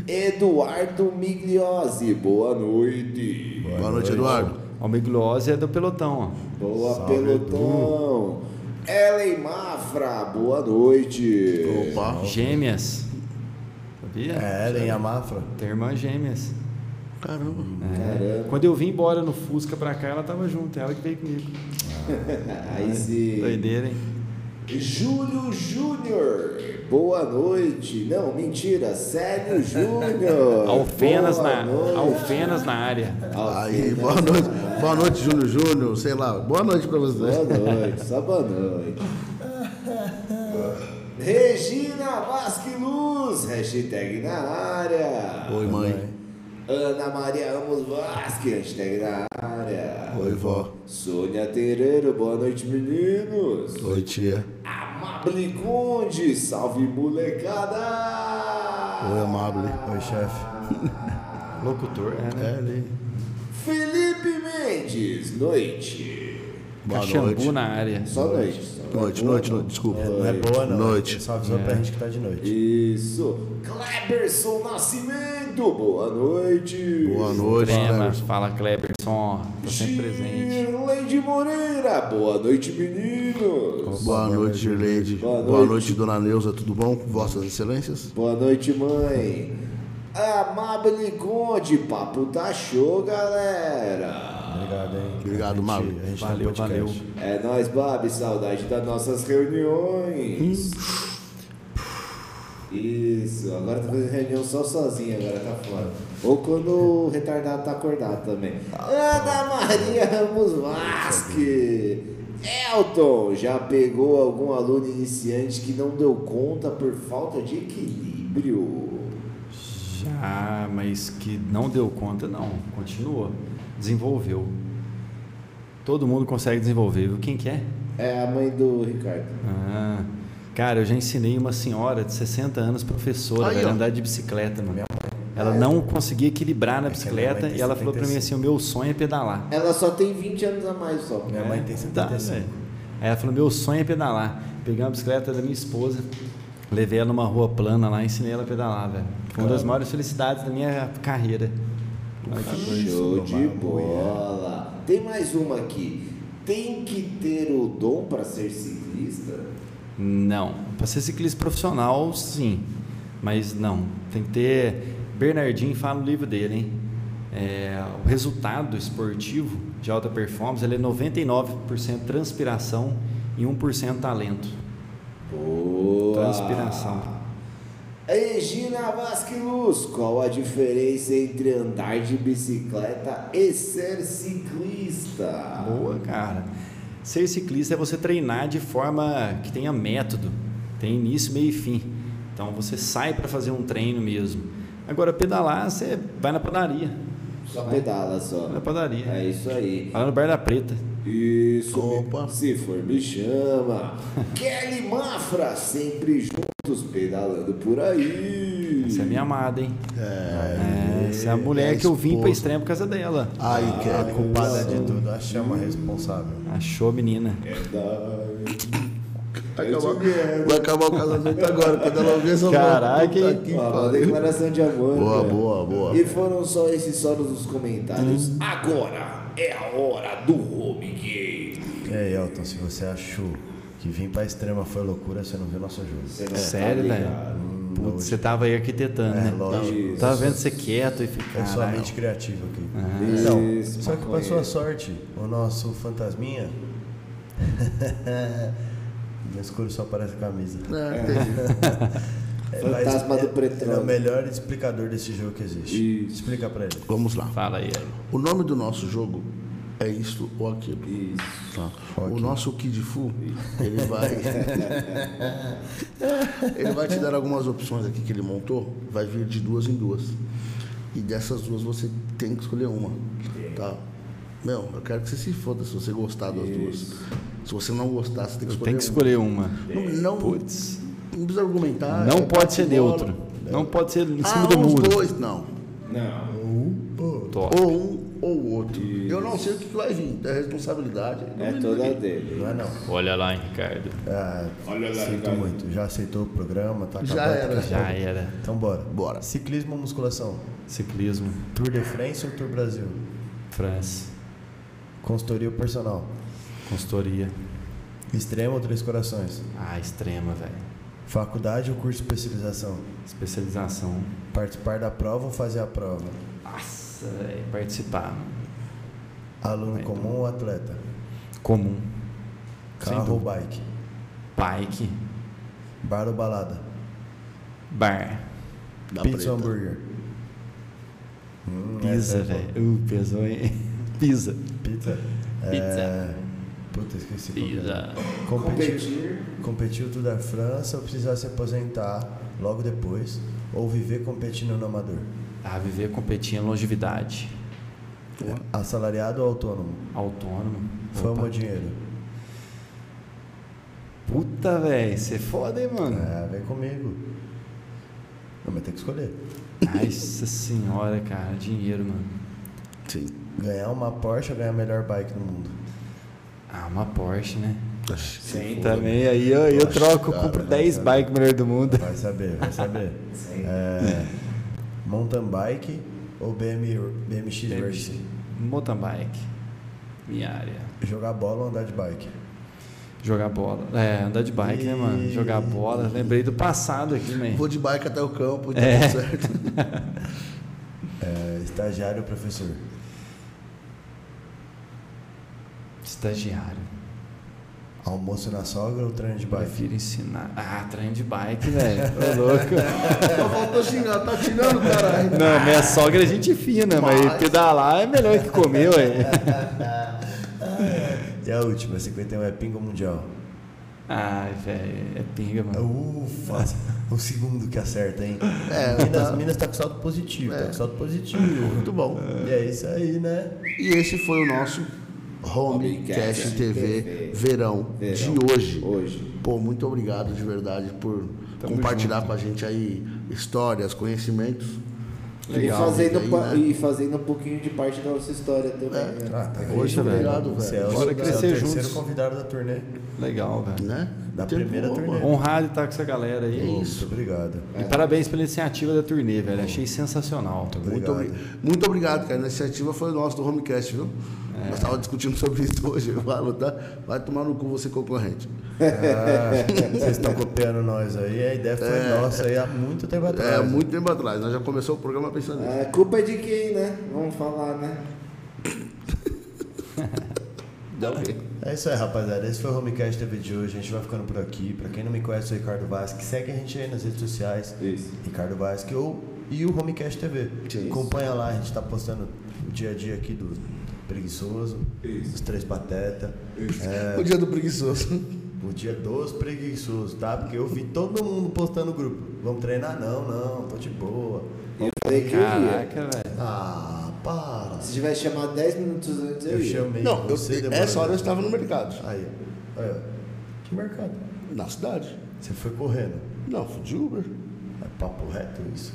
Eduardo Migliosi. Boa noite. Boa, noite, Eduardo. O Miglose é do pelotão, ó. Boa, Salve, pelotão. Ellen Mafra. Boa noite. Opa. Gêmeas. Sabia? É, ela em Amafra. Tem irmãs gêmeas. Caramba. É. Caramba. Quando eu vim embora no Fusca pra cá, ela tava junto, ela que veio comigo. Aí sim. Doideira, hein? Júlio Júnior, boa noite. Não, mentira, Célio Júnior. Alfenas boa na, noite. Alfenas na área. Aí, Alfenas boa na noite. área. Boa noite, Júnior Júnior. Sei lá. Boa noite pra vocês. Boa noite, só boa noite. Regina Vasque Luz, hashtag na área. Oi, mãe. Ana Maria Ramos Vasque, hashtag na área. Oi, vó. Sônia Tereiro, boa noite, meninos. Oi, tia. Amable Conde, salve molecada! Oi, Amable. Oi, chefe. Locutor, é, né? É, ali. Felipe Mendes, noite. Boa Caxambu noite. na área. Só noite. Noite, noite, noite. Desculpa. Não é boa, não. Noite. Ele só avisou pra gente que tá de noite. Isso. Cleberson Nascimento, boa noite. Boa noite, Trema, Cleberson. fala Cleberson, tô sempre presente. Girleide Moreira, boa noite, meninos. Boa noite, Girleide. Boa Boa noite. noite, Dona Neuza. Tudo bom? Vossas Excelências? Boa noite, mãe. Amable Conde, papo tá show, galera. Obrigado, hein? Obrigado, A gente- Mauro. A gente Valeu, tá podcast. É nóis, Babi, saudade das nossas reuniões. Isso, agora tá fazendo reunião só sozinho, agora tá fora. Ou quando o retardado tá acordado também. Ana Maria Ramos Vasque. Elton, já pegou algum aluno iniciante que não deu conta por falta de equilíbrio? Já, mas que não deu conta, não. Continuou. Desenvolveu. Todo mundo consegue desenvolver, viu? Quem que é? É a mãe do Ricardo. Ah, cara, eu já ensinei uma senhora de 60 anos, professora, Aí, a andar de bicicleta, mano. Ela não conseguia equilibrar na É bicicleta e ela falou pra mim 75. assim: o meu sonho é pedalar. Ela só tem 20 anos a mais só. Minha mãe tem Tá, 75. velho. Aí ela falou: meu sonho é pedalar. Peguei uma bicicleta da minha esposa, levei ela numa rua plana lá e ensinei ela a pedalar, velho. Foi uma das maiores felicidades da minha carreira. Coisa. Show de mulher. bola. Tem mais uma aqui. Tem que ter o dom para ser ciclista? Não. Para ser ciclista profissional, sim. Mas não. Tem que ter. Bernardinho fala no livro dele, hein? É, o resultado esportivo de alta performance ele é 99% transpiração e 1% talento. Boa. Transpiração. Regina Vasque Luz, qual a diferença entre andar de bicicleta e ser ciclista? Boa, cara. Ser ciclista é você treinar de forma que tenha método, tem início, meio e fim. Então você sai para fazer um treino mesmo. Agora, pedalar, você vai na padaria. Só pedala só. Vai na padaria. É isso aí. Vai no Bar da Preta. Isso, Opa. se for me chama. Kelly Mafra, sempre juntos, pedalando por aí. Essa é minha amada, hein? É. É, essa é a mulher é que eu vim pra extremo por causa dela. Aí, A Kelly. culpada de tudo, a chama responsável. Achou, menina. Vai acabar, vai acabar o casamento agora. Quando ela ouvir essa Caraca, Ó, declaração de amor. Boa, cara. boa, boa. E foram só esses solos dos comentários. Agora é a hora do E aí, Elton, se você achou que vir pra extrema foi loucura, você não viu nosso jogo. Você não Sério, tá velho? ligado. Putz, você tava aí arquitetando, É, né? lógico. Tava vendo você quieto e ficar. É sua mente criativa aqui. Ah. Então, Isso, só que pra sua sorte, o nosso fantasminha. no escuro só aparece a camisa. É, entendi. É, Fantasma do é- Pretrão. É o melhor explicador desse jogo que existe. Isso. Explica pra ele. Vamos lá. Fala aí, aí. O nome do nosso jogo é isto ou aquilo. Isso. Tá. O nosso Kid Fu, ele vai. ele vai te dar algumas opções aqui que ele montou. Vai vir de duas em duas. E dessas duas você tem que escolher uma. Tá? Meu, eu quero que você se foda se você gostar das duas. Se você não gostar, você tem que escolher. Tem que escolher uma. uma. Não, não, Putz. não precisa argumentar. Não é pode ser neutro. Não pode ser em Ah, cima do os muro. dois, não. Não. Ou um ou outro. Eu não sei o que vai vir. É responsabilidade. É toda ligue. dele. Não é não. Olha lá, hein, Ricardo. Ah, Olha lá, sinto Ricardo. muito. Já aceitou o programa, tá Já era. tá Já era. Então bora. Bora. Ciclismo ou musculação? Ciclismo. Tour de France ou Tour Brasil? France. Consultoria ou personal? Consultoria. Extremo ou Três Corações? Ah, extrema, velho. Faculdade ou curso de especialização? Especialização. Participar da prova ou fazer a prova? Nossa, velho, participar. Aluno Vai, comum ou atleta? Comum. Carro ou bike? Bike. Bar ou balada? Bar. Da Pizza ou hambúrguer? Hum, Pizza, é velho. Uh, pesou, hein? Pizza. Pizza? Pizza. É... Puta, esqueci. Pizza. Competir, Competir. competir o Tour da França ou precisar se aposentar logo depois? Ou viver competindo no amador? Ah, viver competindo longevidade. Assalariado ou autônomo? Autônomo. Fama ou dinheiro? Puta, velho. Você é foda, hein, mano? É, vem comigo. Não, mas tem que escolher. Nossa senhora, cara. Dinheiro, mano. Sim. Ganhar uma Porsche ou ganhar a melhor bike do mundo? Ah, uma Porsche, né? Sim, Também aí eu, eu troco, cara, compro vai 10 saber. bikes melhor do mundo. Vai saber, vai saber. Sim. É, mountain bike ou BM, BMX Racing? Mountain bike. Minha área. Jogar bola ou andar de bike? Jogar bola. É, andar de bike, né, mano? Jogar bola. Lembrei do passado aqui, man. Vou de bike até o campo e tá É. certo. É, estagiário ou professor? Estagiário. Almoço na sogra ou treino de bike? Prefiro ensinar. Ah, treino de bike, velho. Ô, louco. Só faltou xingar, tá tirando, caralho. Não, minha sogra é gente fina, mas, Mas- pedalar é melhor que comer, ué. E a última, 51 é pinga mundial? Ai, velho, é pinga, mano. Ufa, o segundo que acerta, hein? É, Minas, tá. Minas tá com saldo positivo, tá É. com saldo positivo. Muito bom. E é isso aí, né? E esse foi o nosso Homecast TV TV verão, Verão. de hoje. Hoje. Pô, muito obrigado de verdade por Tamo compartilhar junto. com a gente aí histórias, conhecimentos. Legal. E fazendo, aí, né? e fazendo um pouquinho de parte da nossa história também. É. né? Ah, tá muito obrigado, velho. é o, Bora você é o crescer terceiro juntos. convidado da turnê. Legal, velho. Né? Da Tempo primeira turnê. mano. Honrado estar com essa galera aí. Muito obrigado. E parabéns pela iniciativa da turnê, velho. Achei sensacional. Muito, obri- muito obrigado, cara. A iniciativa foi nossa do Homecast, viu? Nós estávamos discutindo sobre isso hoje. Eu falo, tá? Vai tomar no cu você concorrente. Ah, vocês estão copiando nós aí. A ideia foi nossa aí há muito tempo atrás. É, muito tempo atrás. Nós já começou o programa pensando nisso. A culpa é de quem, né? Vamos falar, né? É isso aí, rapaziada. Esse foi o Homecast TV de hoje. A gente vai ficando por aqui. Pra quem não me conhece, eu sou o Ricardo Vasque. Segue a gente aí nas redes sociais. Isso. Ricardo Vasque ou, e o Homecast TV. Isso. Acompanha lá, a gente tá postando o dia a dia aqui do Preguiçoso, Isso. dos Três Pateta. É, O dia do preguiçoso. o dia dos preguiçosos, tá? Porque eu vi todo mundo postando no grupo. Vamos treinar? Não, não, tô de boa. Eu falei que eu ia. Caraca, velho. Ah, para. Se tivesse chamado 10 minutos antes, eu, Eu ia. chamei Não, eu, você, demorou. essa hora eu estava no mercado. Aí, olha. Que mercado? Na cidade. Você foi correndo. Não, fui de Uber. É papo reto isso.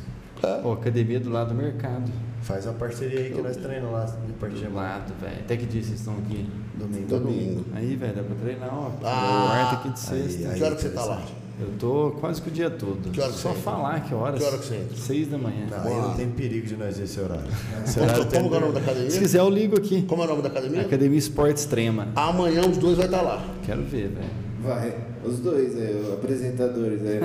Pô, academia do lado do mercado. Faz a parceria aí que nós treinamos lá de partir de Do lado, velho. Até que dia vocês estão aqui? domingo. Domingo. Aí, velho, dá pra treinar, ó. Ah, quarta, quinta e aí, sexta. aí. Que hora que você tá lá? Eu tô quase que o dia todo. Que hora que Só falar que horas. Que hora que você entra? Seis da manhã. Não, aí não tem perigo de nós ver esse horário. Esse Como, horário tem como que é o nome da Se academia? quiser, eu ligo aqui. Como é o nome da academia? Academia Esporte Extrema. Amanhã os dois vai estar lá. Quero ver, velho. Vai. Os dois aí, os apresentadores aí.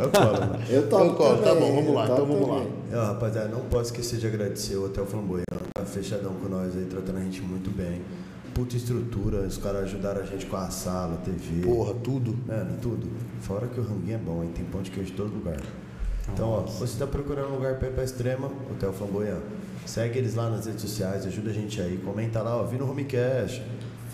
Eu colo, mano. Eu topo Eu colo, tá bom, vamos lá, então vamos lá. também. Eu, rapaziada, não posso esquecer de agradecer o Hotel Flamboyant. Tá fechadão com nós aí, tratando a gente muito bem. Puta estrutura, os caras ajudaram a gente com a sala, TV. Porra, tudo. Mano, tudo. Fora que o ranguinho é bom, hein? Tem pão de queijo em todo lugar. Então, ó, você tá procurando um lugar pra ir pra extrema, Hotel Flamboyant. Segue eles lá nas redes sociais, ajuda a gente aí. Comenta lá, ó, vi no Homecast.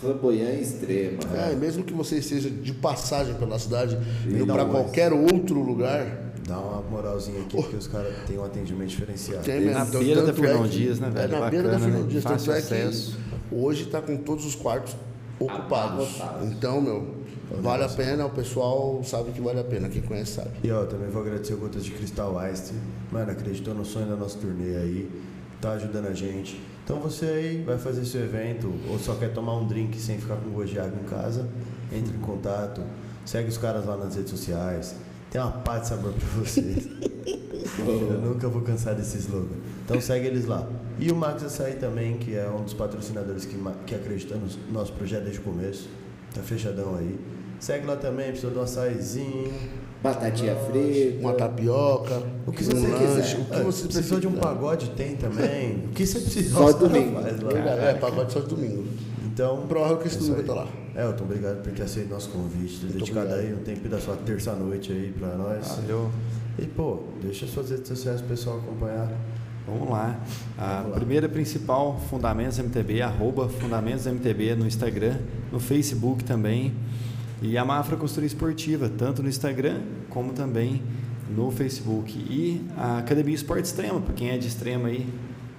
Flamboyant extrema. É, e mesmo que você esteja de passagem pela cidade, indo para qualquer outro lugar, Dá uma moralzinha aqui, porque os caras têm um atendimento diferenciado. tem mesmo. Na Tanto- beira da é Fernão Dias, né, velho? É na beira da Bacana, Fernão né? Dias. Tanto Fácil é acesso. que hoje está com todos os quartos ocupados. Então, meu, vale a pena, o pessoal sabe que vale a pena, quem conhece sabe. E ó, também vou agradecer o Gotas de Cristal Ice. Mano, acreditou no sonho da nossa turnê aí. Tá ajudando a gente. Então você aí vai fazer seu evento ou só quer tomar um drink sem ficar com gosto de água em casa, entre em contato. Segue os caras lá nas redes sociais. Tem uma pá de sabor pra vocês. Eu nunca vou cansar desse slogan. Então segue eles lá. E o Max Açaí também, que é um dos patrocinadores que, que acredita no nosso projeto desde o começo. Tá fechadão aí. Segue lá também, precisa de um açaizinho. Batatinha frita. Uma tapioca, O que um você lanche, quiser. o que É, você precisou de um pagode, tem também. O que você precisa Só domingo. faz lá. Verdade, é, pagode só de domingo. Então, Prova que esse é domingo isso vai aí. estar lá. Elton, obrigado por ter aceito nosso convite, ter dedicado obrigado. aí um tempo da sua terça-noite aí pra nós. Valeu. E, pô, deixa suas redes sociais pro pessoal acompanhar. Vamos lá. A Vamos lá. primeira principal, Fundamentos MTB, arroba Fundamentos MTB no Instagram, no Facebook também. E a Mafra Costura Esportiva, tanto no Instagram como também no Facebook. E a Academia Esporte Extrema, para quem é de extrema aí,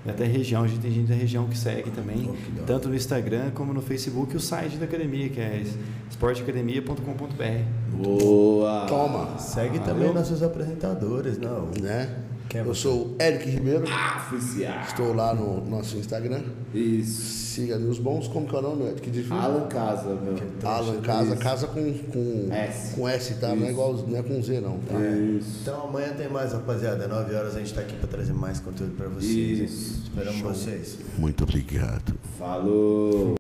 e até região, a gente tem gente da região que segue também, Oh, que tanto no Instagram como no Facebook, e o site da academia, que é esporteacademia.com.br. Boa. Toma, Segue também nossos apresentadores, não. né? É Eu sou o Eric Ribeiro, Oficial. estou lá no nosso Instagram. Isso. Siga ali os bons, como que é o nome, Eric? Que difícil. Alan Casa, meu. Alan Casa, casa com, com S. com S, tá? Não é igual, não é com Z não, tá? Isso. Então amanhã tem mais, rapaziada. 9 horas a gente tá aqui pra trazer mais conteúdo pra vocês. Isso. Esperamos vocês. Muito obrigado. Falou.